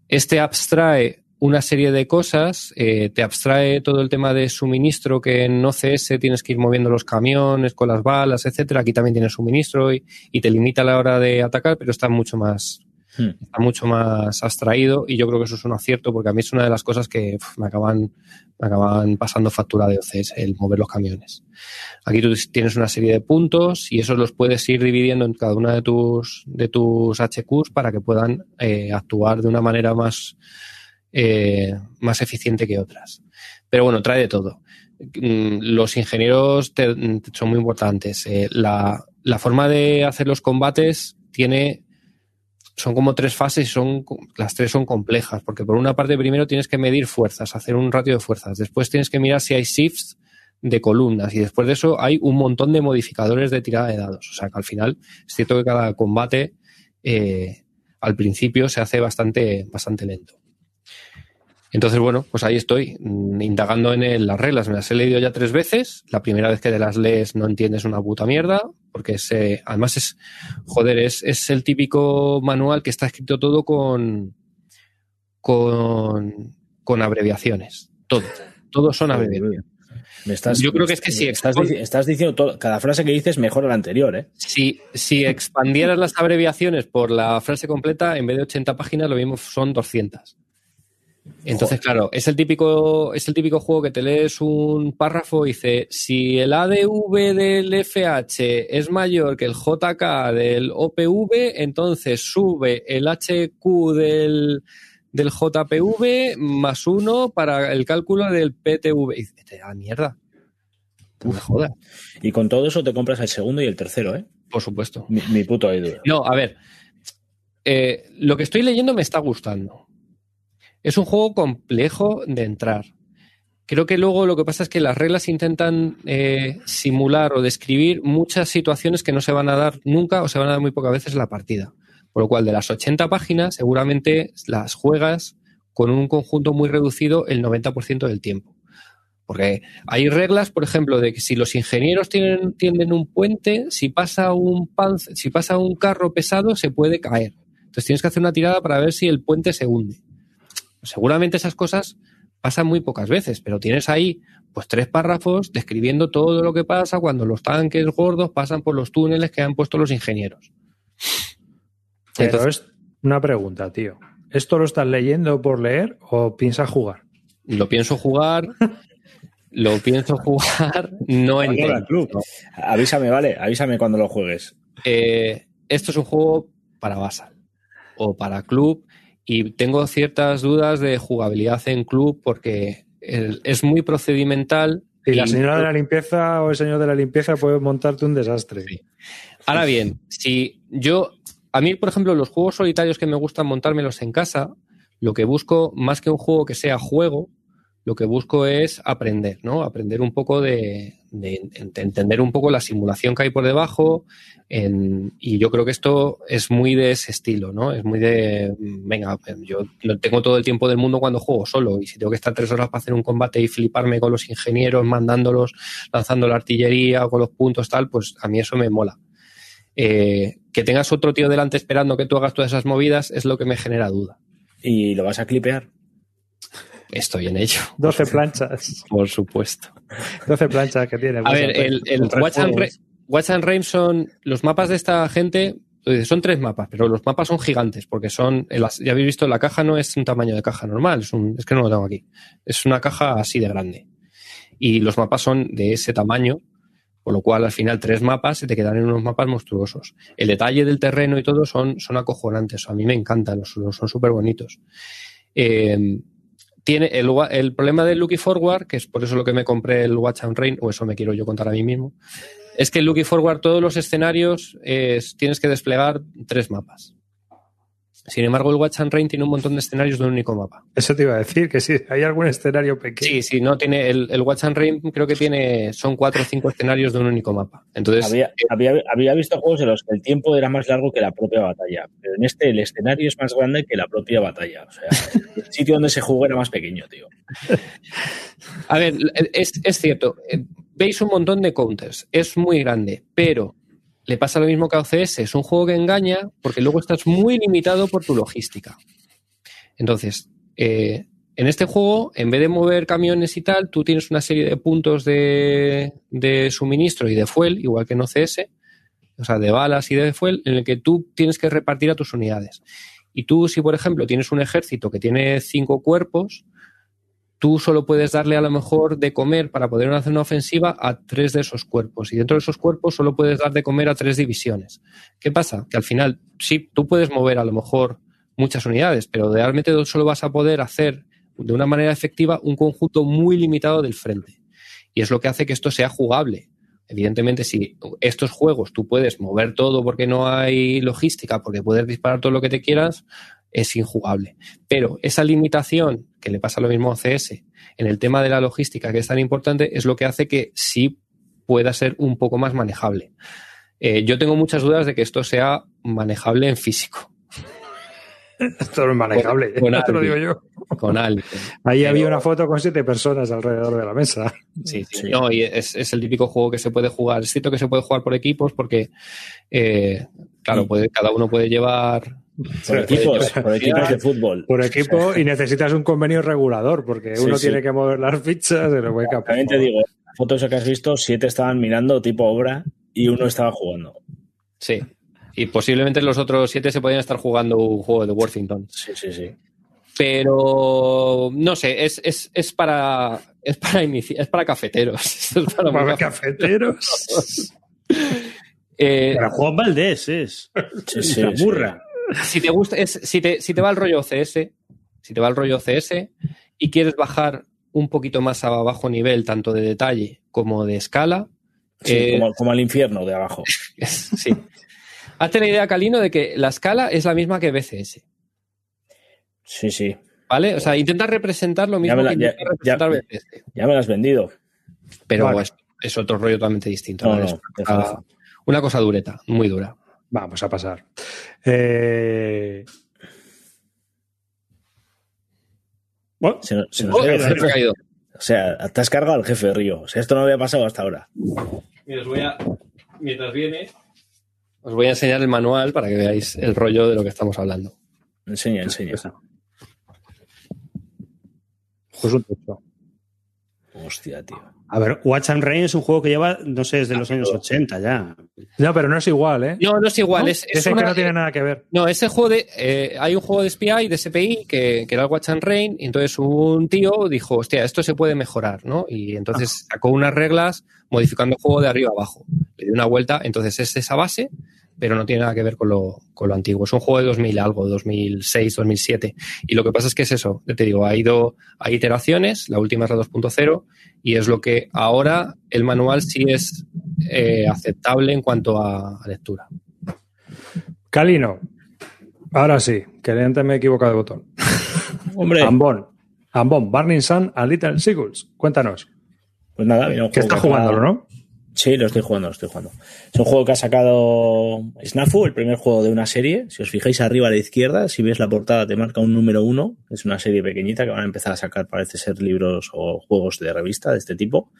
Speaker 3: este abstrae una serie de cosas, eh, te abstrae todo el tema de suministro que en OCS tienes que ir moviendo los camiones con las balas, etcétera. Aquí también tienes suministro y, y te limita a la hora de atacar, pero está mucho más
Speaker 4: Hmm.
Speaker 3: está mucho más abstraído y yo creo que eso es un acierto porque a mí es una de las cosas que uf, me acaban me acaban pasando factura de OCS el mover los camiones. Aquí tú tienes una serie de puntos y esos los puedes ir dividiendo en cada una de tus de tus HQs para que puedan eh, actuar de una manera más eh, más eficiente que otras. Pero bueno, trae de todo. Mm, Los ingenieros te- son muy importantes. Eh, la, forma de hacer los combates tiene son como tres fases y son, las tres son complejas, porque por una parte primero tienes que medir fuerzas, hacer un ratio de fuerzas, después tienes que mirar si hay shifts de columnas y después de eso hay un montón de modificadores de tirada de dados. O sea que al final es cierto que cada combate eh, al principio se hace bastante, bastante lento. Entonces, bueno, pues ahí estoy, mm, indagando en el- las reglas. Me las he leído ya tres veces. La primera vez que te las lees no entiendes una puta mierda, porque es, eh, además es, joder, es, es el típico manual que está escrito todo con, con, con abreviaciones. Todo. Todos son abreviaciones.
Speaker 4: Me estás,
Speaker 3: Yo creo que es que sí,
Speaker 4: Estás, estás diciendo todo, cada frase que dices mejor a la anterior, ¿eh?
Speaker 3: Si, si expandieras las abreviaciones por la frase completa, en vez de 80 páginas, lo mismo son 200. Entonces, claro, es el típico, es el típico juego que te lees un párrafo y dice, si el ADV del FH es mayor que el JK del OPV, entonces sube el HQ del, del JPV más uno para el cálculo del PTV. Y te da mierda. Me jodas.
Speaker 4: Y con todo eso te compras el segundo y el tercero, ¿eh?
Speaker 3: Por supuesto.
Speaker 4: Mi, mi puto ídolo.
Speaker 3: No, a ver. eh, lo que estoy leyendo me está gustando. Es un juego complejo de entrar. Creo que luego lo que pasa es que las reglas intentan eh, simular o describir muchas situaciones que no se van a dar nunca o se van a dar muy pocas veces en la partida. Por lo cual, de las 80 páginas, seguramente las juegas con un conjunto muy reducido el 90% del tiempo. Porque hay reglas, por ejemplo, de que si los ingenieros tienen, tienden un puente, si pasa un, pan, si pasa un carro pesado, se puede caer. Entonces tienes que hacer una tirada para ver si el puente se hunde. Seguramente esas cosas pasan muy pocas veces, pero tienes ahí pues tres párrafos describiendo todo lo que pasa cuando los tanques gordos pasan por los túneles que han puesto los ingenieros.
Speaker 1: Pero
Speaker 3: Entonces-
Speaker 1: es una pregunta, tío. ¿Esto lo estás leyendo por leer o piensas jugar?
Speaker 3: Lo pienso jugar, lo pienso jugar, no
Speaker 4: al club. Avísame, vale, avísame cuando lo juegues.
Speaker 3: Eh, esto es un juego para Basal o para club y tengo ciertas dudas de jugabilidad en club porque el- es muy procedimental.
Speaker 1: Y la señora de la limpieza o el señor de la limpieza puede montarte un desastre.
Speaker 3: Sí. Ahora bien, si yo, a mí, por ejemplo, los juegos solitarios que me gustan montármelos en casa, lo que busco, más que un juego que sea juego, lo que busco es aprender, ¿no? Aprender un poco de, de ent- entender un poco la simulación que hay por debajo. y yo creo que esto es muy de ese estilo, ¿no? Es muy de, mm, venga, yo tengo todo el tiempo del mundo cuando juego solo y si tengo que estar tres horas para hacer un combate y fliparme con los ingenieros, mandándolos, lanzando la artillería con los puntos tal, pues a mí eso me mola. Eh, que tengas otro tío delante esperando que tú hagas todas esas movidas es lo que me genera duda.
Speaker 4: ¿Y lo vas a clipear?
Speaker 3: Estoy en ello,
Speaker 1: 12 planchas.
Speaker 3: por supuesto.
Speaker 1: 12 planchas que tiene.
Speaker 3: A ver, el, el Watch, and Watch and Rain son los mapas de esta gente. Son tres mapas, pero los mapas son gigantes porque son. ya habéis visto, la caja no es un tamaño de caja normal, es, un, es que no lo tengo aquí. Es una caja así de grande. Y los mapas son de ese tamaño, por lo cual al final tres mapas se te quedan en unos mapas monstruosos. El detalle del terreno y todo son, son acojonantes. A mí me encantan, son súper bonitos. Eh, tiene el, el problema del Lucky Forward, que es por eso lo que me compré el Watch and Rain, o eso me quiero yo contar a mí mismo, es que el Lucky Forward, todos los escenarios, es- tienes que desplegar tres mapas. Sin embargo, el Watch and Rain tiene un montón de escenarios de un único mapa.
Speaker 1: Eso te iba a decir, que si hay algún escenario pequeño.
Speaker 3: Sí, sí, no tiene. El, el Watch and Rain creo que tiene. Son cuatro o cinco escenarios de un único mapa. Entonces,
Speaker 4: Había, había, había visto juegos en los que el tiempo era más largo que la propia batalla, pero en este el escenario es más grande que la propia batalla. O sea, el sitio donde se juega era más pequeño, tío.
Speaker 3: A ver, es, es cierto, eh, veis un montón de counters, es muy grande, pero le pasa lo mismo que a OCS, es un juego que engaña porque luego estás muy limitado por tu logística. Entonces, eh, en este juego, en vez de mover camiones y tal, tú tienes una serie de puntos de, de suministro y de fuel, igual que en OCS, o sea, de balas y de fuel, en el que tú tienes que repartir a tus unidades. Y tú, si por ejemplo tienes un ejército que tiene cinco cuerpos, tú solo puedes darle a lo mejor de comer para poder hacer una ofensiva a tres de esos cuerpos. Y dentro de esos cuerpos solo puedes dar de comer a tres divisiones. ¿Qué pasa? Que al final, sí, tú puedes mover a lo mejor muchas unidades, pero realmente solo vas a poder hacer de una manera efectiva un conjunto muy limitado del frente. Y es lo que hace que esto sea jugable. Evidentemente, si estos juegos tú puedes mover todo porque no hay logística, porque puedes disparar todo lo que te quieras, es injugable. Pero esa limitación, que le pasa lo mismo a CS, en el tema de la logística, que es tan importante, es lo que hace que sí pueda ser un poco más manejable. Eh, yo tengo muchas dudas de que esto sea manejable en físico.
Speaker 1: Esto no es manejable,
Speaker 3: Con- con
Speaker 1: te lo digo yo.
Speaker 3: Con alguien.
Speaker 1: Ahí
Speaker 3: Pero-
Speaker 1: había una foto con siete personas alrededor de la mesa.
Speaker 3: Sí, sí.
Speaker 4: Sí.
Speaker 3: No, y es, es el típico juego que se puede jugar. Es cierto que se puede jugar por equipos porque, eh, claro, puede, cada uno puede llevar.
Speaker 4: Por equipos, por equipos de fútbol.
Speaker 1: Por equipo y necesitas un convenio regulador porque
Speaker 4: Sí,
Speaker 1: uno
Speaker 4: sí.
Speaker 1: tiene que mover las fichas. Pero venga, por
Speaker 4: También te digo, las fotos que has visto, siete estaban mirando tipo obra y uno estaba jugando.
Speaker 3: Sí. Y posiblemente los otros siete se podían estar jugando un juego de Worthington.
Speaker 4: Sí, sí, sí.
Speaker 3: Pero no sé, es, es, es para es para inici- es para cafeteros. Esto es para
Speaker 1: ver cafeteros.
Speaker 3: Eh,
Speaker 2: Para Juan Valdés es.
Speaker 4: Sí, sí,
Speaker 2: La
Speaker 4: sí.
Speaker 2: burra.
Speaker 3: si te gusta, es, si te, si te va el rollo CS, si te va el rollo CS y quieres bajar un poquito más a bajo nivel, tanto de detalle como de escala,
Speaker 4: Sí,
Speaker 3: eh,
Speaker 4: como, como al infierno de abajo.
Speaker 3: sí. Hazte la idea, Calino, de que la escala es la misma que BCS.
Speaker 4: Sí, sí.
Speaker 3: ¿Vale? O sea, intenta representar lo mismo
Speaker 4: me la-
Speaker 3: que
Speaker 4: ya-
Speaker 3: intenta representar
Speaker 4: ya-
Speaker 3: BCS.
Speaker 4: Ya me lo has vendido.
Speaker 3: Pero
Speaker 1: Vale.
Speaker 3: es, es otro rollo totalmente distinto.
Speaker 4: No, no,
Speaker 3: Es
Speaker 4: de
Speaker 3: una, cosa dureta, muy dura.
Speaker 1: Vamos a pasar. Eh,
Speaker 2: Bueno,
Speaker 4: Se, nos- se nos
Speaker 3: Oh,
Speaker 4: el jefe.
Speaker 3: caído.
Speaker 4: O sea, te has cargado al jefe de Río. O sea, esto no había pasado hasta ahora.
Speaker 3: Mira, os voy a, mientras viene, os voy a enseñar el manual para que veáis el rollo de lo que estamos hablando.
Speaker 4: Enseña, enseña.
Speaker 1: pues un techo.
Speaker 4: Hostia, tío.
Speaker 2: A ver, Watch and Rain es un juego que lleva, no sé, desde los años 80 ya.
Speaker 1: No, pero no es igual, ¿eh?
Speaker 3: No, no es igual.
Speaker 1: ¿No?
Speaker 3: Es, es
Speaker 1: Dicen
Speaker 3: una-
Speaker 1: que no tiene nada que ver.
Speaker 3: No, ese juego de. eh, hay un juego de SPI, de SPI, que, que era el Watch and Rain, y entonces un tío dijo, hostia, esto se puede mejorar, ¿no? Y entonces sacó unas reglas modificando el juego de arriba a abajo. Le dio una vuelta, entonces es esa base, pero no tiene nada que ver con lo, con lo antiguo. Es un juego de 2000 algo, 2006, 2007. Y lo que pasa es que es eso, ya te digo, ha ido, hay iteraciones, la última es la 2.0, y es lo que ahora el manual sí es eh, aceptable en cuanto a, a lectura.
Speaker 1: Calino. Ahora sí, que antes me he equivocado de botón.
Speaker 4: Hombre,
Speaker 1: Ambón. Ambon, Burning Sun and Little Seagulls. Cuéntanos.
Speaker 4: Pues nada, mira, un
Speaker 1: Que
Speaker 4: juego
Speaker 1: está
Speaker 4: que ha-
Speaker 1: jugándolo, ¿no?
Speaker 4: Sí, lo estoy jugando, lo estoy jugando. Es un juego que ha sacado Snafu, el primer juego de una serie. Si os fijáis arriba a la izquierda, si ves la portada, te marca un número uno. Es una serie pequeñita que van a empezar a sacar, parece ser, libros o juegos de revista de este tipo.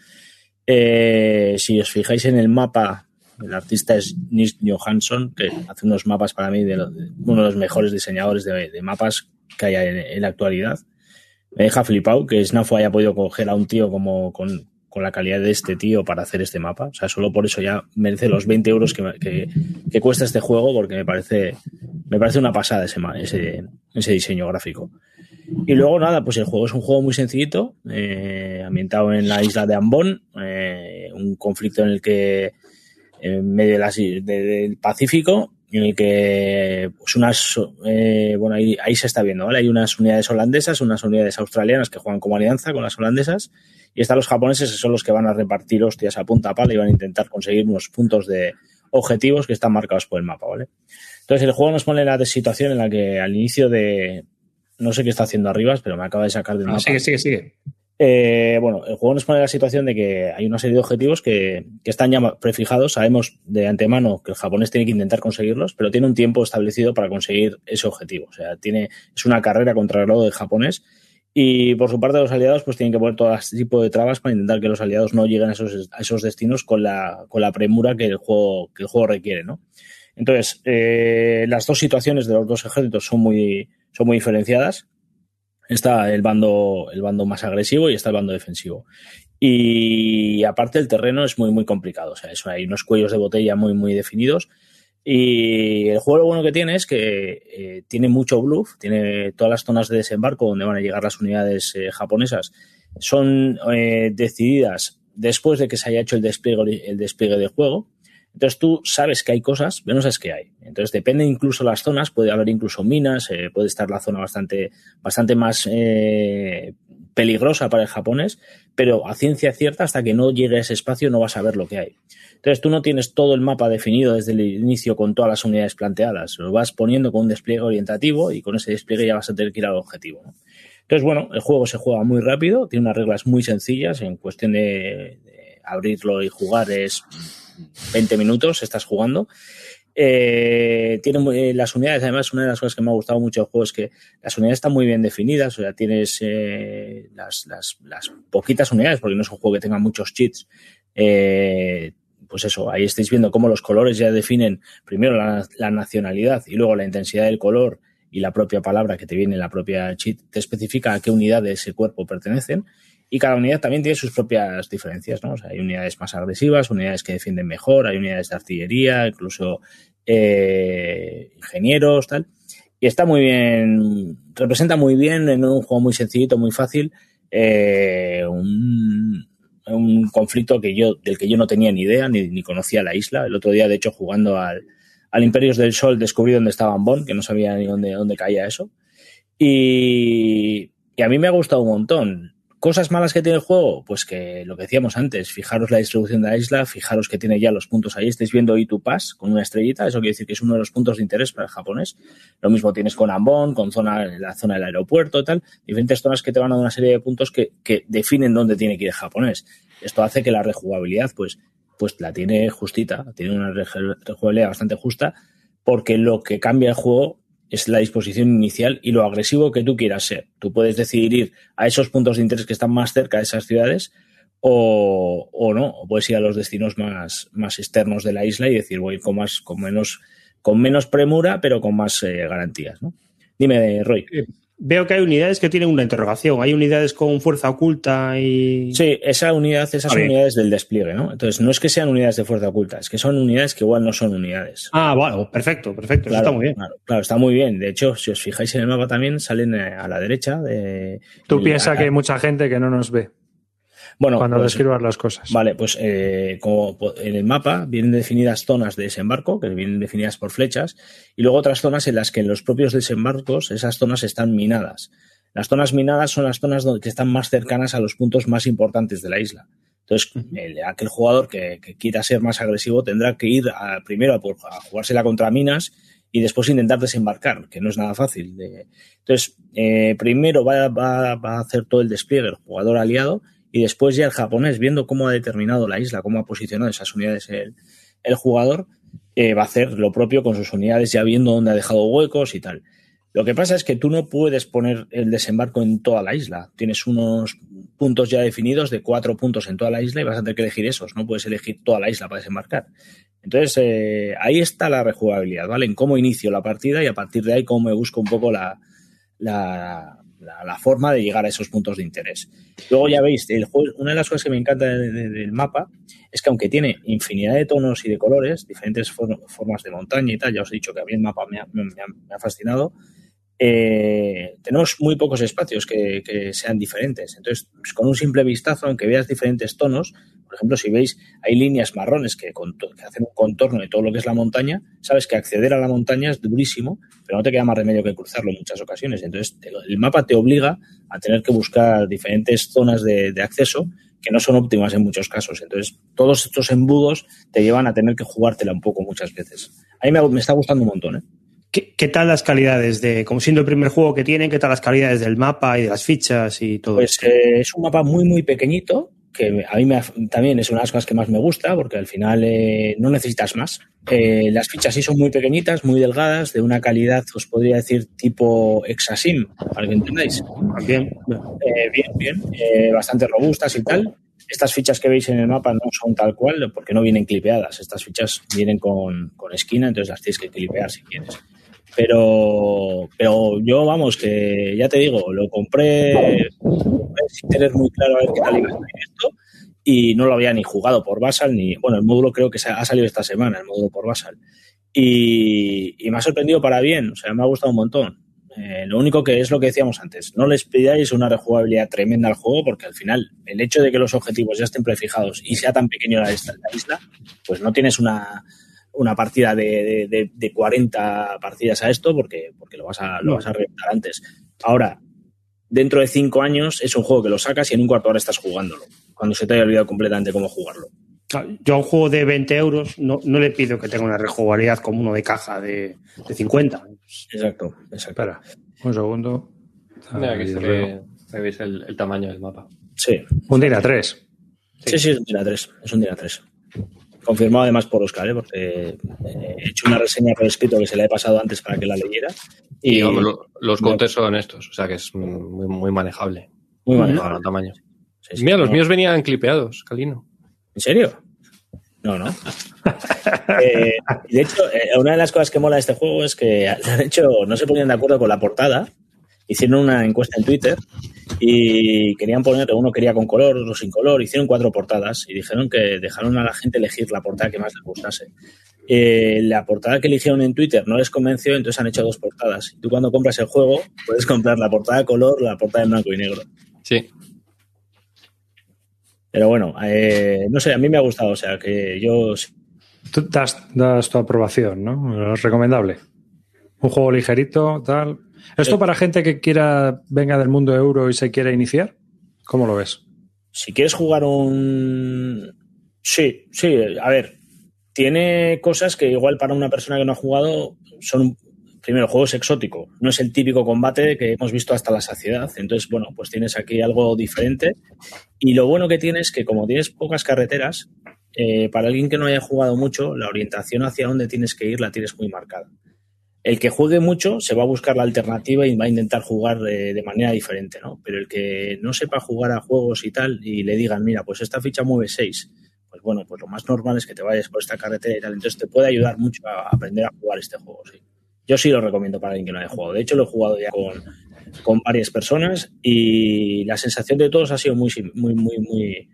Speaker 4: Eh, si os fijáis en el mapa, el artista es Nils Johansson, que hace unos mapas para mí de, lo- de uno de los mejores diseñadores de, mapas que hay en, en la actualidad. Me deja flipado que Snafu haya podido coger a un tío como con, con la calidad de este tío para hacer este mapa. O sea, solo por eso ya merece los 20 euros que, que, cuesta este juego, porque me parece, me parece una pasada ese, ese, ese diseño gráfico. Y luego nada, pues el juego es un juego muy sencillito, eh, ambientado en la isla de Ambon, eh, un conflicto en el que en medio de de- del Pacífico, en el que pues unas eh, bueno ahí, ahí se está viendo, ¿vale? Hay unas unidades holandesas, unas unidades australianas que juegan como alianza con las holandesas, y están los japoneses que son los que van a repartir hostias a punta pala y van a intentar conseguir unos puntos de objetivos que están marcados por el mapa, ¿vale? Entonces el juego nos pone la situación en la que al inicio de no sé qué está haciendo Arribas, pero me acaba de sacar del
Speaker 2: Ah,
Speaker 4: mapa.
Speaker 2: sigue, sigue, sigue.
Speaker 4: Eh, bueno, el juego nos pone la situación de que hay una serie de objetivos que, están ya prefijados. Sabemos de antemano que el japonés tiene que intentar conseguirlos, pero tiene un tiempo establecido para conseguir ese objetivo. O sea, tiene, es una carrera contra el reloj del japonés. Y por su parte, los aliados pues tienen que poner todo este tipo de trabas para intentar que los aliados no lleguen a esos, a esos destinos con la, con la premura que el juego, que el juego requiere, ¿no? Entonces, eh, las dos situaciones de los dos ejércitos son muy, son muy diferenciadas está el bando, el bando más agresivo y está el bando defensivo. Y aparte el terreno es muy, muy complicado. O sea, eso, hay unos cuellos de botella muy, muy definidos. Y el juego lo bueno que tiene es que eh, tiene mucho bluff, tiene todas las zonas de desembarco donde van a llegar las unidades eh, japonesas. Son eh, decididas después de que se haya hecho el despliegue, el despliegue del juego. Entonces tú sabes que hay cosas, pero no sabes que hay. Entonces depende incluso las zonas, puede haber incluso minas, eh, puede estar la zona bastante, bastante más eh, peligrosa para el japonés, pero a ciencia cierta hasta que no llegue a ese espacio no vas a ver lo que hay. Entonces tú no tienes todo el mapa definido desde el inicio con todas las unidades planteadas, lo vas poniendo con un despliegue orientativo y con ese despliegue ya vas a tener que ir al objetivo. Entonces bueno, el juego se juega muy rápido, tiene unas reglas muy sencillas, en cuestión de, de abrirlo y jugar es 20 minutos estás jugando. Eh, tiene muy- las unidades, además, una de las cosas que me ha gustado mucho del juego es que las unidades están muy bien definidas, o sea, tienes eh, las, poquitas unidades, porque no es un juego que tenga muchos cheats. Eh, pues eso, ahí estáis viendo cómo los colores ya definen primero la, la nacionalidad y luego la intensidad del color y la propia palabra que te viene en la propia cheat te especifica a qué unidad de ese cuerpo pertenecen. Y cada unidad también tiene sus propias diferencias, ¿no? O hay unidades más agresivas, unidades que defienden mejor, hay unidades de artillería, incluso eh, ingenieros, tal. Y está muy bien, representa muy bien en un juego muy sencillito, muy fácil, eh, un, conflicto que yo, del que yo no tenía ni idea, ni, conocía la isla. El otro día, de hecho, jugando al, al Imperios del Sol, descubrí dónde estaba Bon, que no sabía ni dónde, dónde caía eso. Y, y a mí me ha gustado un montón. Cosas malas que tiene el juego, pues que lo que decíamos antes, fijaros la distribución de la isla, fijaros que tiene ya los puntos ahí, estáis viendo I2 Pass con una estrellita, eso quiere decir que es uno de los puntos de interés para el japonés. Lo mismo tienes con Ambon, con zona, la zona del aeropuerto, tal, diferentes zonas que te van a dar una serie de puntos que, que definen dónde tiene que ir el japonés. Esto hace que la rejugabilidad, pues, pues la tiene justita, tiene una rejugabilidad bastante justa, porque lo que cambia el juego es la disposición inicial y lo agresivo que tú quieras ser. Tú puedes decidir ir a esos puntos de interés que están más cerca de esas ciudades o, o no, o puedes ir a los destinos más, más externos de la isla y decir voy con más, con menos, con menos premura, pero con más eh, garantías, ¿no? Dime, Roy.
Speaker 2: Veo que hay unidades que tienen una interrogación. Hay unidades con fuerza oculta y.
Speaker 4: Sí, esa unidad, esas
Speaker 2: A
Speaker 4: son
Speaker 2: ver.
Speaker 4: unidades del despliegue, ¿no? Entonces, no es que sean unidades de fuerza oculta, es que son unidades que igual no son unidades.
Speaker 2: Ah, bueno, perfecto, perfecto. Eso está muy bien.
Speaker 4: Claro, claro, está muy bien. De hecho, si os fijáis en el mapa también, salen eh, a la derecha. De,
Speaker 1: Tú piensas que hay mucha gente que no nos ve
Speaker 4: bueno,
Speaker 1: cuando
Speaker 4: pues,
Speaker 1: describas las cosas.
Speaker 4: Vale, pues eh, como po- en el mapa vienen definidas zonas de desembarco, que vienen definidas por flechas, y luego otras zonas en las que en los propios desembarcos esas zonas están minadas. Las zonas minadas son las zonas donde, que están más cercanas a los puntos más importantes de la isla. Entonces, el- aquel jugador que, que quiera ser más agresivo tendrá que ir a- primero a, por- a jugársela contra minas y después intentar desembarcar, que no es nada fácil. De... Entonces, eh, primero va, va, va, a hacer todo el despliegue el jugador aliado y después ya el japonés, viendo cómo ha determinado la isla, cómo ha posicionado esas unidades el, jugador, eh, va a hacer lo propio con sus unidades, ya viendo dónde ha dejado huecos y tal. Lo que pasa es que tú no puedes poner el desembarco en toda la isla. Tienes unos puntos ya definidos de cuatro puntos en toda la isla y vas a tener que elegir esos. No puedes elegir toda la isla para desembarcar. Entonces, eh, ahí está la rejugabilidad, ¿vale? En cómo inicio la partida y a partir de ahí cómo me busco un poco la, la, forma de llegar a esos puntos de interés. Luego ya veis, el una de las cosas que me encanta de, de, del mapa es que aunque tiene infinidad de tonos y de colores, diferentes for formas de montaña y tal, ya os he dicho que a mí el mapa me ha, fascinado, eh, tenemos muy pocos espacios que, que, sean diferentes. Entonces, pues con un simple vistazo, aunque veas diferentes tonos, por ejemplo, si veis, hay líneas marrones que, que, hacen un contorno de todo lo que es la montaña, sabes que acceder a la montaña es durísimo, pero no te queda más remedio que cruzarlo en muchas ocasiones. Entonces, el mapa te obliga a tener que buscar diferentes zonas de, de acceso que no son óptimas en muchos casos. Entonces, todos estos embudos te llevan a tener que jugártela un poco muchas veces. A mí me, me está gustando un montón, ¿eh?
Speaker 2: ¿Qué, ¿Qué, tal las calidades de, como siendo el primer juego que tienen, qué tal las calidades del mapa y de las fichas y todo
Speaker 4: pues,
Speaker 2: eso?
Speaker 4: Eh, es un mapa muy, muy pequeñito, que a mí me, también es una de las cosas que más me gusta, porque al final eh, no necesitas más. Eh, las fichas sí son muy pequeñitas, muy delgadas, de una calidad, os podría decir, tipo Exasim, para que entendáis.
Speaker 2: Bien,
Speaker 4: eh, bien, bien, eh, bastante robustas y tal. Estas fichas que veis en el mapa no son tal cual, porque no vienen clipeadas. Estas fichas vienen con, con esquina, entonces las tienes que clipear si quieres. Pero, pero yo, vamos, que ya te digo, lo compré, sin tener muy claro a ver qué tal iba a estar esto y no lo había ni jugado por Basal, ni, bueno, el módulo creo que ha salido esta semana, el módulo por Basal. Y, y me ha sorprendido para bien, o sea, me ha gustado un montón. Eh, lo único que es lo que decíamos antes, no les pidáis una rejugabilidad tremenda al juego porque al final el hecho de que los objetivos ya estén prefijados y sea tan pequeño la isla, la isla pues no tienes una, una partida de, de, de, 40 partidas a esto porque, porque lo vas a, lo vas a reventar antes. Ahora, dentro de 5 años es un juego que lo sacas y en un cuarto de hora estás jugándolo, cuando se te haya olvidado completamente cómo jugarlo.
Speaker 2: Yo a un juego de 20 euros no, no le pido que tenga una rejugabilidad como uno de caja de, de 50.
Speaker 4: Exacto, exacto.
Speaker 1: Espera, un segundo.
Speaker 3: Mira, aquí se ve, veis el, el, tamaño del mapa.
Speaker 4: Sí.
Speaker 1: Un DINA 3.
Speaker 4: Sí, sí, sí es un DINA 3. Es un DINA 3 confirmado además por Oscar, ¿eh? porque he hecho una reseña por escrito que se le he pasado antes para que la leyera.
Speaker 3: Y, y hombre, lo, los cortes son estos, o sea que es muy, muy manejable.
Speaker 4: Muy manejable.
Speaker 3: El tamaño. Sí, sí, Mira, no. los míos venían clipeados, Calino.
Speaker 4: ¿En serio? No, no. eh, de hecho, eh, una de las cosas que mola de este juego es que, de hecho, no se ponían de acuerdo con la portada. Hicieron una encuesta en Twitter y querían poner, uno quería con color, otro sin color, hicieron cuatro portadas y dijeron que dejaron a la gente elegir la portada que más les gustase. Eh, la portada que eligieron en Twitter no les convenció, entonces han hecho dos portadas. Tú cuando compras el juego puedes comprar la portada de color o la portada en blanco y negro.
Speaker 3: Sí.
Speaker 4: Pero bueno, eh, no sé, a mí me ha gustado, o sea que yo...
Speaker 1: Tú das, das tu aprobación, ¿no? Es recomendable. Un juego ligerito, tal. ¿Esto para gente que quiera, venga del mundo euro y se quiera iniciar? ¿Cómo lo ves?
Speaker 4: Si quieres jugar un... Sí, sí, a ver, tiene cosas que igual para una persona que no ha jugado son... Primero, el juego es exótico, no es el típico combate que hemos visto hasta la saciedad. Entonces, bueno, pues tienes aquí algo diferente. Y lo bueno que tienes es que como tienes pocas carreteras, eh, para alguien que no haya jugado mucho, la orientación hacia dónde tienes que ir la tienes muy marcada el que juegue mucho se va a buscar la alternativa y va a intentar jugar de, de, manera diferente, ¿no? Pero el que no sepa jugar a juegos y tal y le digan, mira, pues esta ficha mueve 6, pues bueno, pues lo más normal es que te vayas por esta carretera y tal. Entonces te puede ayudar mucho a aprender a jugar este juego, sí. Yo sí lo recomiendo para alguien que no haya jugado. De hecho, lo he jugado ya con, con varias personas y la sensación de todos ha sido muy, muy, muy, muy,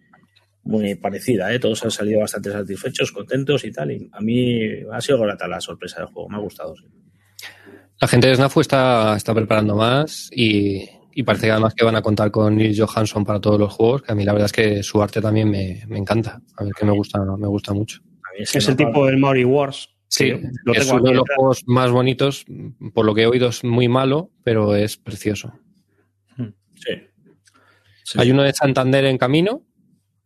Speaker 4: muy parecida, ¿eh? Todos han salido bastante satisfechos, contentos y tal. Y a mí ha sido grata la sorpresa del juego, me ha gustado. Sí.
Speaker 3: La gente de SNAFU está, está preparando más y, y, parece que además que van a contar con Neil Johansson para todos los juegos, que a mí la verdad es que su arte también me, me encanta. A ver que me gusta, me gusta mucho.
Speaker 2: Es, es el tipo del Maori Wars.
Speaker 3: Sí, lo es uno de los juegos más bonitos. Por lo que he oído es muy malo, pero es precioso.
Speaker 4: Sí.
Speaker 3: sí Hay uno de Santander en camino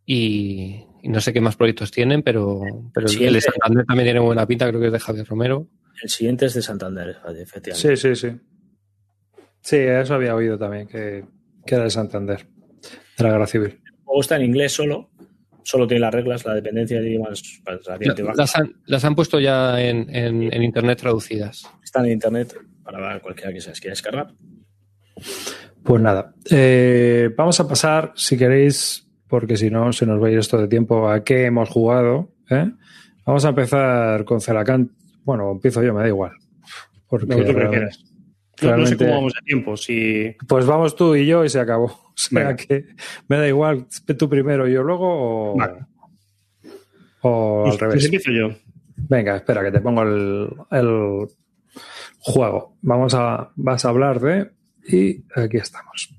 Speaker 3: y, y, no sé qué más proyectos tienen, pero, pero sí, el de Santander también tiene buena pinta, creo que es de Javier Romero.
Speaker 4: El siguiente es de Santander, efectivamente.
Speaker 1: Sí, sí, sí. Sí, eso había oído también, que, que era de Santander, de la Guerra Civil.
Speaker 4: Juego está en inglés solo, solo tiene las reglas, la dependencia de idiomas baja.
Speaker 3: Las han, las han puesto ya en, en- en internet traducidas.
Speaker 4: Están en internet para cualquiera que se las quiera descargar.
Speaker 1: Pues nada, eh, vamos a pasar, si queréis, porque si no se nos va a ir esto de tiempo, a qué hemos jugado. ¿eh? Vamos a empezar con Celacant. Bueno, empiezo yo, me da igual. Porque
Speaker 2: Lo que tú prefieras. No, no sé cómo vamos de tiempo. Si...
Speaker 1: Pues vamos tú y yo y se acabó. O sea
Speaker 2: Venga.
Speaker 1: que me da igual, tú primero y yo luego o,
Speaker 2: Vale.
Speaker 1: o al
Speaker 2: Pues-
Speaker 1: revés.
Speaker 2: pues empiezo yo.
Speaker 1: Venga, espera, que te pongo el, el juego. Vamos a, vas a hablar de... Y aquí estamos.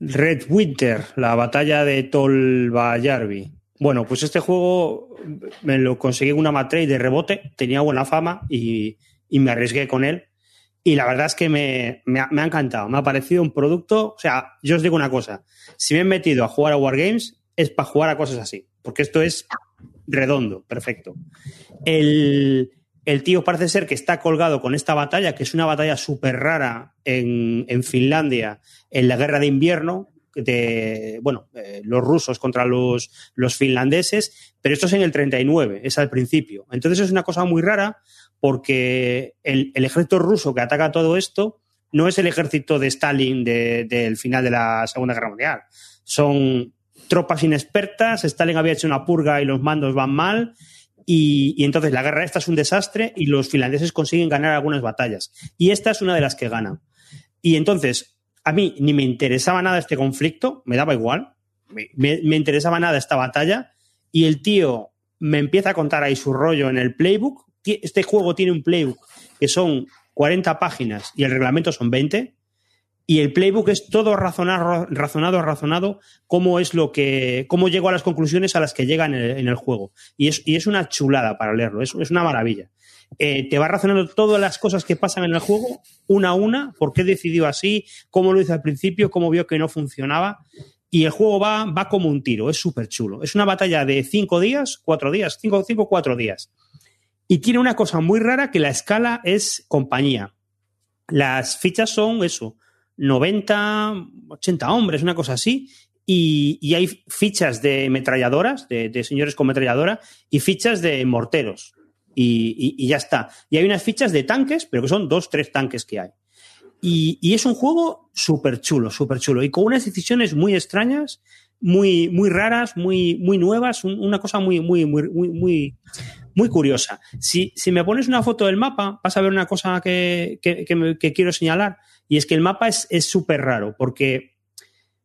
Speaker 2: Red Winter, la batalla de Tolbayarvi. Bueno, pues este juego me lo conseguí en una matrade de rebote, tenía buena fama y, me arriesgué con él. Y la verdad es que me, ha, encantado, me ha parecido un producto. O sea, yo os digo una cosa: si me he metido a jugar a Wargames, es para jugar a cosas así, porque esto es redondo, perfecto. El, tío parece ser que está colgado con esta batalla, que es una batalla súper rara en Finlandia, en la guerra de invierno, de, bueno, eh, los rusos contra los, los finlandeses, pero esto es en el 39, es al principio. Entonces es una cosa muy rara porque el, el ejército ruso que ataca todo esto no es el ejército de Stalin de- del final de la Segunda Guerra Mundial. Son tropas inexpertas, Stalin había hecho una purga y los mandos van mal, y, y entonces la guerra esta es un desastre y los finlandeses consiguen ganar algunas batallas. Y esta es una de las que ganan. Y entonces, a mí ni me interesaba nada este conflicto, me daba igual, me, interesaba nada esta batalla, y el tío me empieza a contar ahí su rollo en el playbook. Este juego tiene un playbook que son 40 páginas y el reglamento son 20. Y el playbook es todo razonado, razonado, razonado, cómo es lo que, cómo llego a las conclusiones a las que llega en el, juego. Y es, y es una chulada para leerlo, es una maravilla. Eh, te va razonando todas las cosas que pasan en el juego, una a una, por qué decidió así, cómo lo hizo al principio, cómo vio que no funcionaba. Y el juego va, va como un tiro, es súper chulo. Es una batalla de cinco días, cuatro días, cinco, cinco, cuatro días. Y tiene una cosa muy rara que la escala es compañía. Las fichas son eso, 90, 80 hombres, una cosa así. Y, y hay fichas de metralladoras, de, de señores con metralladora, y fichas de morteros. Y, ya está. Y hay unas fichas de tanques, pero que son dos, tres tanques que hay. Y, es un juego súper chulo, súper chulo. Y con unas decisiones muy extrañas, muy, muy raras, muy, muy nuevas, un- una cosa muy, muy, muy, muy, muy, curiosa. Si, si me pones una foto del mapa, vas a ver una cosa que, que- quiero señalar. Y es que el mapa es es súper raro, porque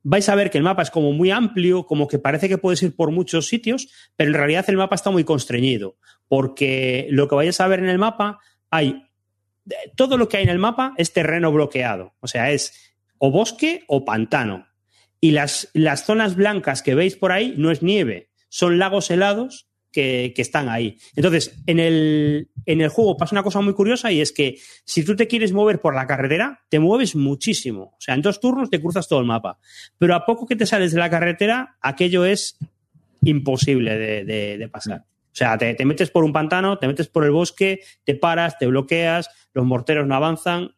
Speaker 2: vais a ver que el mapa es como muy amplio, como que parece que puedes ir por muchos sitios, pero en realidad el mapa está muy constreñido, porque lo que vayas a ver en el mapa, hay todo lo que hay en el mapa es terreno bloqueado, o sea, es o bosque o pantano. Y las, las zonas blancas que veis por ahí no es nieve, son lagos helados que, que están ahí. Entonces, en el, en el juego pasa una cosa muy curiosa y es que si tú te quieres mover por la carretera, te mueves muchísimo. O sea, en dos turnos te cruzas todo el mapa. Pero a poco que te sales de la carretera, aquello es imposible de, de- de pasar. O sea, te, te metes por un pantano, te metes por el bosque, te paras, te bloqueas, los morteros no avanzan.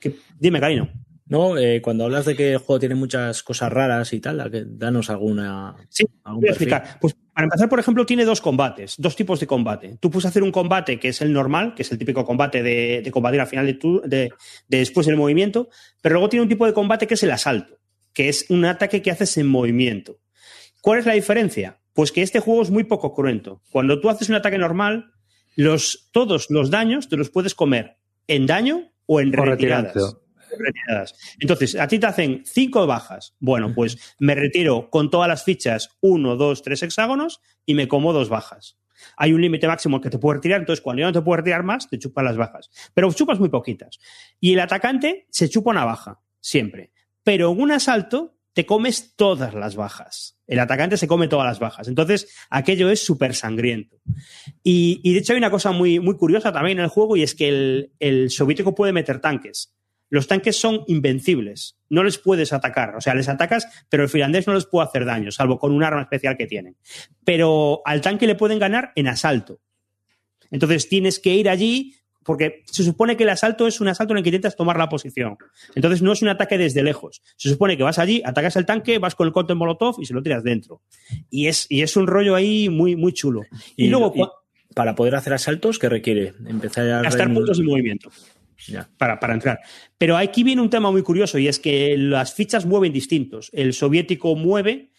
Speaker 2: ¿Qué? Dime, Karino.
Speaker 4: No, eh, cuando hablas de que el juego tiene muchas cosas raras y tal, danos alguna.
Speaker 2: Sí,
Speaker 4: algún
Speaker 2: Voy a explicar. Pues para empezar, por ejemplo, tiene dos combates, dos tipos de combate. Tú puedes hacer un combate que es el normal, que es el típico combate de, de combatir al final de, tu- de- de después del movimiento, pero luego tiene un tipo de combate que es el asalto, que es un ataque que haces en movimiento. ¿Cuál es la diferencia? Pues que este juego es muy poco cruento. Cuando tú haces un ataque normal, los, todos los daños te los puedes comer en daño o en retiradas retiradas. Entonces, a ti te hacen cinco bajas. Bueno, pues me retiro con todas las fichas, uno, dos, tres hexágonos y me como dos bajas. Hay un límite máximo que te puedes retirar, entonces cuando ya no te puedes retirar más, te chupan las bajas. Pero chupas muy poquitas. Y el atacante se chupa una baja, siempre. Pero en un asalto te comes todas las bajas. El atacante se come todas las bajas. Entonces, aquello es súper sangriento. Y, de hecho hay una cosa muy, muy curiosa también en el juego y es que el, el soviético puede meter tanques. Los tanques son invencibles, no les puedes atacar, o sea, les atacas, pero el finlandés no les puede hacer daño, salvo con un arma especial que tienen. Pero al tanque le pueden ganar en asalto. Entonces tienes que ir allí porque se supone que el asalto es un asalto en el que intentas tomar la posición. Entonces no es un ataque desde lejos. Se supone que vas allí, atacas el tanque, vas con el cóctel molotov y se lo tiras dentro. Y es, y es un rollo ahí muy, muy chulo. Y, luego,
Speaker 4: y para poder hacer asaltos, ¿qué requiere? Empezar a
Speaker 2: gastar puntos de movimiento. Para, para entrar. Pero aquí viene un tema muy curioso y es que las fichas mueven distintos. El soviético mueve,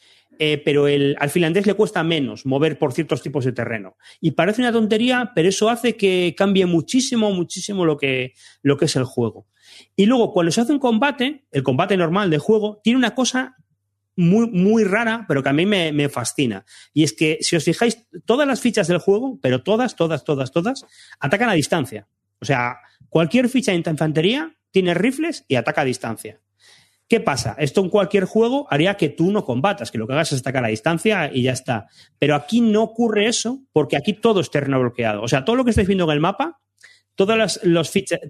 Speaker 2: eh, pero el, al finlandés le cuesta menos mover por ciertos tipos de terreno. Y parece una tontería, pero eso hace que cambie muchísimo, muchísimo lo que, lo que es el juego. Y luego, cuando se hace un combate, el combate normal de juego, tiene una cosa muy, muy rara, pero que a mí me, me fascina. Y es que, si os fijáis, todas las fichas del juego, pero todas, todas, todas, todas, atacan a distancia. O sea, cualquier ficha de infantería tiene rifles y ataca a distancia. ¿Qué pasa? Esto en cualquier juego haría que tú no combatas, que lo que hagas es atacar a distancia y ya está. Pero aquí no ocurre eso porque aquí todo es terreno bloqueado. O sea, todo lo que estáis viendo en el mapa, todas las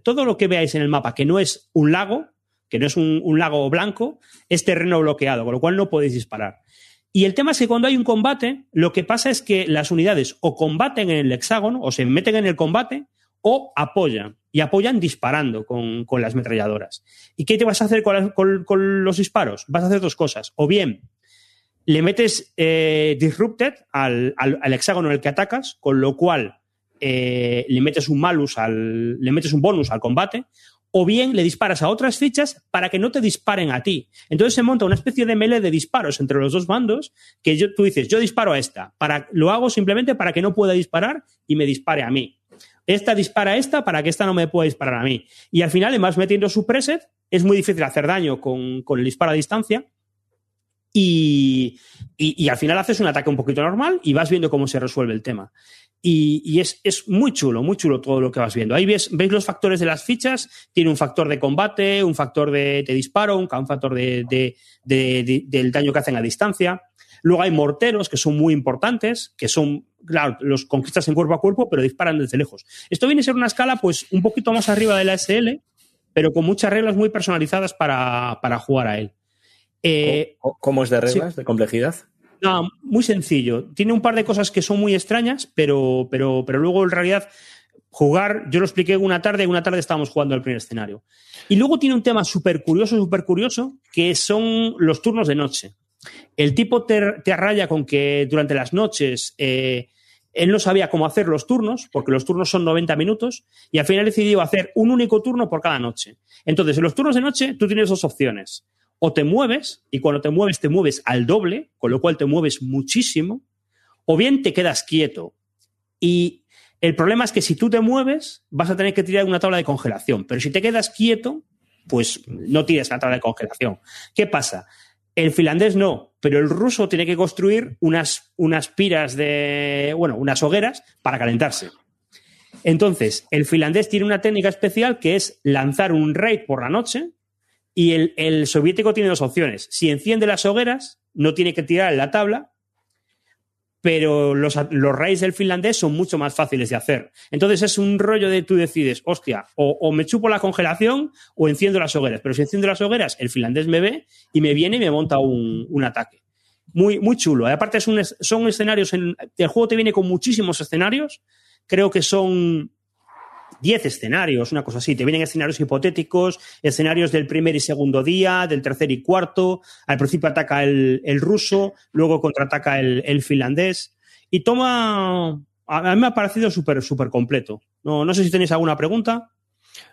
Speaker 2: todo lo que veáis en el mapa que no es un lago, que no es un, un lago blanco, es terreno bloqueado, con lo cual no podéis disparar. Y el tema es que cuando hay un combate, lo que pasa es que las unidades o combaten en el hexágono, o se meten en el combate, o apoyan. Y apoyan disparando con, con las metralladoras. ¿Y qué te vas a hacer con, con- con los disparos? Vas a hacer dos cosas. O bien le metes eh, disrupted al, al- al hexágono en el que atacas, con lo cual eh, le metes un malus al, le metes un bonus al combate, o bien le disparas a otras fichas para que no te disparen a ti. Entonces se monta una especie de melee de disparos entre los dos bandos, que yo, tú dices, yo disparo a esta, para, lo hago simplemente para que no pueda disparar y me dispare a mí. Esta dispara a esta para que esta no me pueda disparar a mí. Y al final, además, metiendo su preset, es muy difícil hacer daño con, con el disparo a distancia. Y, y- al final haces un ataque un poquito normal y vas viendo cómo se resuelve el tema. Y, es, es muy chulo, muy chulo todo lo que vas viendo. Ahí ves, los factores de las fichas. Tiene un factor de combate, un factor de, disparo, un, factor de- de- del daño que hacen a distancia. Luego hay morteros que son muy importantes, que son, claro, los conquistas en cuerpo a cuerpo, pero disparan desde lejos. Esto viene a ser una escala, pues, un poquito más arriba de la SL, pero con muchas reglas muy personalizadas para, para jugar a él. Eh,
Speaker 4: ¿Cómo- ¿Cómo es de reglas, de complejidad?
Speaker 2: no, muy sencillo. Tiene un par de cosas que son muy extrañas, pero, pero, pero luego en realidad jugar, yo lo expliqué una tarde, una tarde estábamos jugando el primer escenario. Y luego tiene un tema súper curioso, súper curioso, que son los turnos de noche. El tipo te, te arraya con que durante las noches eh, él no sabía cómo hacer los turnos, porque los turnos son 90 minutos, y al final decidió hacer un único turno por cada noche. Entonces, en los turnos de noche tú tienes dos opciones. O te mueves, y cuando te mueves te mueves al doble, con lo cual te mueves muchísimo, o bien te quedas quieto. Y el problema es que si tú te mueves, vas a tener que tirar una tabla de congelación, pero si te quedas quieto, pues no tires la tabla de congelación. ¿Qué pasa? El finlandés no, pero el ruso tiene que construir unas, unas piras de, bueno, unas hogueras para calentarse. Entonces, el finlandés tiene una técnica especial que es lanzar un raid por la noche y el, el soviético tiene dos opciones. Si enciende las hogueras, no tiene que tirar en la tabla, pero los, los raids del finlandés son mucho más fáciles de hacer. Entonces es un rollo de tú decides, hostia, o, o me chupo la congelación o enciendo las hogueras. Pero si enciendo las hogueras, el finlandés me ve y me viene y me monta un, un ataque. Muy, muy chulo. Y aparte es- son escenarios, en, el juego te viene con muchísimos escenarios. Creo que son 10 escenarios, una cosa así. Te vienen escenarios hipotéticos, escenarios del primer y segundo día, del tercer y cuarto. Al principio ataca el, el ruso, luego contraataca el, el finlandés. Y toma. A mí me ha parecido súper, súper completo. No, no sé si tenéis alguna pregunta.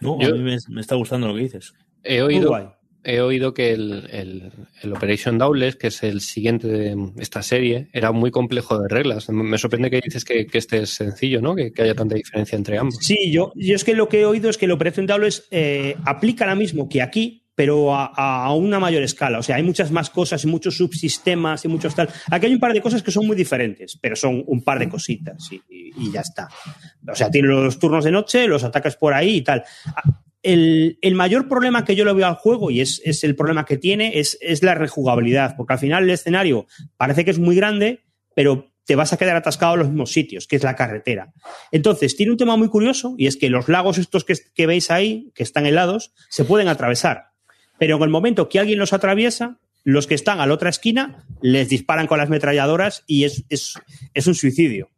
Speaker 4: No,
Speaker 3: Yo-
Speaker 4: a mí me, me está gustando lo que dices.
Speaker 3: He oído. He oído que el, el- el Operation Dauntless, que es el siguiente de esta serie, era muy complejo de reglas. Me sorprende que dices que, este es sencillo, ¿no? Que, haya tanta diferencia entre ambos.
Speaker 2: Sí, yo, yo es que lo que he oído es que la Operación Dauntless eh, aplica la mismo que aquí, pero a, una mayor escala. O sea, hay muchas más cosas y muchos subsistemas y muchos tal. Aquí hay un par de cosas que son muy diferentes, pero son un par de cositas y, y- ya está. O sea, tiene los turnos de noche, los ataques por ahí y tal. El, mayor problema que yo le veo al juego, y es, el problema que tiene, es, la rejugabilidad, porque al final el escenario parece que es muy grande, pero te vas a quedar atascado en los mismos sitios, que es la carretera. Entonces, tiene un tema muy curioso, y es que los lagos estos que, veis ahí, que están helados, se pueden atravesar. Pero en el momento que alguien los atraviesa, los que están a la otra esquina les disparan con las metralladoras y es un suicidio.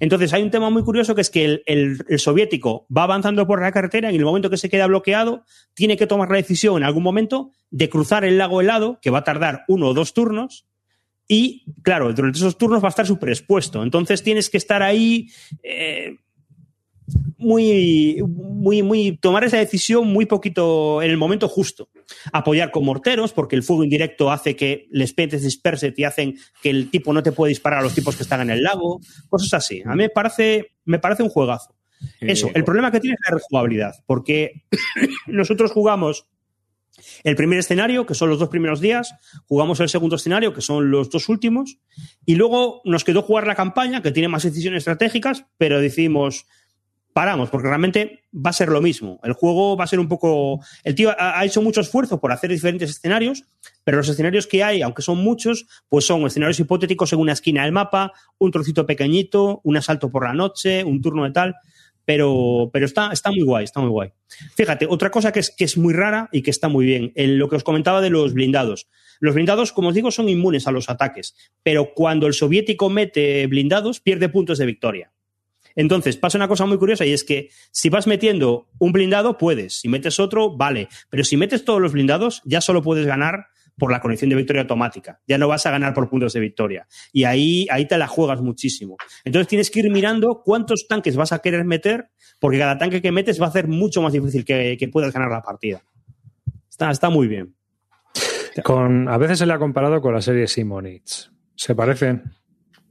Speaker 2: Entonces hay un tema muy curioso que es que el, el- el soviético va avanzando por la carretera y en el momento que se queda bloqueado tiene que tomar la decisión en algún momento de cruzar el lago helado, que va a tardar uno o dos turnos. Y claro, durante esos turnos va a estar súper expuesto. Entonces tienes que estar ahí eh, muy, muy, muy, tomar esa decisión muy poquito en el momento justo. Apoyar con morteros, porque el fuego indirecto hace que les petes disperse y hacen que el tipo no te puede disparar a los tipos que están en el lago, cosas así. A mí me parece, me parece un juegazo. Eso, el problema que tiene es la rejugabilidad, porque nosotros jugamos el primer escenario, que son los dos primeros días, jugamos el segundo escenario, que son los dos últimos, y luego nos quedó jugar la campaña, que tiene más decisiones estratégicas, pero decidimos, paramos, porque realmente va a ser lo mismo. El juego va a ser un poco... El tío ha, hecho mucho esfuerzo por hacer diferentes escenarios, pero los escenarios que hay, aunque son muchos, pues son escenarios hipotéticos en una esquina del mapa, un trocito pequeñito, un asalto por la noche, un turno de tal pero, pero está, está muy guay, está muy guay. Fíjate, otra cosa que es, que es muy rara y que está muy bien, en lo que os comentaba de los blindados. Los blindados, como os digo, son inmunes a los ataques, pero cuando el soviético mete blindados, pierde puntos de victoria. Entonces, pasa una cosa muy curiosa y es que si vas metiendo un blindado, puedes. Si metes otro, vale. Pero si metes todos los blindados, ya solo puedes ganar por la conexión de victoria automática. Ya no vas a ganar por puntos de victoria. Y ahí, ahí te la juegas muchísimo. Entonces tienes que ir mirando cuántos tanques vas a querer meter, porque cada tanque que metes va a hacer mucho más difícil que, que puedas ganar la partida. Está, está muy bien.
Speaker 1: Con, a veces se le ha comparado con la serie Simonits. ¿Se parecen?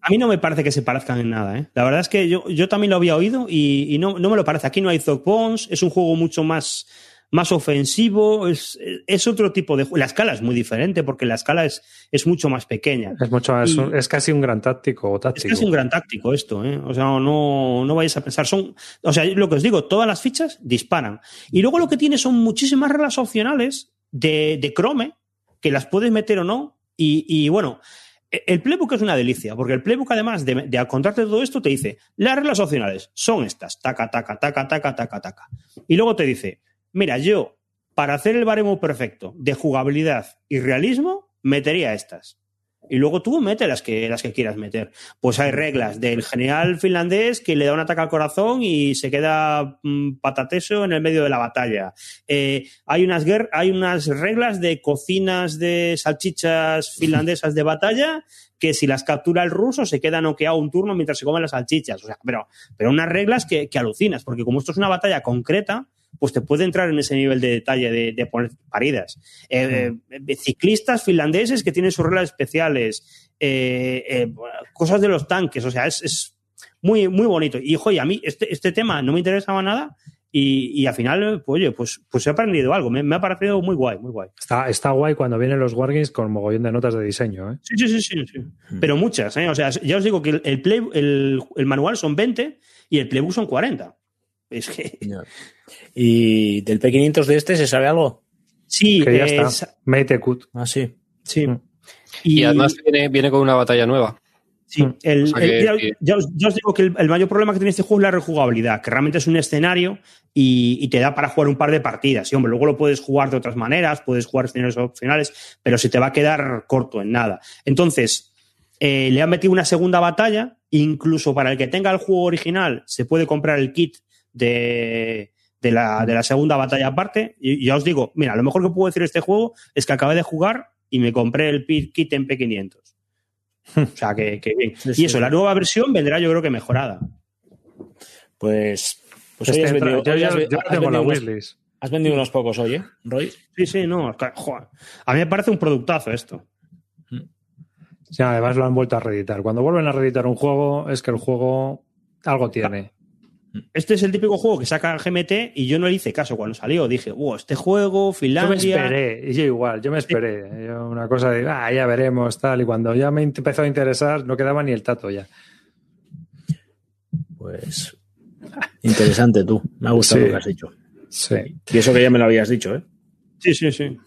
Speaker 2: A mí no me parece que se parezcan en nada. ¿eh? La verdad es que yo, yo también lo había oído y, y no, no, me lo parece. Aquí no hay Zog Bones, es un juego mucho más, más ofensivo, es, es, otro tipo de juego. La escala es muy diferente porque la escala es, es mucho más pequeña.
Speaker 1: Es, mucho más, es casi un gran táctico o táctico.
Speaker 2: Es casi un gran táctico esto. ¿eh? O sea, no, no vayáis a pensar. Son, o sea, lo que os digo, todas las fichas disparan. Y luego lo que tiene son muchísimas reglas opcionales de, de Chrome que las puedes meter o no. Y, y bueno, el playbook es una delicia, porque el playbook, además de, de contarte todo esto, te dice, las reglas opcionales son estas, taca, taca, taca, taca, taca, taca. Y luego te dice, mira, yo, para hacer el baremo perfecto de jugabilidad y realismo, metería estas. Y luego tú mete las que, las que quieras meter. Pues hay reglas del general finlandés que le da un ataque al corazón y se queda mmm, patateso en el medio de la batalla. Eh, hay, unas hay unas reglas de cocinas de salchichas finlandesas de batalla que si las captura el ruso se queda noqueado un turno mientras se comen las salchichas. O sea, pero, pero unas reglas que, que alucinas, porque como esto es una batalla concreta, pues te puede entrar en ese nivel de detalle de, de poner paridas. Eh, eh, ciclistas finlandeses que tienen sus reglas especiales, eh, cosas de los tanques, o sea, es, es, muy, muy bonito. Y, oye, a mí este, este tema no me interesaba nada y, y al final, pues, oye, pues, pues he aprendido algo. Me, me, ha parecido muy guay, muy guay.
Speaker 1: Está, está guay cuando vienen los Wargames con mogollón de notas de diseño, ¿eh?
Speaker 2: Sí, sí, sí, sí. sí. Mm. Pero muchas, ¿eh? O sea, ya os digo que el, play, el, el manual son 20 y el playbook son 40. Es que...
Speaker 4: ¿Y del P500 de este se sabe algo?
Speaker 2: Sí,
Speaker 1: que ya
Speaker 2: es...
Speaker 1: está. Mate Cut.
Speaker 4: Ah, sí.
Speaker 2: Sí.
Speaker 3: Mm. Y, y, además viene, viene, con una batalla nueva.
Speaker 2: Sí, el, o sea que, el, ya, ya, os, ya, os, digo que el, el, mayor problema que tiene este juego es la rejugabilidad, que realmente es un escenario y, y, te da para jugar un par de partidas. Y hombre, luego lo puedes jugar de otras maneras, puedes jugar escenarios opcionales, pero se te va a quedar corto en nada. Entonces, eh, le han metido una segunda batalla, incluso para el que tenga el juego original, se puede comprar el kit de, de, la, de la segunda batalla aparte. Y ya os digo, mira, lo mejor que puedo decir de este juego es que acabé de jugar y me compré el kit en P500. O sea, que, que bien. Sí, y eso, la nueva versión vendrá yo creo que mejorada.
Speaker 4: Pues, pues
Speaker 1: este
Speaker 4: hoy has vendido,
Speaker 1: yo, yo,
Speaker 4: has,
Speaker 1: yo
Speaker 4: has
Speaker 1: tengo la
Speaker 4: vendido unos,
Speaker 1: wishlist.
Speaker 4: has vendido unos pocos hoy, ¿eh, Roy?
Speaker 2: Sí, sí, no. Joder. A mí me parece un productazo esto.
Speaker 1: Sí, además lo han vuelto a reeditar. Cuando vuelven a reeditar un juego, es que el juego algo tiene.
Speaker 2: Este es el típico juego que saca el GMT y yo no le hice caso cuando salió. Dije, wow, este juego,
Speaker 1: Yo
Speaker 2: Finlandia.
Speaker 1: me esperé, y yo igual, yo me esperé. Yo una cosa de, ah, ya veremos, tal. Y cuando ya me empezó a interesar, no quedaba ni el tato ya.
Speaker 4: Pues interesante tú. Me ha gustado
Speaker 1: Sí.
Speaker 4: lo que has dicho.
Speaker 1: Sí.
Speaker 4: Y eso que ya me lo habías dicho, ¿eh?
Speaker 2: Sí, sí, sí.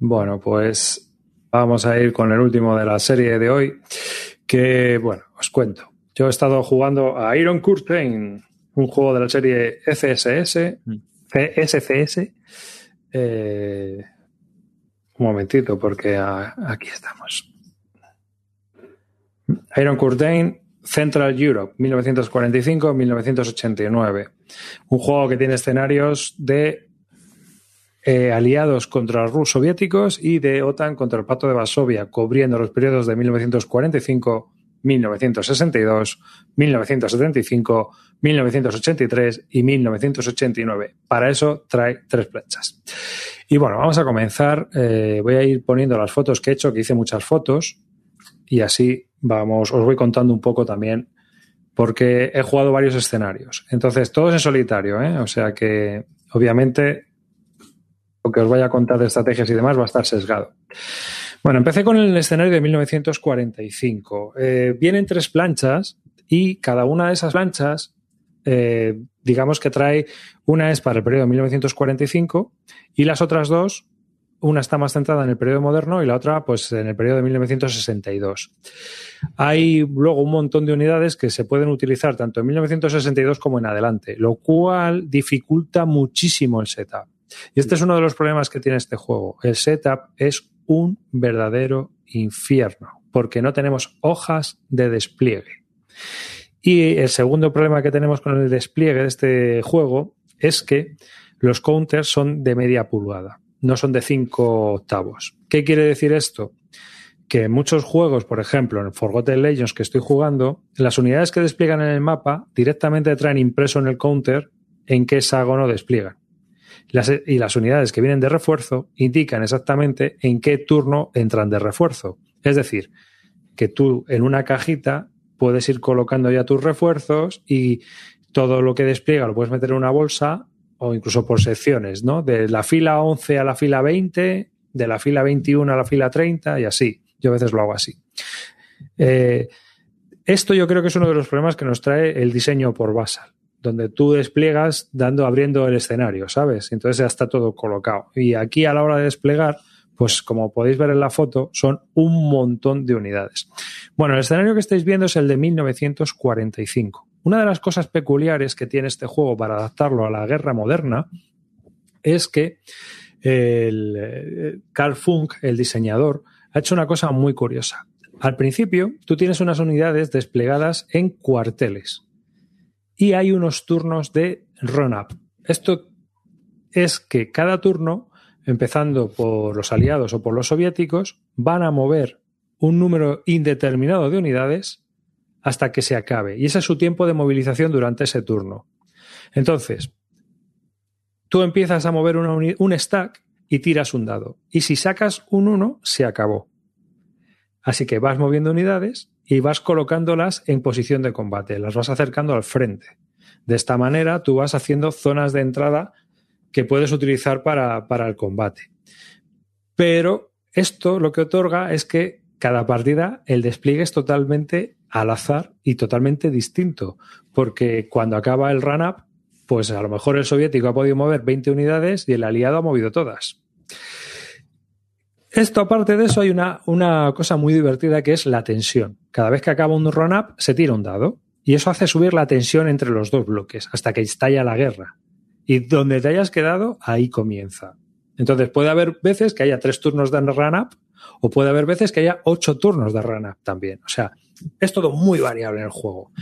Speaker 1: Bueno, pues vamos a ir con el último de la serie de hoy. Que, bueno, os cuento. Yo he estado jugando a Iron Curtain, un juego de la serie FSS,
Speaker 4: Mm.
Speaker 1: CSCS. Eh, un momentito, porque a- aquí estamos. Iron Curtain, Central Europe, 1945-1989. Un juego que tiene escenarios de eh, aliados contra los soviéticos y de OTAN contra el Pacto de Varsovia, cubriendo los periodos de 1945, 1962, 1975, 1983 y 1989. Para eso trae tres flechas. Y bueno, vamos a comenzar. Eh, voy a ir poniendo las fotos que he hecho, que hice muchas fotos, y así vamos, os voy contando un poco también, porque he jugado varios escenarios. Entonces, todos en solitario, ¿eh? O sea que, obviamente, lo que os vaya a contar de estrategias y demás va a estar sesgado. Bueno, empecé con el escenario de 1945. Eh, vienen tres planchas y cada una de esas planchas, eh, digamos que trae, una es para el periodo de 1945 y las otras dos, una está más centrada en el periodo moderno y la otra pues en el periodo de 1962. Hay luego un montón de unidades que se pueden utilizar tanto en 1962 como en adelante, lo cual dificulta muchísimo el setup. Y este es uno de los problemas que tiene este juego. El setup es un verdadero infierno, porque no tenemos hojas de despliegue. Y el segundo problema que tenemos con el despliegue de este juego es que los counters son de media pulgada, no son de 5 octavos. ¿Qué quiere decir esto? Que en muchos juegos, por ejemplo, en Forgotten Legends que estoy jugando, las unidades que despliegan en el mapa directamente traen impreso en el counter en qué hexágono despliegan. Las, y las unidades que vienen de refuerzo indican exactamente en qué turno entran de refuerzo. Es decir, que tú en una cajita puedes ir colocando ya tus refuerzos y todo lo que despliega lo puedes meter en una bolsa o incluso por secciones, ¿no? De la fila 11 a la fila 20, de la fila 21 a la fila 30 y así. Yo a veces lo hago así. Eh, esto yo creo que es uno de los problemas que nos trae el diseño por Basal donde tú despliegas dando, abriendo el escenario, ¿sabes? Entonces ya está todo colocado. Y aquí a la hora de desplegar, pues como podéis ver en la foto, son un montón de unidades. Bueno, el escenario que estáis viendo es el de 1945. Una de las cosas peculiares que tiene este juego para adaptarlo a la guerra moderna es que el, eh, Carl Funk, el diseñador, ha hecho una cosa muy curiosa. Al principio, tú tienes unas unidades desplegadas en cuarteles y hay unos turnos de run-up. Esto es que cada turno, empezando por los aliados o por los soviéticos, van a mover un número indeterminado de unidades hasta que se acabe. Y ese es su tiempo de movilización durante ese turno. Entonces, tú empiezas a mover un stack y tiras un dado. Y si sacas un 1, se acabó. Así que vas moviendo unidades y vas colocándolas en posición de combate, las vas acercando al frente. De esta manera tú vas haciendo zonas de entrada que puedes utilizar para, para el combate. Pero esto lo que otorga es que cada partida el despliegue es totalmente al azar y totalmente distinto, porque cuando acaba el run-up, pues a lo mejor el soviético ha podido mover 20 unidades y el aliado ha movido todas. Esto, aparte de eso, hay una, una cosa muy divertida que es la tensión. Cada vez que acaba un run-up, se tira un dado. Y eso hace subir la tensión entre los dos bloques hasta que estalla la guerra. Y donde te hayas quedado, ahí comienza. Entonces puede haber veces que haya tres turnos de run-up o puede haber veces que haya ocho turnos de run-up también. O sea, es todo muy variable en el juego.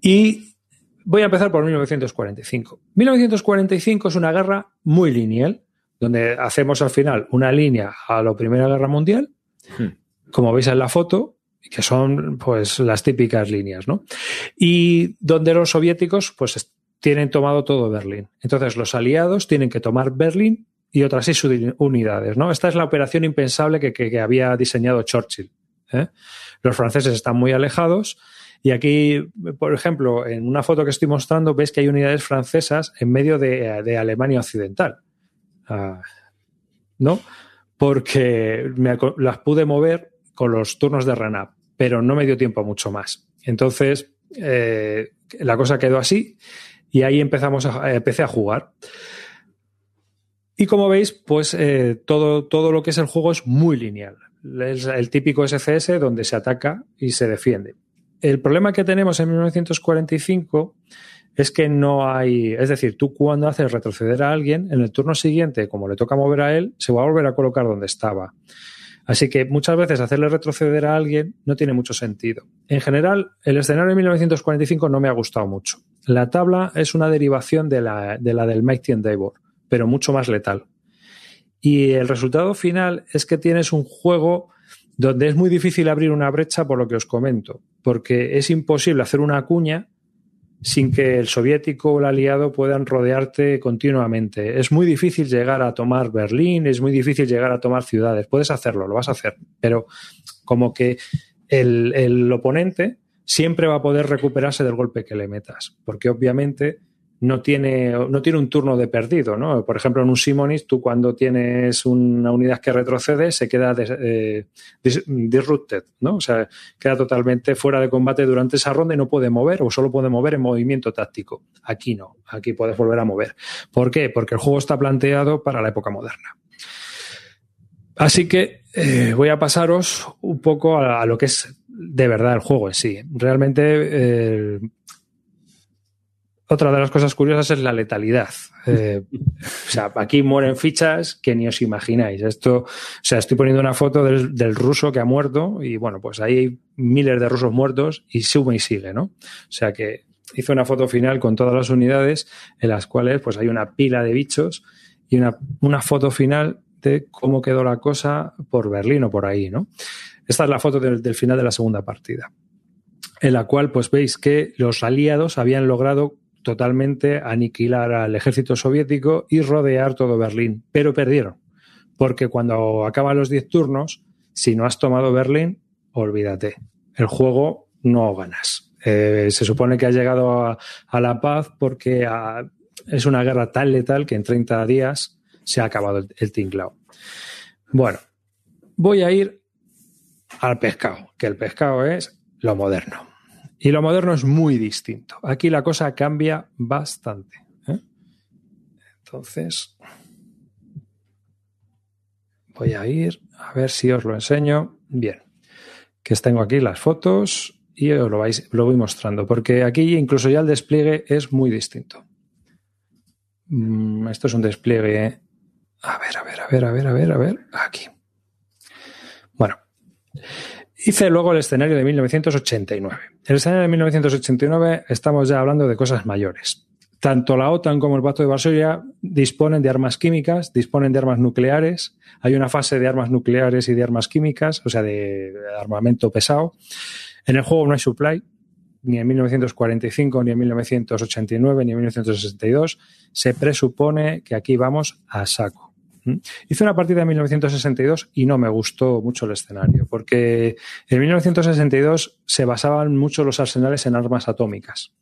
Speaker 1: Y voy a empezar por 1945. 1945 es una guerra muy lineal donde hacemos al final una línea a la Primera Guerra Mundial, hmm. como veis en la foto, que son pues las típicas líneas, ¿no? Y donde los soviéticos pues tienen tomado todo Berlín. Entonces los aliados tienen que tomar Berlín y otras seis unidades, ¿no? Esta es la operación impensable que, había diseñado Churchill. ¿eh? Los franceses están muy alejados y aquí, por ejemplo, en una foto que estoy mostrando, ves que hay unidades francesas en medio de Alemania Occidental. ¿No? Porque me, las pude mover con los turnos de run pero no me dio tiempo mucho más. Entonces, eh, la cosa quedó así y ahí empezamos a, empecé a jugar. Y como veis, pues eh, todo, todo lo que es el juego es muy lineal. Es el típico SCS donde se ataca y se defiende. El problema que tenemos en 1945 es que no hay, es decir, tú cuando haces retroceder a alguien, en el turno siguiente, como le toca mover a él, se va a volver a colocar donde estaba. Así que muchas veces hacerle retroceder a alguien no tiene mucho sentido. En general, el escenario de 1945 no me ha gustado mucho. La tabla es una derivación de la, de la del Mighty Endeavor, pero mucho más letal. Y el resultado final es que tienes un juego donde es muy difícil abrir una brecha por lo que os comento, porque es imposible hacer una cuña sin que el soviético o el aliado puedan rodearte continuamente. Es muy difícil llegar a tomar Berlín, es muy difícil llegar a tomar ciudades. Puedes hacerlo, lo vas a hacer, pero como que el, el oponente siempre va a poder recuperarse del golpe que le metas, porque obviamente no tiene, no tiene un turno de perdido, ¿no? Por ejemplo, en un Simonis, tú cuando tienes una unidad que retrocede, se queda eh, dis, disrupted, ¿no? O sea, queda totalmente fuera de combate durante esa ronda y no puede mover o solo puede mover en movimiento táctico. Aquí no, aquí puedes volver a mover. ¿Por qué? Porque el juego está planteado para la época moderna. Así que eh, voy a pasaros un poco a, a, lo que es de verdad el juego en sí. Realmente eh, otra de las cosas curiosas es la letalidad. Eh, o sea, aquí mueren fichas que ni os imagináis. Esto, o sea, estoy poniendo una foto del, ruso que ha muerto y bueno, pues ahí hay miles de rusos muertos y sube y sigue, ¿no? O sea que hice una foto final con todas las unidades en las cuales pues hay una pila de bichos y una, una foto final de cómo quedó la cosa por Berlín o por ahí, ¿no? Esta es la foto del final de la segunda partida en la cual pues veis que los aliados habían logrado totalmente aniquilar al ejército soviético y rodear todo Berlín, pero perdieron, porque cuando acaban los 10 turnos, si no has tomado Berlín, olvídate, el juego no ganas. Eh, se supone que ha llegado a, la paz porque a, es una guerra tan letal que en 30 días se ha acabado el, el tinglao. Bueno, voy a ir al pescado, que el pescado es lo moderno. Y lo moderno es muy distinto. Aquí la cosa cambia bastante. ¿eh? Entonces, voy a ir a ver si os lo enseño. Bien, que tengo aquí las fotos y os lo, vais, lo voy mostrando, porque aquí incluso ya el despliegue es muy distinto. Esto es un despliegue. A ver, a ver, a ver, a ver, a ver, a ver. Aquí. Hice luego el escenario de 1989. El escenario de 1989 estamos ya hablando de cosas mayores. Tanto la OTAN como el Pacto de Varsovia disponen de armas químicas, disponen de armas nucleares. Hay una fase de armas nucleares y de armas químicas, o sea, de armamento pesado. En el juego no hay supply, ni en 1945, ni en 1989, ni en 1962. Se presupone que aquí vamos a saco. Hice una partida en 1962 y no me gustó mucho el escenario, porque en 1962 se basaban mucho los arsenales en armas atómicas.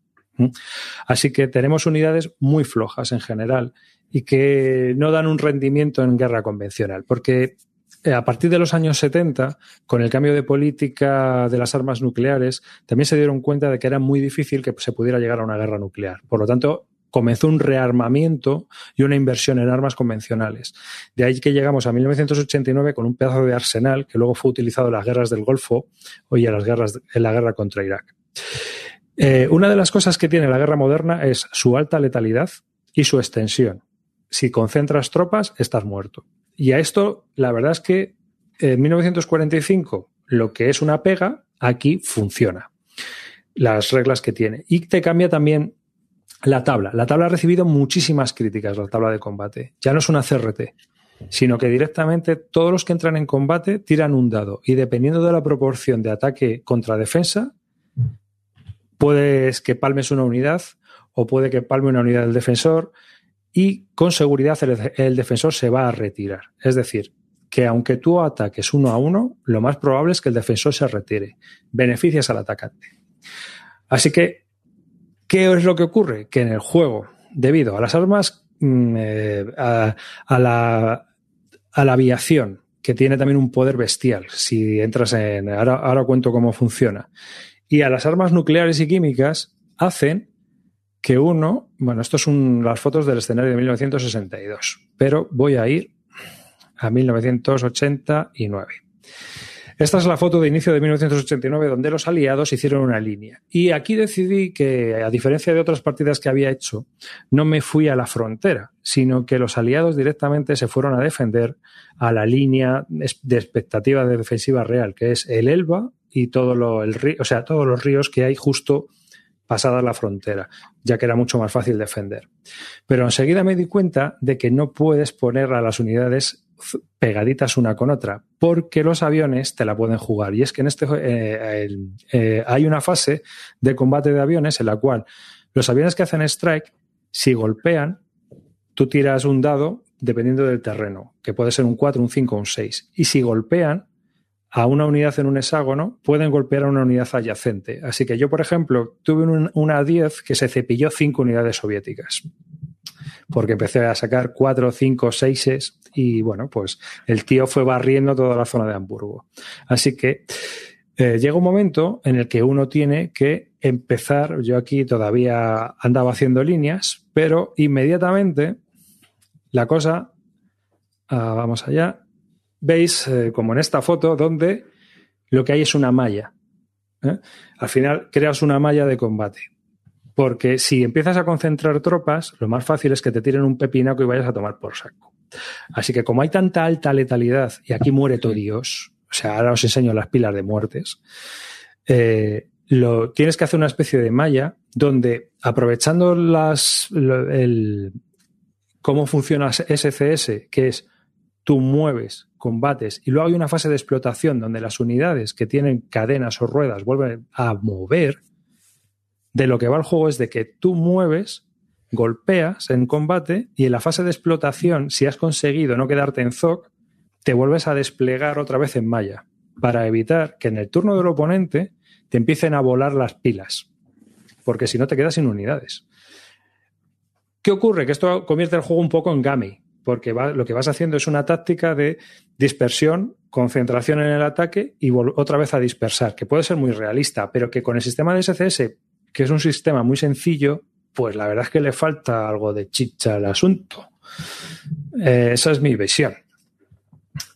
Speaker 1: Así que tenemos unidades muy flojas en general y que no dan un rendimiento en guerra convencional, porque eh, a partir de los años 70, con el cambio de política de las armas nucleares, también se dieron cuenta de que era muy difícil que se pudiera llegar a una guerra nuclear. Por lo tanto, comenzó un rearmamiento y una inversión en armas convencionales. De ahí que llegamos a 1989 con un pedazo de arsenal que luego fue utilizado en las guerras del Golfo y en, las guerras, en la guerra contra Irak. Eh, una de las cosas que tiene la guerra moderna es su alta letalidad y su extensión. Si concentras tropas, estás muerto. Y a esto, la verdad es que en 1945, lo que es una pega, aquí funciona. Las reglas que tiene. Y te cambia también la tabla. La tabla ha recibido muchísimas críticas, la tabla de combate. Ya no es una CRT, sino que directamente todos los que entran en combate tiran un dado y dependiendo de la proporción de ataque contra defensa, puedes que palmes una unidad o puede que palme una unidad del defensor y con seguridad el, el defensor se va a retirar. Es decir, que aunque tú ataques uno a uno, lo más probable es que el defensor se retire. Beneficias al atacante. Así que ¿Qué es lo que ocurre? Que en el juego, debido a las armas, mm, eh, a, la, aviación, que tiene también un poder bestial, si entras en... Ahora, ahora cuento cómo funciona. Y a las armas nucleares y químicas hacen que uno, bueno, esto son las fotos del escenario de 1962, pero voy a ir a 1989. Esta es la foto de inicio de 1989 donde los aliados hicieron una línea. Y aquí decidí que, a diferencia de otras partidas que había hecho, no me fui a la frontera, sino que los aliados directamente se fueron a defender a la línea de expectativa de defensiva real, que es el Elba y todo lo, el río, o sea, todos los ríos que hay justo pasada la frontera, ya que era mucho más fácil defender. Pero enseguida me di cuenta de que no puedes poner a las unidades pegaditas una con otra, porque los aviones te la pueden jugar. Y es que en este eh, eh, hay una fase de combate de aviones en la cual los aviones que hacen strike, si golpean, tú tiras un dado dependiendo del terreno, que puede ser un 4, un 5 o un 6. Y si golpean, a una unidad en un hexágono, pueden golpear a una unidad adyacente. Así que yo, por ejemplo, tuve una 10 que se cepilló 5 unidades soviéticas. Porque empecé a sacar 4, 5, 6 y bueno, pues el tío fue barriendo toda la zona de Hamburgo. Así que eh, llega un momento en el que uno tiene que empezar, yo aquí todavía andaba haciendo líneas, pero inmediatamente la cosa, ah, vamos allá, veis, eh, como en esta foto, donde lo que hay es una malla. ¿eh? Al final creas una malla de combate. Porque si empiezas a concentrar tropas, lo más fácil es que te tiren un pepinaco y vayas a tomar por saco. Así que como hay tanta alta letalidad, y aquí muere todo Dios, o sea, ahora os enseño las pilas de muertes, eh, lo, tienes que hacer una especie de malla donde, aprovechando las, el, cómo funciona SCS, que es tú mueves combates y luego hay una fase de explotación donde las unidades que tienen cadenas o ruedas vuelven a mover, de lo que va el juego es de que tú mueves, golpeas en combate y en la fase de explotación, si has conseguido no quedarte en ZOC, te vuelves a desplegar otra vez en malla para evitar que en el turno del oponente te empiecen a volar las pilas, porque si no te quedas sin unidades. ¿Qué ocurre? Que esto convierte el juego un poco en Gami porque lo que vas haciendo es una táctica de dispersión, concentración en el ataque y otra vez a dispersar, que puede ser muy realista, pero que con el sistema de SCS, que es un sistema muy sencillo, pues la verdad es que le falta algo de chicha al asunto. Eh, esa es mi visión.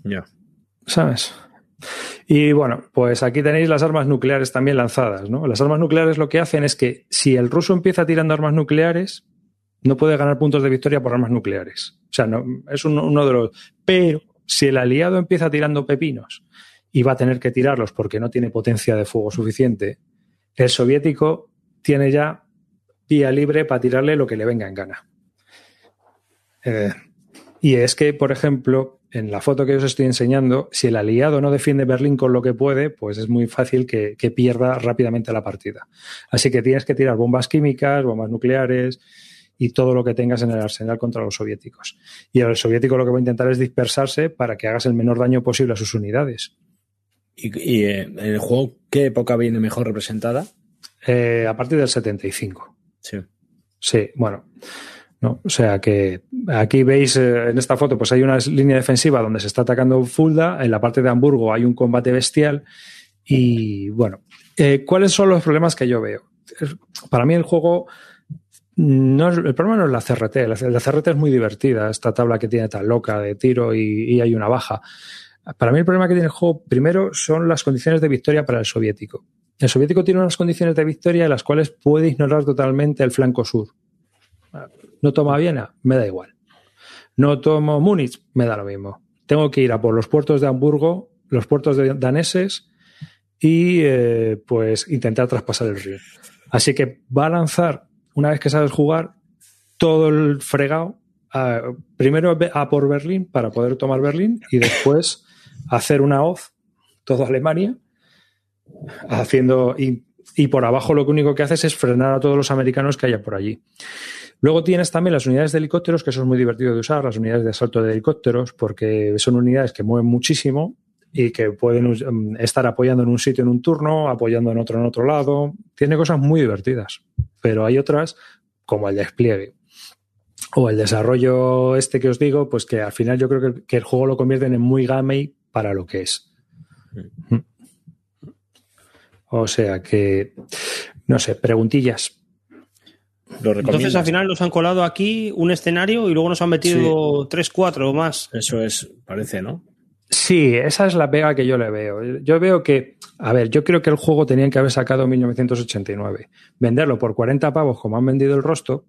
Speaker 4: Ya.
Speaker 1: ¿Sabes? Y bueno, pues aquí tenéis las armas nucleares también lanzadas, ¿no? Las armas nucleares lo que hacen es que si el ruso empieza tirando armas nucleares, no puede ganar puntos de victoria por armas nucleares. O sea, no, es uno, de los. Pero si el aliado empieza tirando pepinos y va a tener que tirarlos porque no tiene potencia de fuego suficiente, el soviético tiene ya vía libre para tirarle lo que le venga en gana. Eh, y es que, por ejemplo, en la foto que os estoy enseñando, si el aliado no defiende Berlín con lo que puede, pues es muy fácil que, que pierda rápidamente la partida. Así que tienes que tirar bombas químicas, bombas nucleares, y todo lo que tengas en el arsenal contra los soviéticos. Y el soviético lo que va a intentar es dispersarse para que hagas el menor daño posible a sus unidades.
Speaker 4: ¿Y, eh, en el juego qué época viene mejor representada?
Speaker 1: Eh, a partir del 75.
Speaker 4: Sí.
Speaker 1: Sí, bueno. ¿no? O sea que aquí veis eh, en esta foto, pues hay una línea defensiva donde se está atacando Fulda, en la parte de Hamburgo hay un combate bestial y bueno, ¿cuáles son los problemas que yo veo? Para mí el juego no, el problema no es la CRT. La, CRT es muy divertida, esta tabla que tiene tan loca de tiro y, hay una baja. Para mí el problema que tiene el juego primero son las condiciones de victoria para el soviético. El soviético tiene unas condiciones de victoria en las cuales puede ignorar totalmente el flanco sur. No toma Viena, me da igual. No tomo Múnich, me da lo mismo. Tengo que ir a por los puertos de Hamburgo, los puertos daneses y eh, pues intentar traspasar el río. Así que va a lanzar una vez que sabes jugar, todo el fregado, primero a por Berlín para poder tomar Berlín y después hacer una hoz, todo Alemania, haciendo. Y, por abajo lo único que haces es frenar a todos los americanos que haya por allí. Luego tienes también las unidades de helicópteros, que eso es muy divertido de usar, las unidades de asalto de helicópteros, porque son unidades que mueven muchísimo y que pueden um, estar apoyando en un sitio en un turno, apoyando en otro en otro lado. Tiene cosas muy divertidas, pero hay otras como el despliegue o el desarrollo este que os digo, pues que al final yo creo que, el juego lo convierten en muy gamey para lo que es. Mm. O sea que, no sé, preguntillas.
Speaker 2: Entonces al final nos han colado aquí un escenario y luego nos han metido tres, cuatro o más.
Speaker 4: Eso es, parece, ¿no?
Speaker 1: Sí, esa es la pega que yo le veo. Yo veo que, a ver, yo creo que el juego tenían que haber sacado en 1989. Venderlo por 40 pavos como han vendido el rostro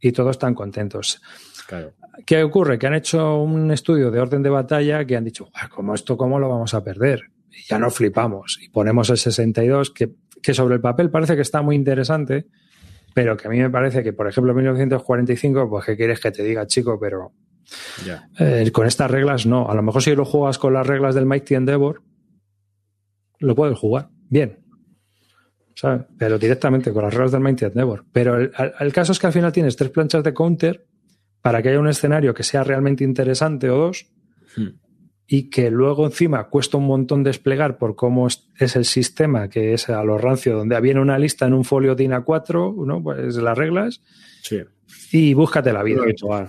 Speaker 1: y todos están contentos.
Speaker 4: Claro.
Speaker 1: ¿Qué ocurre? Que han hecho un estudio de orden de batalla que han dicho, "Buah, ¿cómo esto cómo lo vamos a perder? Y ya no flipamos. Y ponemos el 62, que, que sobre el papel parece que está muy interesante, pero que a mí me parece que, por ejemplo, 1945, pues ¿qué quieres que te diga, chico? Pero
Speaker 4: Ya.
Speaker 1: eh, con estas reglas no. A lo mejor si lo juegas con las reglas del Mighty Endeavor, lo puedes jugar bien. ¿sabes? Pero directamente con las reglas del Mighty Endeavor. Pero el caso es que al final tienes tres planchas de counter para que haya un escenario que sea realmente interesante o dos
Speaker 4: Hmm.
Speaker 1: Y que luego encima cuesta un montón desplegar por cómo es, el sistema, que es a lo rancio, donde viene una lista en un folio DIN A4, ¿no? Pues las reglas
Speaker 4: Sí.
Speaker 1: y búscate la vida.
Speaker 2: Habitual.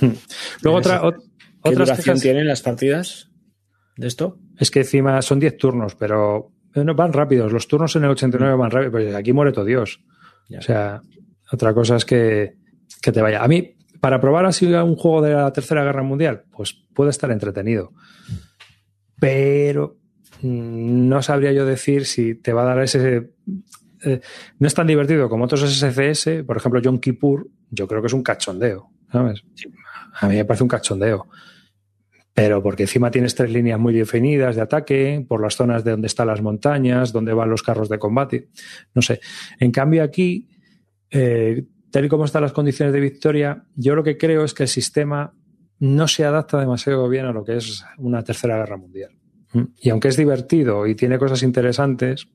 Speaker 1: Luego otra, ot-
Speaker 4: ¿Qué
Speaker 1: otras
Speaker 4: duración
Speaker 1: quejas-
Speaker 4: tienen las partidas de esto?
Speaker 1: Es que encima son 10 turnos, pero no, van rápidos. Los turnos en el 89 van rápidos, pero aquí muere todo Dios.
Speaker 4: Ya.
Speaker 1: O sea, otra cosa es que, que te vaya. A mí, para probar así un juego de la Tercera Guerra Mundial, pues puede estar entretenido. Pero mm, no sabría yo decir si te va a dar ese... eh, no es tan divertido como otros SCS, por ejemplo, John Kippur, yo creo que es un cachondeo, ¿sabes? A mí me parece un cachondeo. Pero porque encima tienes tres líneas muy definidas de ataque, por las zonas de donde están las montañas, donde van los carros de combate. No sé. En cambio, aquí, eh, tal y como están las condiciones de victoria, yo lo que creo es que el sistema no se adapta demasiado bien a lo que es una tercera guerra mundial. ¿Mm? Y aunque es divertido y tiene cosas interesantes,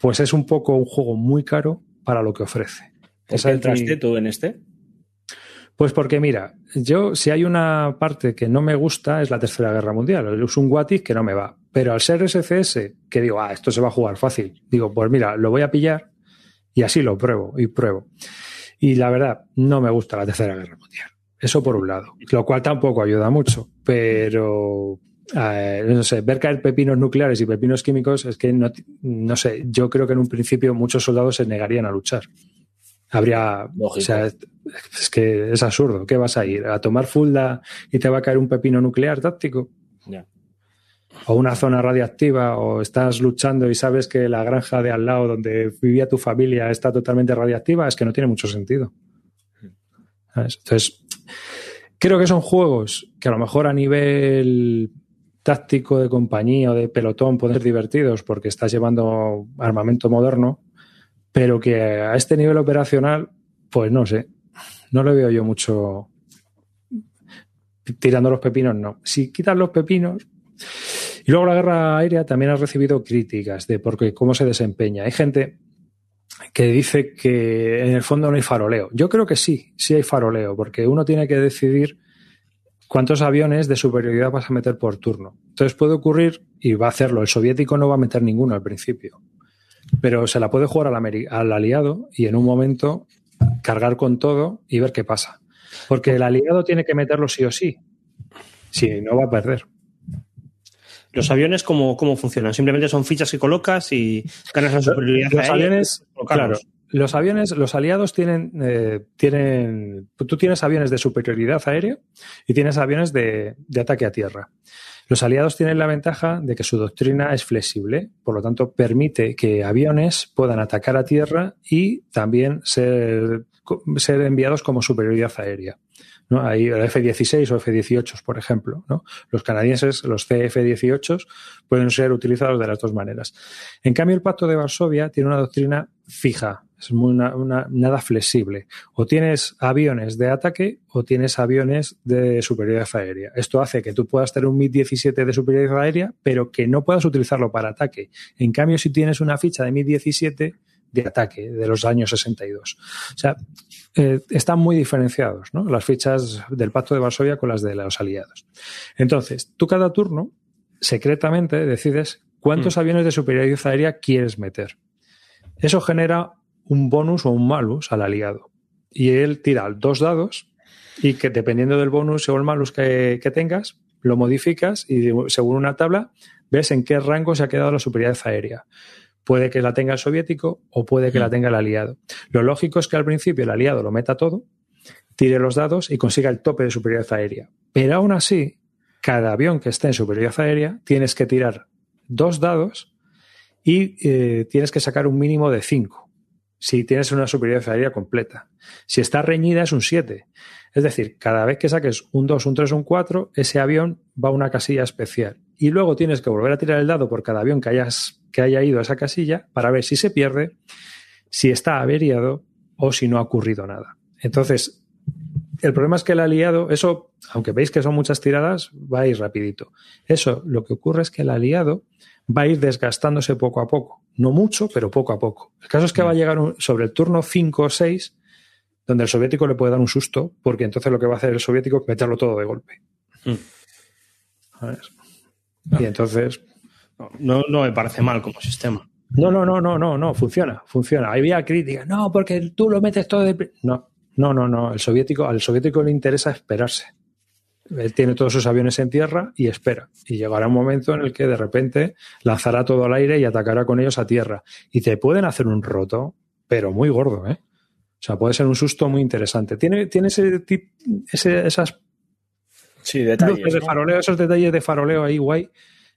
Speaker 1: pues es un poco un juego muy caro para lo que ofrece.
Speaker 4: ¿Por
Speaker 1: mi-
Speaker 4: entraste tú en este?
Speaker 1: pues porque mira, yo si hay una parte que no me gusta es la Tercera Guerra Mundial. Es un What If que no me va. Pero al ser SCS, que digo, ah, esto se va a jugar fácil, digo, pues mira, lo voy a pillar y así lo pruebo y pruebo. Y la verdad, no me gusta la Tercera Guerra Mundial. Eso por un lado. Lo cual tampoco ayuda mucho. Pero, eh, no sé, ver caer pepinos nucleares y pepinos químicos es que no, no sé, yo creo que en un principio muchos soldados se negarían a luchar. Habría,
Speaker 4: Lógico.
Speaker 1: o sea, es que es absurdo. ¿Qué vas a ir? ¿A tomar fulda y te va a caer un pepino nuclear táctico? O una zona radiactiva, o estás luchando y sabes que la granja de al lado donde vivía tu familia está totalmente radiactiva, es que no tiene mucho sentido. ¿Sabes? Entonces, creo que son juegos que a lo mejor a nivel táctico de compañía o de pelotón pueden ser divertidos porque estás llevando armamento moderno, pero que a este nivel operacional, pues no sé, no le veo yo mucho tirando los pepinos, no. Si quitas los pepinos. Y luego la guerra aérea también ha recibido críticas de porque cómo se desempeña. Hay gente que dice que en el fondo no hay faroleo. Yo creo que sí, sí hay faroleo, porque uno tiene que decidir cuántos aviones de superioridad vas a meter por turno. Entonces puede ocurrir, y va a hacerlo, el soviético no va a meter ninguno al principio, pero se la puede jugar al, aliado y en un momento cargar con todo y ver qué pasa. Porque el aliado tiene que meterlo sí o sí. Si no va a perder.
Speaker 2: ¿Los aviones cómo, cómo funcionan? Simplemente son fichas que colocas y ganas la superioridad
Speaker 1: Los
Speaker 2: aérea.
Speaker 1: aviones, claro, los aviones, los aliados tienen, eh, tienen, tú tienes aviones de superioridad aérea y tienes aviones de, de ataque a tierra. Los aliados tienen la ventaja de que su doctrina es flexible, por lo tanto permite que aviones puedan atacar a tierra y también ser, ser enviados como superioridad aérea. ¿No? Hay el F-16 o F-18, por ejemplo. ¿no? Los canadienses, los CF-18, pueden ser utilizados de las dos maneras. En cambio, el Pacto de Varsovia tiene una doctrina fija, es muy una, una- nada flexible. O tienes aviones de ataque o tienes aviones de superioridad aérea. Esto hace que tú puedas tener un MiG-17 de superioridad aérea, pero que no puedas utilizarlo para ataque. En cambio, si tienes una ficha de MiG-17 de ataque de los años 62. O sea, eh, están muy diferenciados, ¿no? Las fichas del Pacto de Varsovia con las de los aliados. Entonces, tú cada turno, secretamente, decides cuántos aviones de superioridad aérea quieres meter. Eso genera un bonus o un malus al aliado. Y él tira dos dados y que dependiendo del bonus o el malus que, que tengas, lo modificas y según una tabla ves en qué rango se ha quedado la superioridad aérea. Puede que la tenga el soviético o puede que la tenga el aliado. Lo lógico es que al principio el aliado lo meta todo, tire los dados y consiga el tope de superioridad aérea. Pero aún así, cada avión que esté en superioridad aérea tienes que tirar dos dados y eh, tienes que sacar un mínimo de cinco si tienes una superioridad aérea completa. Si está reñida es un 7. Es decir, cada vez que saques un 2, un 3, un 4, ese avión va a una casilla especial. Y luego tienes que volver a tirar el dado por cada avión que, hayas, que haya ido a esa casilla para ver si se pierde, si está averiado o si no ha ocurrido nada. Entonces, el problema es que el aliado, eso, aunque veis que son muchas tiradas, va a ir rapidito. Eso, lo que ocurre es que el aliado va a ir desgastándose poco a poco. No mucho, pero poco a poco. El caso es que va a llegar un- sobre el turno 5 o 6, donde el soviético le puede dar un susto, porque entonces lo que va a hacer el soviético es meterlo todo de golpe.
Speaker 2: Mm.
Speaker 1: ¿Sabes? Y entonces,
Speaker 2: No, no me parece mal como sistema.
Speaker 1: no, no, no, no, no, no, funciona, funciona. Había crítica, no, porque tú lo metes todo de... pri-". No, no, no, no, el soviético, al soviético le interesa esperarse. Él tiene todos sus aviones en tierra y espera. Y llegará un momento en el que de repente lanzará todo al aire y atacará con ellos a tierra. Y te pueden hacer un roto, pero muy gordo, ¿eh? O sea, puede ser un susto muy interesante. Tiene, tiene ese, ese esas
Speaker 4: Sí, detalles.
Speaker 1: luces de faroleo, esos detalles de faroleo ahí guay,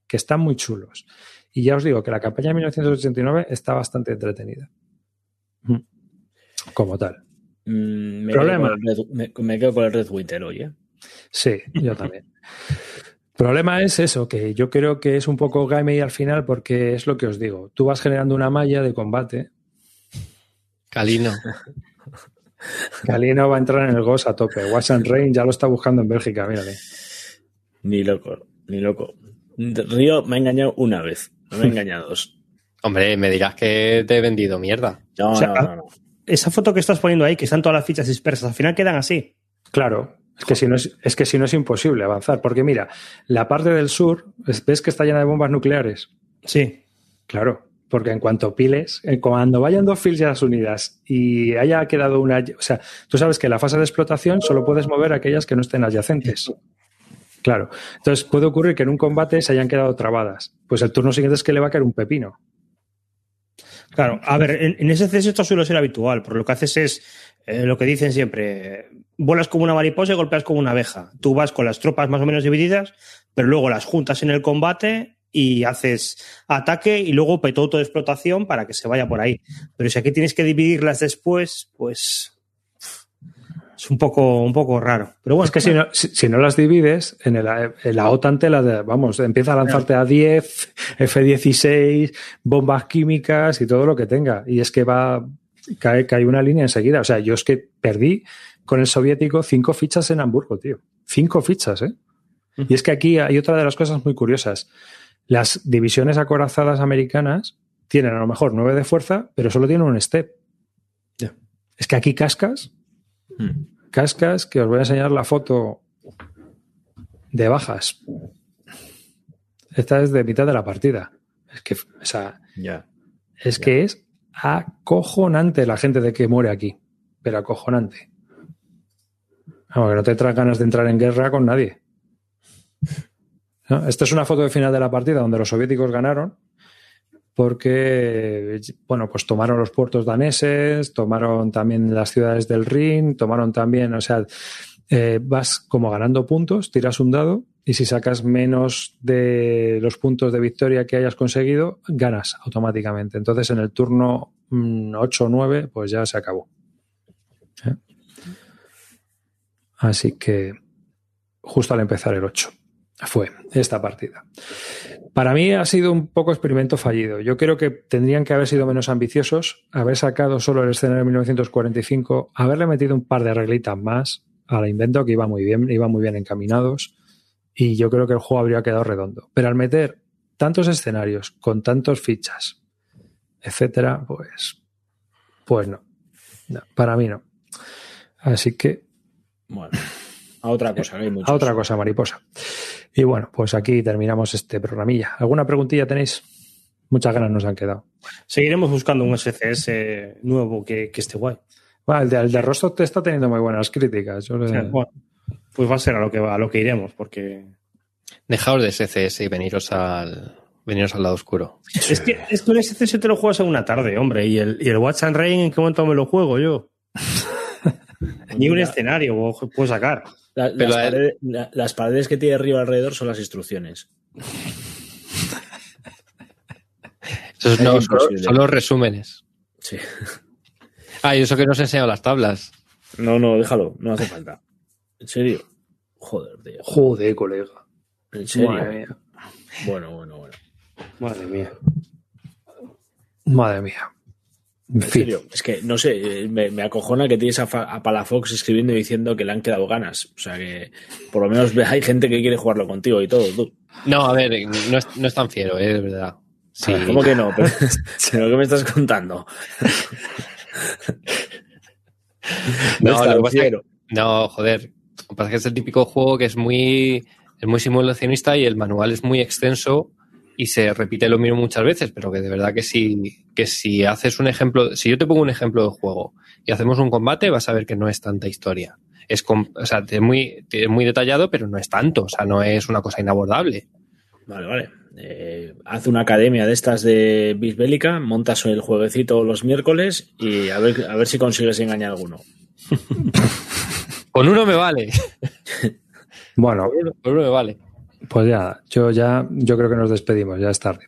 Speaker 1: que están muy chulos. Y ya os digo que la campaña de 1989 está bastante entretenida. Como tal.
Speaker 4: Mm, me,
Speaker 1: Problema.
Speaker 4: Quedo con el Red, me, me quedo con el Red Winter hoy, ¿eh?
Speaker 1: Sí, yo también. Problema es eso, que yo creo que es un poco game al final porque es lo que os digo. Tú vas generando una malla de combate.
Speaker 3: Calino.
Speaker 1: Calino va a entrar en el Ghost a tope. Watch and Rain ya lo está buscando en Bélgica, mírale.
Speaker 4: Ni loco, ni loco. Río me ha engañado una vez, no me ha engañado dos.
Speaker 3: Hombre, me dirás que te he vendido mierda.
Speaker 4: No,
Speaker 2: O sea,
Speaker 4: no, no, no.
Speaker 2: Esa foto que estás poniendo ahí, que están todas las fichas dispersas, al final quedan así.
Speaker 1: Claro, es que, si no es, es que si no es imposible avanzar. Porque mira, la parte del sur, es- ves que está llena de bombas nucleares.
Speaker 2: Sí.
Speaker 1: Claro, porque en cuanto piles, eh, cuando vayan dos filas unidas y haya quedado una. O sea, tú sabes que en la fase de explotación solo puedes mover aquellas que no estén adyacentes. Claro. Entonces puede ocurrir que en un combate se hayan quedado trabadas. Pues el turno siguiente es que le va a caer un pepino.
Speaker 2: Claro, a ver, en, ese CS esto suele ser habitual, porque lo que haces es eh, lo que dicen siempre, vuelas como una mariposa y golpeas como una abeja. Tú vas con las tropas más o menos divididas, pero luego las juntas en el combate y haces ataque y luego petoto de explotación para que se vaya por ahí. Pero si aquí tienes que dividirlas después, pues es un poco, un poco raro. Pero bueno,
Speaker 1: es que si no, si, si no las divides, en, el, en la OTAN te las, vamos, empieza a lanzarte a 10, F-16, bombas químicas y todo lo que tenga. Y es que va, cae, cae una línea enseguida. O sea, yo es que perdí con el soviético cinco fichas en Hamburgo, tío. Cinco fichas, ¿eh? Y es que aquí hay otra de las cosas muy curiosas. Las divisiones acorazadas americanas tienen a lo mejor nueve de fuerza, pero solo tienen un step. Es que aquí cascas, cascas, que os voy a enseñar la foto de bajas. Esta es de mitad de la partida. Es que, o sea, es que es acojonante la gente de que muere aquí. Pero acojonante. Vamos, que no te traes ganas de entrar en guerra con nadie. Esta es una foto de final de la partida donde los soviéticos ganaron porque, bueno, pues tomaron los puertos daneses, tomaron también las ciudades del Rin, tomaron también, o sea, eh, vas como ganando puntos, tiras un dado y si sacas menos de los puntos de victoria que hayas conseguido, ganas automáticamente. Entonces en el turno 8 o 9, pues ya se acabó. ¿Eh? Así que justo al empezar el 8 fue esta partida. Para mí ha sido un poco experimento fallido. Yo creo que tendrían que haber sido menos ambiciosos, haber sacado solo el escenario de 1945, haberle metido un par de reglitas más al invento que iba muy bien, iba muy bien encaminados y yo creo que el juego habría quedado redondo. Pero al meter tantos escenarios con tantos fichas, etcétera, pues, pues no. no para mí no. Así que
Speaker 4: Bueno, a otra cosa, hay muchos.
Speaker 1: a otra cosa, mariposa. Y bueno, pues aquí terminamos este programilla. ¿Alguna preguntilla tenéis? Muchas ganas nos han quedado.
Speaker 2: seguiremos buscando un SCS nuevo que, que esté guay.
Speaker 1: Bueno, el de, el de Rostov te está teniendo muy buenas críticas. Yo le-
Speaker 2: O sea, bueno, pues va a ser a lo que va, a lo que iremos, porque
Speaker 3: Dejaos de SCS y veniros al, veniros al lado oscuro.
Speaker 2: es que, es que un SCS te lo juegas en una tarde, hombre, y el, y el Watch and Rain, ¿en qué momento me lo juego yo? Ni un escenario puedo sacar.
Speaker 4: La-
Speaker 3: Pero
Speaker 4: las,
Speaker 3: la-
Speaker 4: paredes, la- las paredes que tiene arriba alrededor son las instrucciones.
Speaker 3: Esos
Speaker 4: Es
Speaker 3: no, son, los resúmenes.
Speaker 4: Sí.
Speaker 3: Ah, y eso que nos he enseñado las tablas.
Speaker 4: No, no, déjalo, no hace falta. ¿En serio? Joder, tío.
Speaker 1: Joder, colega.
Speaker 4: ¿En serio?
Speaker 1: Madre mía.
Speaker 4: Bueno, bueno, bueno.
Speaker 2: Madre mía.
Speaker 1: Madre mía. En fin.
Speaker 4: serio, es que no sé, eh, me, me acojona que tienes a, a Palafox escribiendo y diciendo que le han quedado ganas. O sea que por lo menos ve- hay gente que quiere jugarlo contigo y todo. Tú.
Speaker 3: No, a ver, no es, no es tan fiero, eh, de verdad. Sí.
Speaker 4: ¿Cómo que no? Pero, pero ¿qué me estás contando?
Speaker 3: No, lo pasa es que-. No, joder. Lo que pasa es que es el típico juego que es muy, es muy simulacionista y el manual es muy extenso y se repite lo mismo muchas veces, pero que de verdad que si, que si haces un ejemplo, si yo te pongo un ejemplo de juego y hacemos un combate, vas a ver que no es tanta historia. Es, com- o sea, es muy, es muy detallado, pero no es tanto, o sea, no es una cosa inabordable.
Speaker 4: Vale, vale. Eh, haz una academia de estas de Bisbélica, montas el jueguecito los miércoles y a ver, a ver si consigues engañar a alguno.
Speaker 3: Con uno me vale.
Speaker 1: Bueno,
Speaker 3: Con uno me vale.
Speaker 1: Pues ya, yo ya, yo creo que nos despedimos, ya es tarde.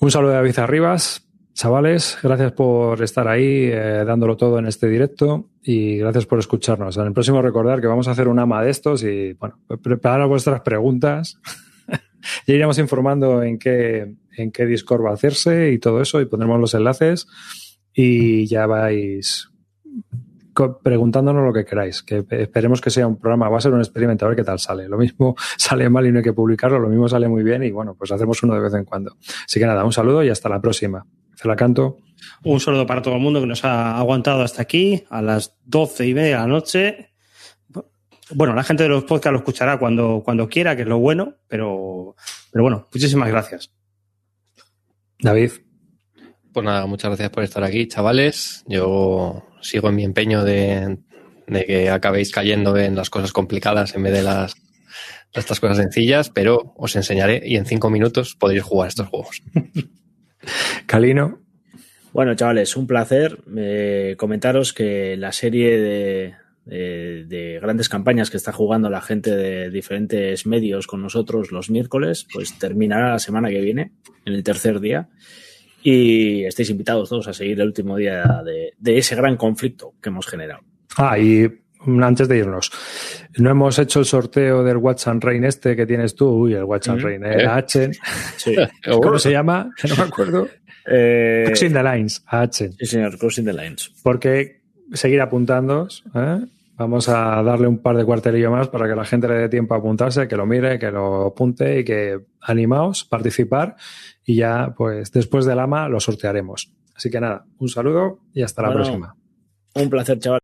Speaker 1: Un saludo de David Arribas. Chavales, gracias por estar ahí eh, dándolo todo en este directo y gracias por escucharnos. En el próximo recordar que vamos a hacer un ama de estos y bueno, preparar vuestras preguntas. ya iremos informando en qué, en qué Discord va a hacerse y todo eso y pondremos los enlaces y ya vais preguntándonos lo que queráis, que esperemos que sea un programa, va a ser un experimento, a ver qué tal sale. Lo mismo sale mal y no hay que publicarlo, lo mismo sale muy bien y bueno, pues hacemos uno de vez en cuando. Así que nada, un saludo y hasta la próxima. Celacanto.
Speaker 2: Un saludo para todo el mundo que nos ha aguantado hasta aquí, a las doce y media de la noche. Bueno, la gente de los podcasts lo escuchará cuando, cuando quiera, que es lo bueno, pero, pero bueno, muchísimas gracias.
Speaker 1: David.
Speaker 3: Pues nada, muchas gracias por estar aquí, chavales. Yo sigo en mi empeño de, de que acabéis cayendo en las cosas complicadas en vez de las de estas cosas sencillas, pero os enseñaré y en cinco minutos podréis jugar estos juegos.
Speaker 1: Calino.
Speaker 4: Bueno, chavales, un placer eh, comentaros que la serie de, de- de grandes campañas que está jugando la gente de diferentes medios con nosotros los miércoles, pues terminará la semana que viene, en el tercer día. Y estáis invitados todos a seguir el último día de, de ese gran conflicto que hemos generado.
Speaker 1: Ah, y antes de irnos, no hemos hecho el sorteo del Watch and Rain este que tienes tú. Uy, el Watch and
Speaker 4: Mm.
Speaker 1: Rain, el H.
Speaker 4: Sí.
Speaker 1: ¿Cómo se llama? No me acuerdo.
Speaker 4: Eh,
Speaker 1: Crossing the Lines, H.
Speaker 4: sí, señor, Crossing the Lines.
Speaker 1: porque seguir apuntando. ¿eh? Vamos a darle un par de cuartelillo más para que la gente le dé tiempo a apuntarse, que lo mire, que lo apunte y que animaos, participar y ya, pues después del AMA lo sortearemos. Así que nada, un saludo y hasta la próxima.
Speaker 4: Un placer, chavales.